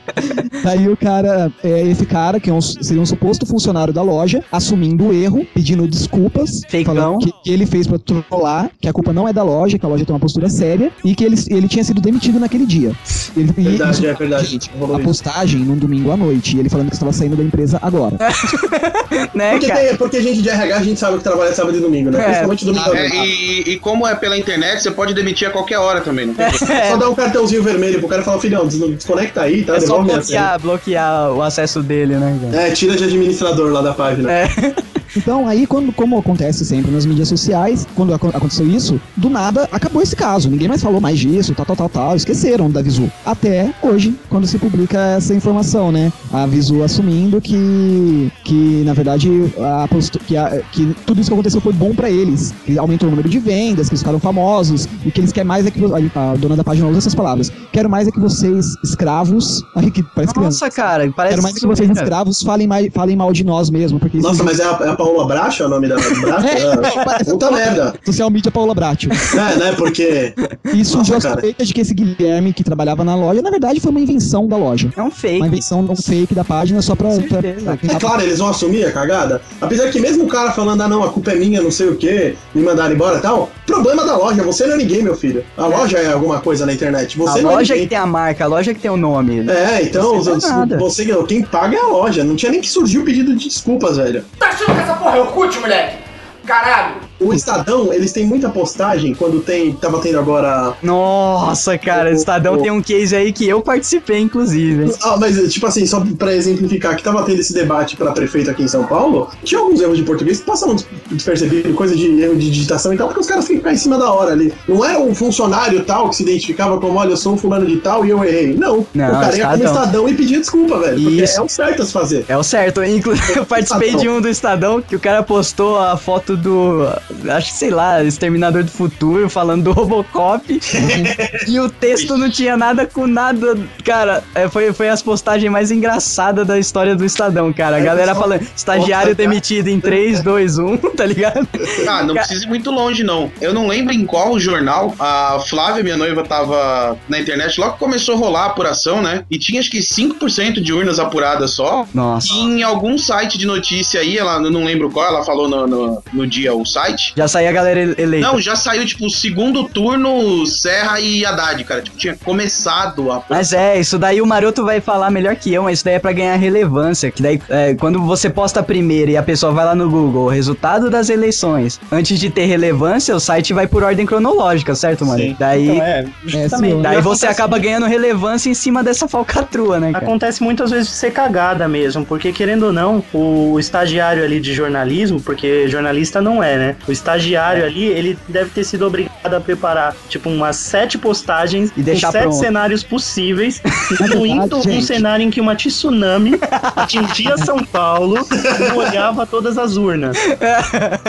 Daí o cara, é, esse cara, que é um- seria um suposto funcionário da loja, assumindo o erro, pedindo desculpas, Feicão. falando que, que ele fez pra trollar, que a culpa não é da loja, que a loja tem uma postura séria, e que ele, ele tinha sido demitido naquele dia. Ele, Verdade, isso- é verdade. Rolou A postagem num domingo à noite, e ele falando que estava saindo da empresa agora. né, Porque, cara? tem, porque gente de RH a gente sabe que trabalha sábado e domingo, né? É. Principalmente domingo à É, noite. e, e como é pela internet, você pode demitir a qualquer hora também, não tem problema. É, Só dá um cartãozinho vermelho pro cara e falar, filhão, des- desconecta aí, tá? é só bloquear, bloquear o acesso dele, né, cara? É, tira de administrador lá da página. É. Então, aí, quando, como acontece sempre nas mídias sociais, quando aco- aconteceu isso, do nada acabou esse caso. Ninguém mais falou mais disso, tal, tal, tal, tal. Esqueceram da Visu. Até hoje, quando se publica essa informação, né? A Visu assumindo que, que na verdade, a que, a- que tudo isso que aconteceu foi bom pra eles. Que aumentou o número de vendas, que eles ficaram famosos. E que eles querem mais é que. A, a dona da página usa essas palavras. Quero mais é que vocês, escravos. Ai, que parece criança. Nossa, cara, parece Quero mais é que vocês, escravos, falem, mais, falem mal de nós mesmo. Porque Nossa, mas é a, é Paola Bracha o nome da Bracha? É, puta merda. Social media Paula Bratio. É, né? Porque. E surgiu Nossa, a cara. suspeita de que esse Guilherme que trabalhava na loja, na verdade, foi uma invenção da loja. É um fake. Uma invenção, um fake da página só pra. pra, É claro, eles vão assumir a cagada. Apesar que mesmo o cara falando, ah não, a culpa é minha, não sei o que, me mandaram embora e tal, problema da loja, você não é ninguém, meu filho. A loja é alguma coisa na internet, você a não é loja que ninguém. tem a marca, a loja que tem o nome. É, então, Você é você, você, quem paga é a loja. Não tinha nem que surgir o pedido de desculpas, velho. Tá que essa porra é Orkut, moleque? Caralho. O Estadão, eles têm muita postagem quando tem. Tava tendo agora. Nossa, cara, o Estadão tem um case aí que eu participei, inclusive. Ah, mas, tipo assim, só pra exemplificar, que tava tendo esse debate pra prefeito aqui em São Paulo, tinha alguns erros de português que passavam des- despercebido, coisa de erro de digitação e tal, porque os caras ficam em cima da hora ali. Não era um funcionário tal que se identificava como, olha, eu sou um fulano de tal e eu errei. Não. Não, o cara ia como Estadão. Estadão e pedia desculpa, velho. Porque Isso. é o certo a se fazer. É o certo. Inclusive, eu participei de um do Estadão que o cara postou a foto do. Acho que sei lá, Exterminador do Futuro, falando do Robocop. e o texto não tinha nada com nada. Cara, é, foi, foi as postagens mais engraçadas da história do Estadão, cara. A galera falando, estagiário demitido em 3, 2, 1, tá ligado? Ah, não precisa ir muito longe, não. Eu não lembro em qual jornal a Flávia, minha noiva, tava na internet. Logo que começou a rolar a apuração, né? E tinha acho que 5% de urnas apuradas só. Nossa. E em algum site de notícia aí, ela não lembro qual, ela falou no, no, no dia o site. Já saiu a galera ele- eleita. Não, já saiu, tipo, segundo turno Serra e Haddad, cara. Tipo, tinha começado a. Mas é, isso daí o Maroto vai falar melhor que eu, mas isso daí é pra ganhar relevância. Que daí, é, quando você posta primeiro e a pessoa vai lá no Google, o resultado das eleições, antes de ter relevância, o site vai por ordem cronológica, certo, mano? Sim. Daí, Então, é, justamente. daí você acaba ganhando relevância em cima dessa falcatrua, né, cara? Acontece muitas vezes de ser cagada mesmo, porque querendo ou não, o estagiário ali de jornalismo, porque jornalista não é, né? O estagiário ali, ele deve ter sido obrigado a preparar, tipo, umas sete postagens E deixar com sete pronto. cenários possíveis, incluindo um cenário em que uma tsunami atingia São Paulo e molhava todas as urnas.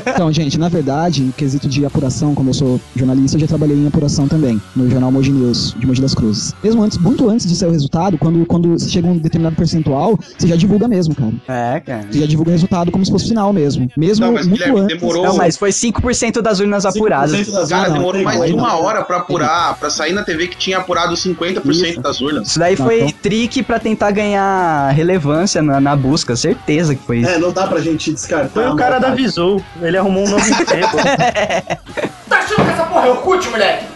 Então, gente, na verdade, em quesito de apuração, como eu sou jornalista, eu já trabalhei em apuração também, no jornal Mogi News, de Mogi das Cruzes. Mesmo antes, muito antes de sair o resultado, quando, quando chega um determinado percentual, você já divulga mesmo, cara. É, cara. Você já divulga o resultado como se fosse final mesmo. Mesmo Não, mas, muito Guilherme, antes. demorou- Não, mas foi 5% das urnas apuradas. 5% das Cara, urnas, demorou mais de uma hora pra apurar, pra sair na TV que tinha apurado 50% Isso. das urnas. Isso daí Não, foi então- trick pra tentar ganhar relevância na, na busca, certeza que foi isso. É, não dá pra gente descartar. Foi o cara da. Visou, ele arrumou um novo emprego. Tá achando que essa porra é Orkut, moleque?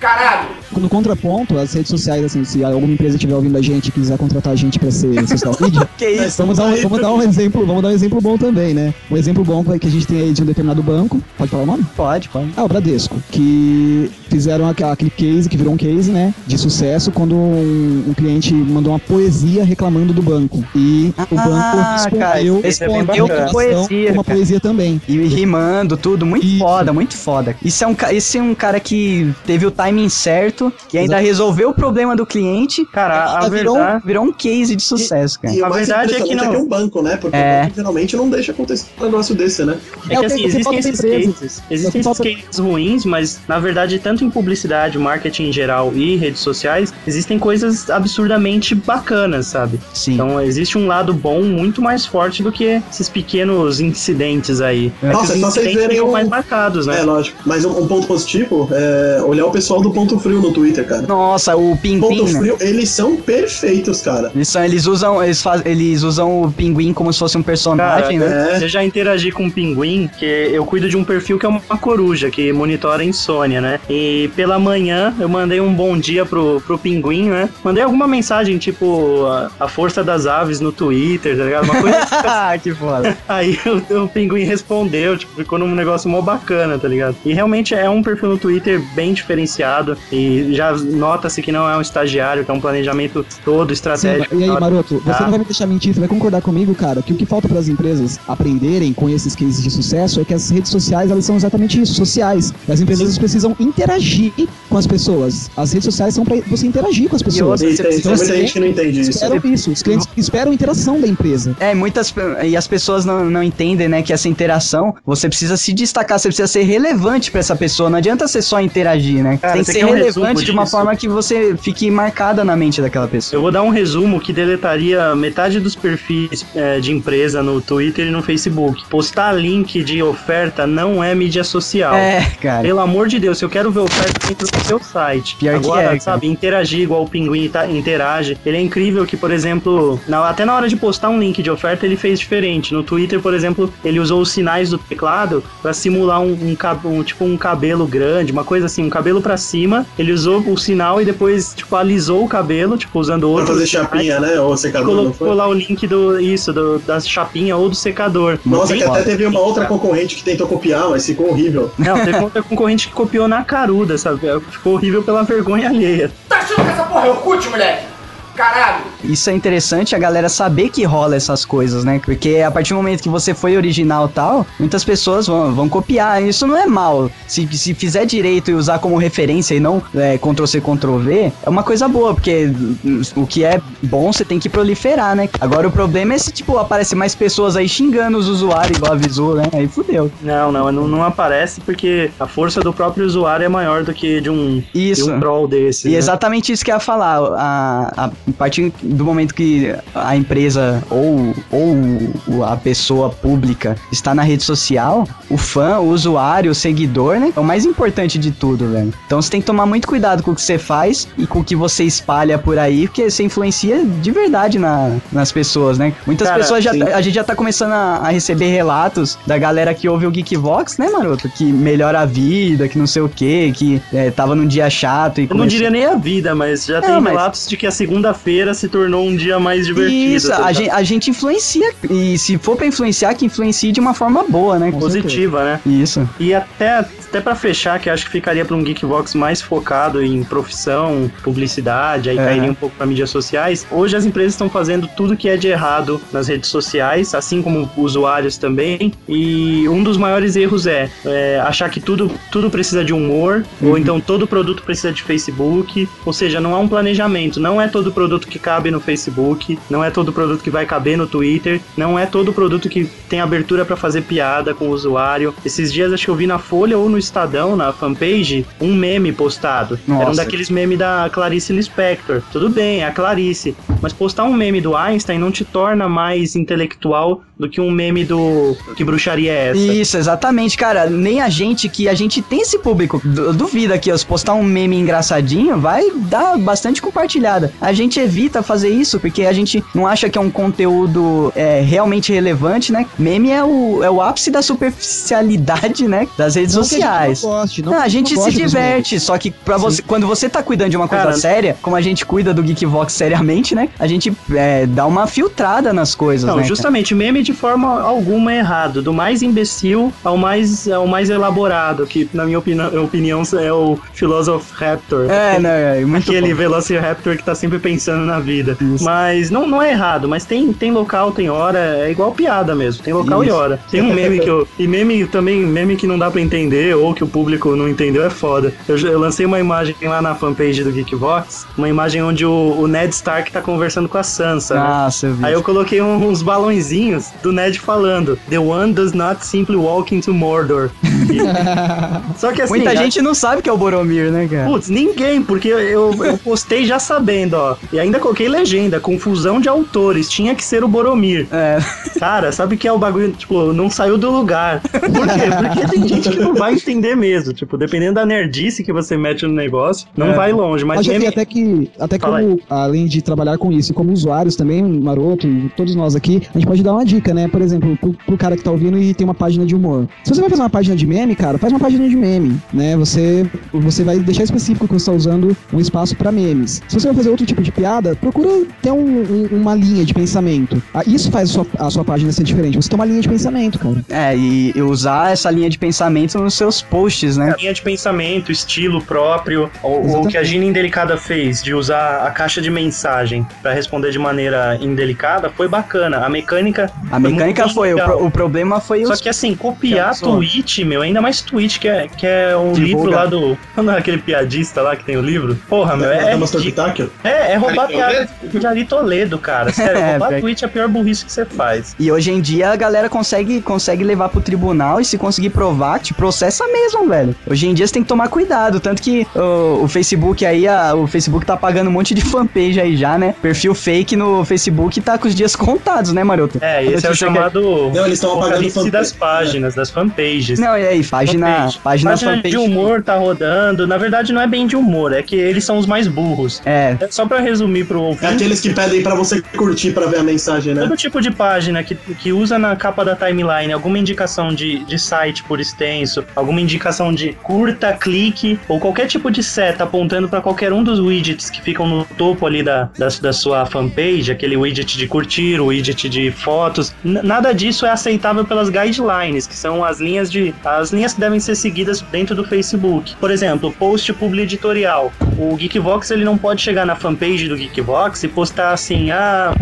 Caralho. No contraponto, as redes sociais, assim, se alguma empresa estiver ouvindo a gente e quiser contratar a gente pra ser social media, Que isso? vamos dar, um, vamos dar um exemplo, vamos dar um exemplo bom também, né? Um exemplo bom que a gente tem aí de um determinado banco, pode falar o nome? Pode, pode. Ah, o Bradesco, que fizeram aqu- aquele case, que virou um case, né, de sucesso, quando um, um cliente mandou uma poesia reclamando do banco. E o banco Ah, cara, respondeu, é respondeu reclamação Poesia, com uma cara. poesia também. E rimando, tudo, muito Isso. foda, muito foda. Isso é um, esse é um cara que teve o timing certo, que ainda resolveu o problema do cliente. Cara, a virou, verdade- virou um case de sucesso, cara. E A verdade é que é não- que é um banco, né? Porque É. o banco geralmente não deixa acontecer um negócio desse, né? É É que que- assim, que existem esses pra empresa. cases, existem que esses falta- cases ruins, mas na verdade, tanto em publicidade, marketing em geral e redes sociais, existem coisas absurdamente bacanas, sabe? Sim. Então existe um lado bom muito mais forte do que esses pequenos incidentes aí. É que Nossa, os é só vocês verem o- mais marcados, né? É, lógico. Mas um, um ponto positivo é olhar o pessoal do Ponto Frio no Twitter, cara. Nossa, o Pim Ponto né? Frio, eles são perfeitos, cara. Eles, são, eles usam eles, faz, eles usam o pinguim como se fosse um Cara, personagem, né? É. eu já interagi com um pinguim, que eu cuido de um perfil que é uma coruja, que monitora a insônia, né? E pela manhã eu mandei um bom dia pro, pro pinguim, né? Mandei alguma mensagem, tipo, a, a força das aves no Twitter, tá ligado? Uma coisa Ah, que foda. Aí o, o pinguim respondeu, tipo, ficou num negócio mó bacana, tá ligado? E realmente é um perfil no Twitter bem diferenciado e e já nota-se que não é um estagiário, que é um planejamento todo Sim, estratégico. e aí, Maroto, você executar. não vai me deixar mentir, você vai concordar comigo, cara, que o que falta para as empresas aprenderem com esses cases de sucesso é que as redes sociais, elas são exatamente isso, sociais. As empresas precisam interagir com as pessoas. As redes sociais são para você interagir com as pessoas. E tem Então, muita os gente que não entende isso. Esperam isso, os clientes esperam a interação da empresa. É, muitas. E as pessoas não, não entendem, né, que essa interação, você precisa se destacar, você precisa ser relevante pra essa pessoa. Não adianta você só interagir, né? Cara, Tem que você ser um relevante de uma disso? forma que você fique marcada na mente daquela pessoa. Eu vou dar um resumo que deletaria metade dos perfis é, de empresa no Twitter e no Facebook. Postar link de oferta não é mídia social. É, cara. Pelo amor de Deus, se eu quero ver oferta dentro do seu site. Pior que Agora, é, cara. sabe, interagir igual o pinguim tá- interage. Ele é incrível que, por exemplo, na- até na hora de postar um link de oferta, ele fez diferente. No Twitter, por exemplo, ele usou os sinais do teclado pra simular um, um um- tipo um cabelo grande, uma coisa assim, um cabelo pra cima. Ele usou o sinal e depois, tipo, alisou o cabelo, tipo, usando Pra outro. fazer chapinha, né? Ou secador, colocou lá o link do isso, do, da chapinha ou do secador. Nossa, que até teve uma outra concorrente que tentou copiar, mas ficou horrível. Não, teve outra concorrente que copiou na caruda, sabe? Ficou horrível pela vergonha alheia. Tá achando que essa porra é Orkut, moleque? Caralho! Isso é interessante a galera saber que rola essas coisas, né? Porque a partir do momento que você foi original e tal, muitas pessoas vão, vão copiar. Isso não é mal. Se, se fizer direito e usar como referência e não é, Ctrl-C, Ctrl-V, é uma coisa boa, porque hum, o que é bom você tem que proliferar, né? Agora o problema é se, tipo, aparece mais pessoas aí xingando os usuários, igual avisou, né? Aí fudeu. Não, não, não, não aparece porque a força do próprio usuário é maior do que de um, Isso. de um troll desse. E né? exatamente isso que eu ia falar. A, a partir do momento que a empresa ou, ou a pessoa pública está na rede social, o fã, o usuário, o seguidor, né? É o mais importante de tudo, velho. Então você tem que tomar muito cuidado com o que você faz e com o que você espalha por aí, porque você influencia de verdade na- nas pessoas, né? Muitas Cara, pessoas já. sim. A gente já tá começando a, a receber relatos da galera que ouve o Geekvox, né, maroto? Que melhora a vida, que não sei o quê, que é, tava num dia chato e Eu não começou- diria nem a vida, mas já Não, tem mas- relatos de que a segunda-feira se tornou um dia mais divertido. Isso, tá a gente, a gente influencia. E se for pra influenciar, que influencie de uma forma boa, né? Positiva, né? Isso. E até, até para fechar, que acho que ficaria para um Geekvox mais focado em profissão, publicidade, aí É. cairia um pouco para mídias sociais. Hoje as empresas estão fazendo tudo que é de errado nas redes sociais, assim como usuários também. E um dos maiores erros é, é, achar que tudo, tudo precisa de humor, ou então todo produto precisa de Facebook. Ou seja, não há um planejamento. Não é todo produto que cabe no Facebook, não é todo produto que vai caber no Twitter, não é todo produto que tem abertura para fazer piada com o usuário. Esses dias acho que eu vi na Folha ou no Estadão, na fanpage, um meme postado. Era um Nossa. daqueles memes da Clarice Lispector. Tudo bem, é a Clarice. Mas postar um meme do Einstein não te torna mais intelectual do que um meme do Que Bruxaria é essa? Isso, exatamente, cara. Nem a gente que a gente tem esse público. Du- Duvida aqui, ó, se postar um meme engraçadinho, vai dar bastante compartilhada. A gente evita fazer isso porque a gente não acha que é um conteúdo é, realmente relevante, né? Meme é o, é o ápice da superficialidade, né? Das redes Não que a gente sociais. não goste, não Não, que a gente não se diverte, só que pra você, quando você tá cuidando de uma coisa Cara, séria, como a gente cuida do Geekvox seriamente, né? A gente é, dá uma filtrada nas coisas, Não, né? cara? justamente, meme de forma alguma é errado. Do mais imbecil ao mais, ao mais elaborado, que na minha opini opinião é o Philosoph Raptor. É, né? é Muito Aquele bom. Velociraptor que tá sempre pensando na vida. Mas não, não é errado, mas tem, tem local, tem hora, é igual piada mesmo. Tem local e Isso. hora. Tem um meme que eu. E meme também, meme que não dá pra entender, ou que o público não entendeu, é foda. Eu, eu lancei uma imagem lá na fanpage do Geekbox, uma imagem onde o, o Ned Stark tá conversando com a Sansa. né? Nossa, eu vi. Aí eu coloquei um- uns balãozinhos do Ned falando: The one does not simply walk into Mordor. Só que assim. Muita a- gente não sabe que é o Boromir, né, cara? Putz, ninguém, porque eu, eu postei já sabendo, ó. E ainda coloquei legenda, confusão de autores, tinha que ser o Boromir. É. Cara, sabe o que é o bagulho? Tipo, não saiu do lugar. Por quê? Porque tem gente que não vai entender mesmo. Tipo, dependendo da nerdice que você mete no negócio, não É. vai longe. Mas Mas já meme- até que, até Fala como, além de trabalhar com isso, e como usuários também, Maroto, todos nós aqui, a gente pode dar uma dica. Dica, né? Por exemplo, pro, pro cara que tá ouvindo e tem uma página de humor. Se você vai fazer uma página de meme, cara, faz uma página de meme, né? Você, você vai deixar específico que você tá usando um espaço pra memes. Se você vai fazer outro tipo de piada, procura ter um- um- uma linha de pensamento. Ah, Isso faz a sua, a sua página ser diferente. Você tem uma linha de pensamento, cara. É, e e usar essa linha de pensamento nos seus posts, né? linha de pensamento, estilo próprio. O, o que a Gina Indelicada fez de usar a caixa de mensagem pra responder de maneira indelicada foi bacana. A mecânica. A mecânica muito foi, o, o problema foi Só os... que assim, copiar Que tweet, meu, ainda mais tweet, que é, que é um Divulga. livro lá do. Não é aquele piadista lá que tem o livro? Porra, meu, é. É ridículo. Pitáquio? É, é roubar piada de Ari Toledo, cara. Sério, É, roubar tweet é a pior burrice que você faz. E hoje em dia a galera consegue, consegue levar pro tribunal e se conseguir provar, te processa mesmo, velho. Hoje em dia você tem que tomar cuidado, tanto que o, o Facebook aí, a- o Facebook tá pagando um monte de fanpage aí já, né? Perfil fake no Facebook tá com os dias contados, né, Maroto? É, esse é o que- chamado. Não, eles estão apagando fanpage. das páginas, das fanpages. Não, e aí, página, Fanpage. página, Página fanpage. de humor tá rodando. Na verdade, não é bem de humor, é que eles são os mais burros. É, É Só pra resumir pro É aqueles que pedem pra você curtir pra ver a mensagem, né? todo tipo de página que, que usa na capa da timeline alguma indicação de, de site por extenso, alguma indicação de curta, clique, ou qualquer tipo de seta apontando pra qualquer um dos widgets que ficam no topo ali da, da, da sua fanpage, aquele widget de curtir, o widget de fotos, nada disso é aceitável pelas guidelines, que são as linhas de as linhas que devem ser seguidas dentro do Facebook. Por exemplo, post publi editorial. O Geekvox ele não pode chegar na fanpage do Geekvox e postar assim, ah,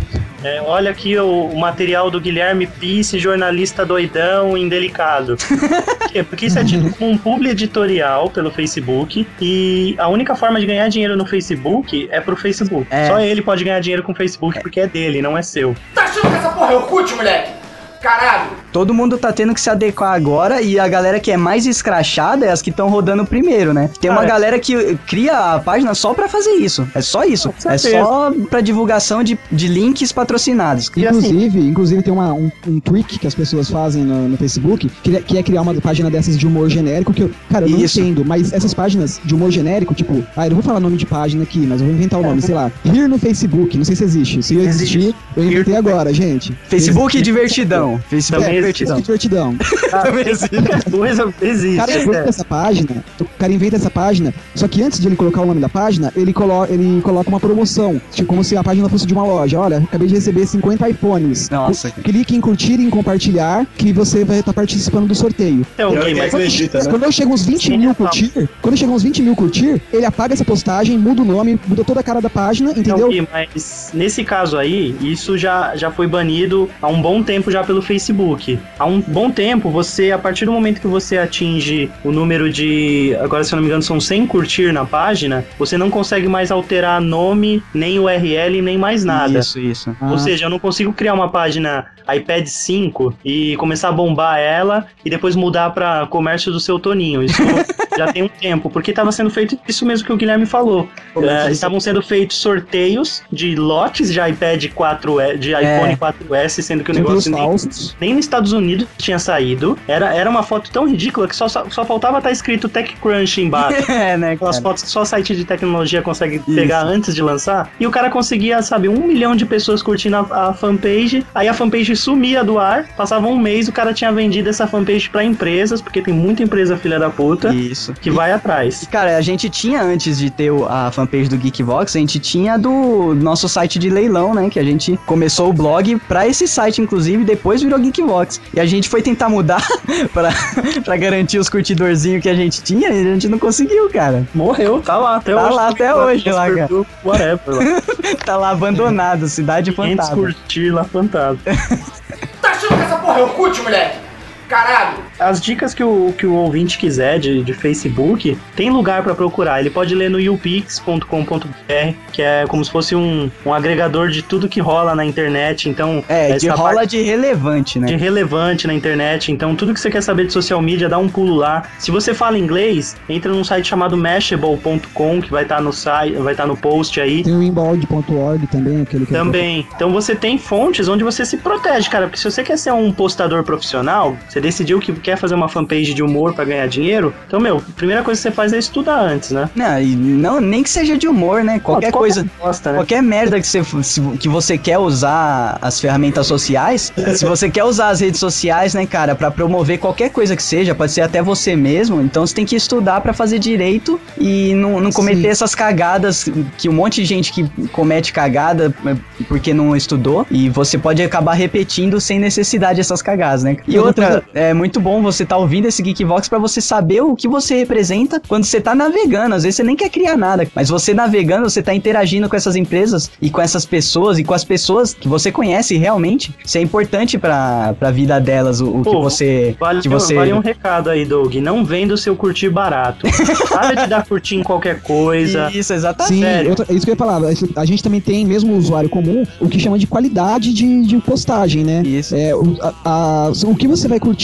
é, olha aqui o, o material do Guilherme Pisse, jornalista doidão, indelicado. Quê? Porque isso é tido como um publi editorial pelo Facebook e a única forma de ganhar dinheiro no Facebook é pro Facebook. É. Só ele pode ganhar dinheiro com o Facebook porque é dele, não é seu. Tá achando que essa porra é o cut, moleque? Caralho! Todo mundo tá tendo que se adequar agora e a galera que é mais escrachada é as que estão rodando primeiro, né? Tem uma Ah, é. galera que cria a página só pra fazer isso. É só isso. É só pra divulgação de, de links patrocinados. Assim- Inclusive, inclusive tem uma, um, um trick que as pessoas fazem no, no Facebook, que, é- que é criar uma página dessas de humor genérico, que eu, cara, eu não Isso. entendo, mas essas páginas de humor genérico, tipo, ah, eu não vou falar nome de página aqui, mas eu vou inventar o nome, sei lá, Rir no Facebook, não sei se existe. Se existir, eu inventei agora, gente. Facebook divertidão. Facebook Também É, divertidão. Facebook divertidão. Coisa O existe. cara inventa é. essa página, o cara inventa essa página, só que antes de ele colocar o nome da página, ele, colo ele coloca uma promoção, tipo, como se a página fosse de uma loja. Olha, acabei de receber 50 iPhones. Nossa. Clique em curtir e em compartilhar, que você vai estar participando do sorteio. Então, Pior Gui, que mas acredita, né? Quando eu chego uns 20 Sim, mil não. curtir, quando chega uns 20 mil curtir, ele apaga essa postagem, muda o nome, muda toda a cara da página, Não, entendeu? Gui, mas nesse caso aí, isso já, já foi banido há um bom tempo já pelo Facebook. Há um bom tempo, você, a partir do momento que você atinge o número de, agora se eu não me engano, são 100 curtir na página, você não consegue mais alterar nome, nem URL, nem mais nada. Isso, isso. Ah, Ou seja, eu não consigo criar uma página iPad 5 e começar a bombar ela e depois mudar para comércio do seu Toninho. Isso já tem um tempo, porque estava sendo feito isso mesmo que o Guilherme falou. É, estavam sendo feitos sorteios de lotes de iPad 4 de iPhone 4S, sendo que o negócio nem, nem nos Estados Unidos tinha saído. Era, era uma foto tão ridícula que só, só, só faltava estar escrito TechCrunch embaixo. é, né, Aquelas cara? fotos que só site de tecnologia consegue pegar antes de lançar. E o cara conseguia, sabe, um milhão de pessoas curtindo a, a fanpage. Aí a fanpage sumia do ar. Passava um mês, o cara tinha vendido essa fanpage pra empresas, porque tem muita empresa filha da puta Isso. que vai atrás. E, Cara, a gente tinha antes de ter a fanpage do Geekvox, a gente tinha do nosso site de leilão, né? Que a gente começou o blog pra esse site, inclusive, e depois virou Geekvox. E a gente foi tentar mudar pra, pra garantir os curtidorzinhos que a gente tinha e a gente não conseguiu, cara. Morreu, tá lá até Tá hoje. lá até hoje, lá, cara. Whatever, lá. Tá lá abandonado, cidade 500 fantasma. curtir lá fantasma. Tá achando que essa porra é o cut, moleque? Caralho! As dicas que o, que o ouvinte quiser de, de Facebook, tem lugar pra procurar. Ele pode ler no youpix.com.br, que é como se fosse um, um agregador de tudo que rola na internet. Então, É, de rola parte de relevante, né? de relevante na internet. Então, tudo que você quer saber de social media, dá um pulo lá. Se você fala inglês, entra num site chamado mashable.com, que vai estar no site, vai estar no post aí. Tem o inboard.org também, aquele que Também. Então você tem fontes onde você se protege, cara. Porque se você quer ser um postador profissional, você Você decidiu que quer fazer uma fanpage de humor pra ganhar dinheiro? Então, meu, a primeira coisa que você faz é estudar antes, né? Não, não, nem que seja de humor, né? Qualquer coisa. Bosta, né? Qualquer merda que você, que você quer usar as ferramentas sociais, se você quer usar as redes sociais, né, cara, pra promover qualquer coisa que seja, pode ser até você mesmo, então você tem que estudar pra fazer direito e não, não cometer Sim. essas cagadas que um monte de gente que comete cagada é, porque não estudou e você pode acabar repetindo sem necessidade essas cagadas, né? E Outra é muito bom você estar ouvindo esse Geekvox pra você saber o que você representa quando você tá navegando. Às vezes você nem quer criar nada, mas você navegando, você tá interagindo com essas empresas e com essas pessoas e com as pessoas que você conhece realmente. Isso é importante pra, pra vida delas, o, o que Pô, você. Vale, que você... vale um recado aí, Doug. Não venda o seu curtir barato. Para de dar curtir em qualquer coisa. Isso, exatamente. Sim, Sério. outra- é isso que eu ia falar. A gente também tem, mesmo o usuário comum, o que chama de qualidade de, de postagem, né? Isso. É, o, a- a- o que você vai curtir,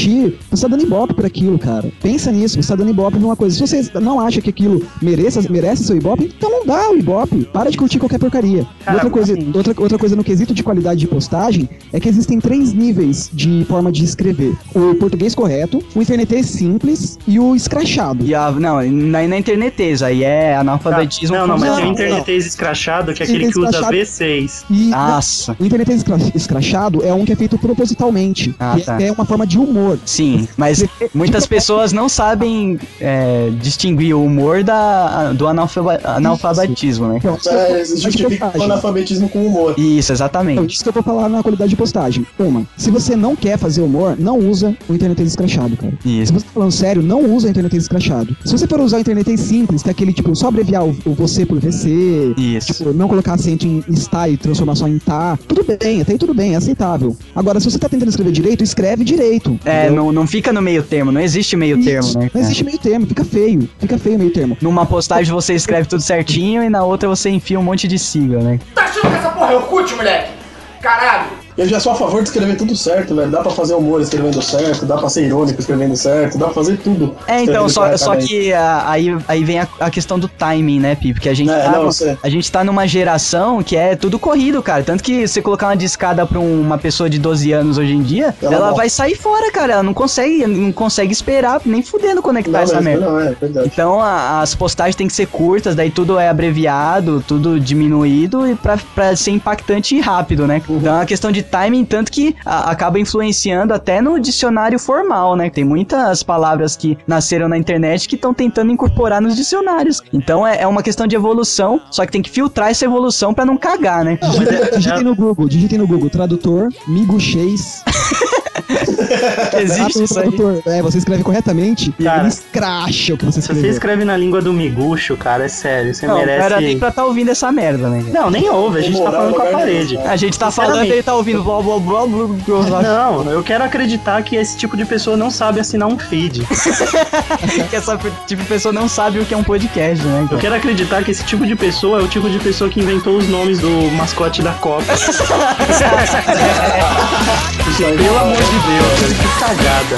você tá dando ibope por aquilo, cara. Pensa nisso, você tá dando ibope por uma coisa. Se você não acha que aquilo mereça, merece seu ibope, então não dá o ibope. Para de curtir qualquer porcaria. Cara, outra, coisa, assim- outra, outra coisa no quesito de qualidade de postagem é que existem três níveis de forma de escrever: o português correto, o internetês simples e o escrachado. E a, não, na, na interneteza, aí é analfabetismo. Não, não, mas Não, tem o internetês escrachado, que é aquele que usa Escrachado. V6. E Nossa. O internetês escra- escrachado é um que é feito propositalmente. Ah, que tá. é uma forma de humor. Sim, mas muitas pessoas não sabem é, distinguir o humor da, do analfaba- analfabetismo, né? Então, É, justifica o analfabetismo com humor. Isso, Então, exatamente. isso que eu vou falar na qualidade de postagem. Uma, se você não quer fazer humor, não usa o internetês escrachado, cara. Se Isso. você tá falando sério, não usa o internetês escrachado. Se você for usar o internetês simples, que é aquele, tipo, só abreviar o, o você por VC, Isso. tipo, não colocar acento em está e transformar só em tá, tudo bem, até aí tudo bem, é aceitável. Agora, se você tá tentando escrever direito, escreve direito. É, entendeu? não, não fica no meio termo, não existe meio termo, né? Não existe meio termo, fica feio. Fica feio o meio termo. Numa postagem você escreve tudo certinho e na outra você enfia um monte de sigla, né? Tá achando que essa porra é o cut, moleque? Caralho! Eu já sou a favor de escrever tudo certo, velho. Dá pra fazer humor escrevendo certo, dá pra ser irônico escrevendo certo, dá pra fazer tudo. É, então, só, só que aí, aí vem a, a questão do timing, né, Pi? Porque a gente, É, tá, não, a gente tá numa geração que é tudo corrido, cara. Tanto que você colocar uma discada pra um- uma pessoa de 12 anos hoje em dia, Ela ela, vai sair fora, cara. Ela não consegue, não consegue esperar, nem fudendo conectar Não, essa merda. não, é verdade. Então a- as postagens têm que ser curtas, daí tudo é abreviado, tudo diminuído e pra, pra ser impactante e rápido, né? Então é uma questão de timing, tanto que a- acaba influenciando até no dicionário formal, né? Tem muitas palavras que nasceram na internet que estão tentando incorporar nos dicionários. Então é, é uma questão de evolução, só que tem que filtrar essa evolução pra não cagar, né? Digitem, digitem no Google, digitem no Google, tradutor, miguxês. Existe isso aí. É, você escreve corretamente e Cara, ele escracha o que você Se você escreve na língua do miguxo, cara, é sério, você Não, não merece. era nem pra tá ouvindo essa merda, né? Não, nem ouve, a gente tá falando com a lugar parede. A gente tá falando e ele tá ouvindo blá blá blá blá blá. Não, eu quero acreditar que esse tipo de pessoa não sabe assinar um feed. que essa tipo de pessoa não sabe o que é um podcast, né? Eu cara? quero acreditar que esse tipo de pessoa é o tipo de pessoa que inventou os nomes do mascote da Copa. Pelo amor de Deus, que cagada.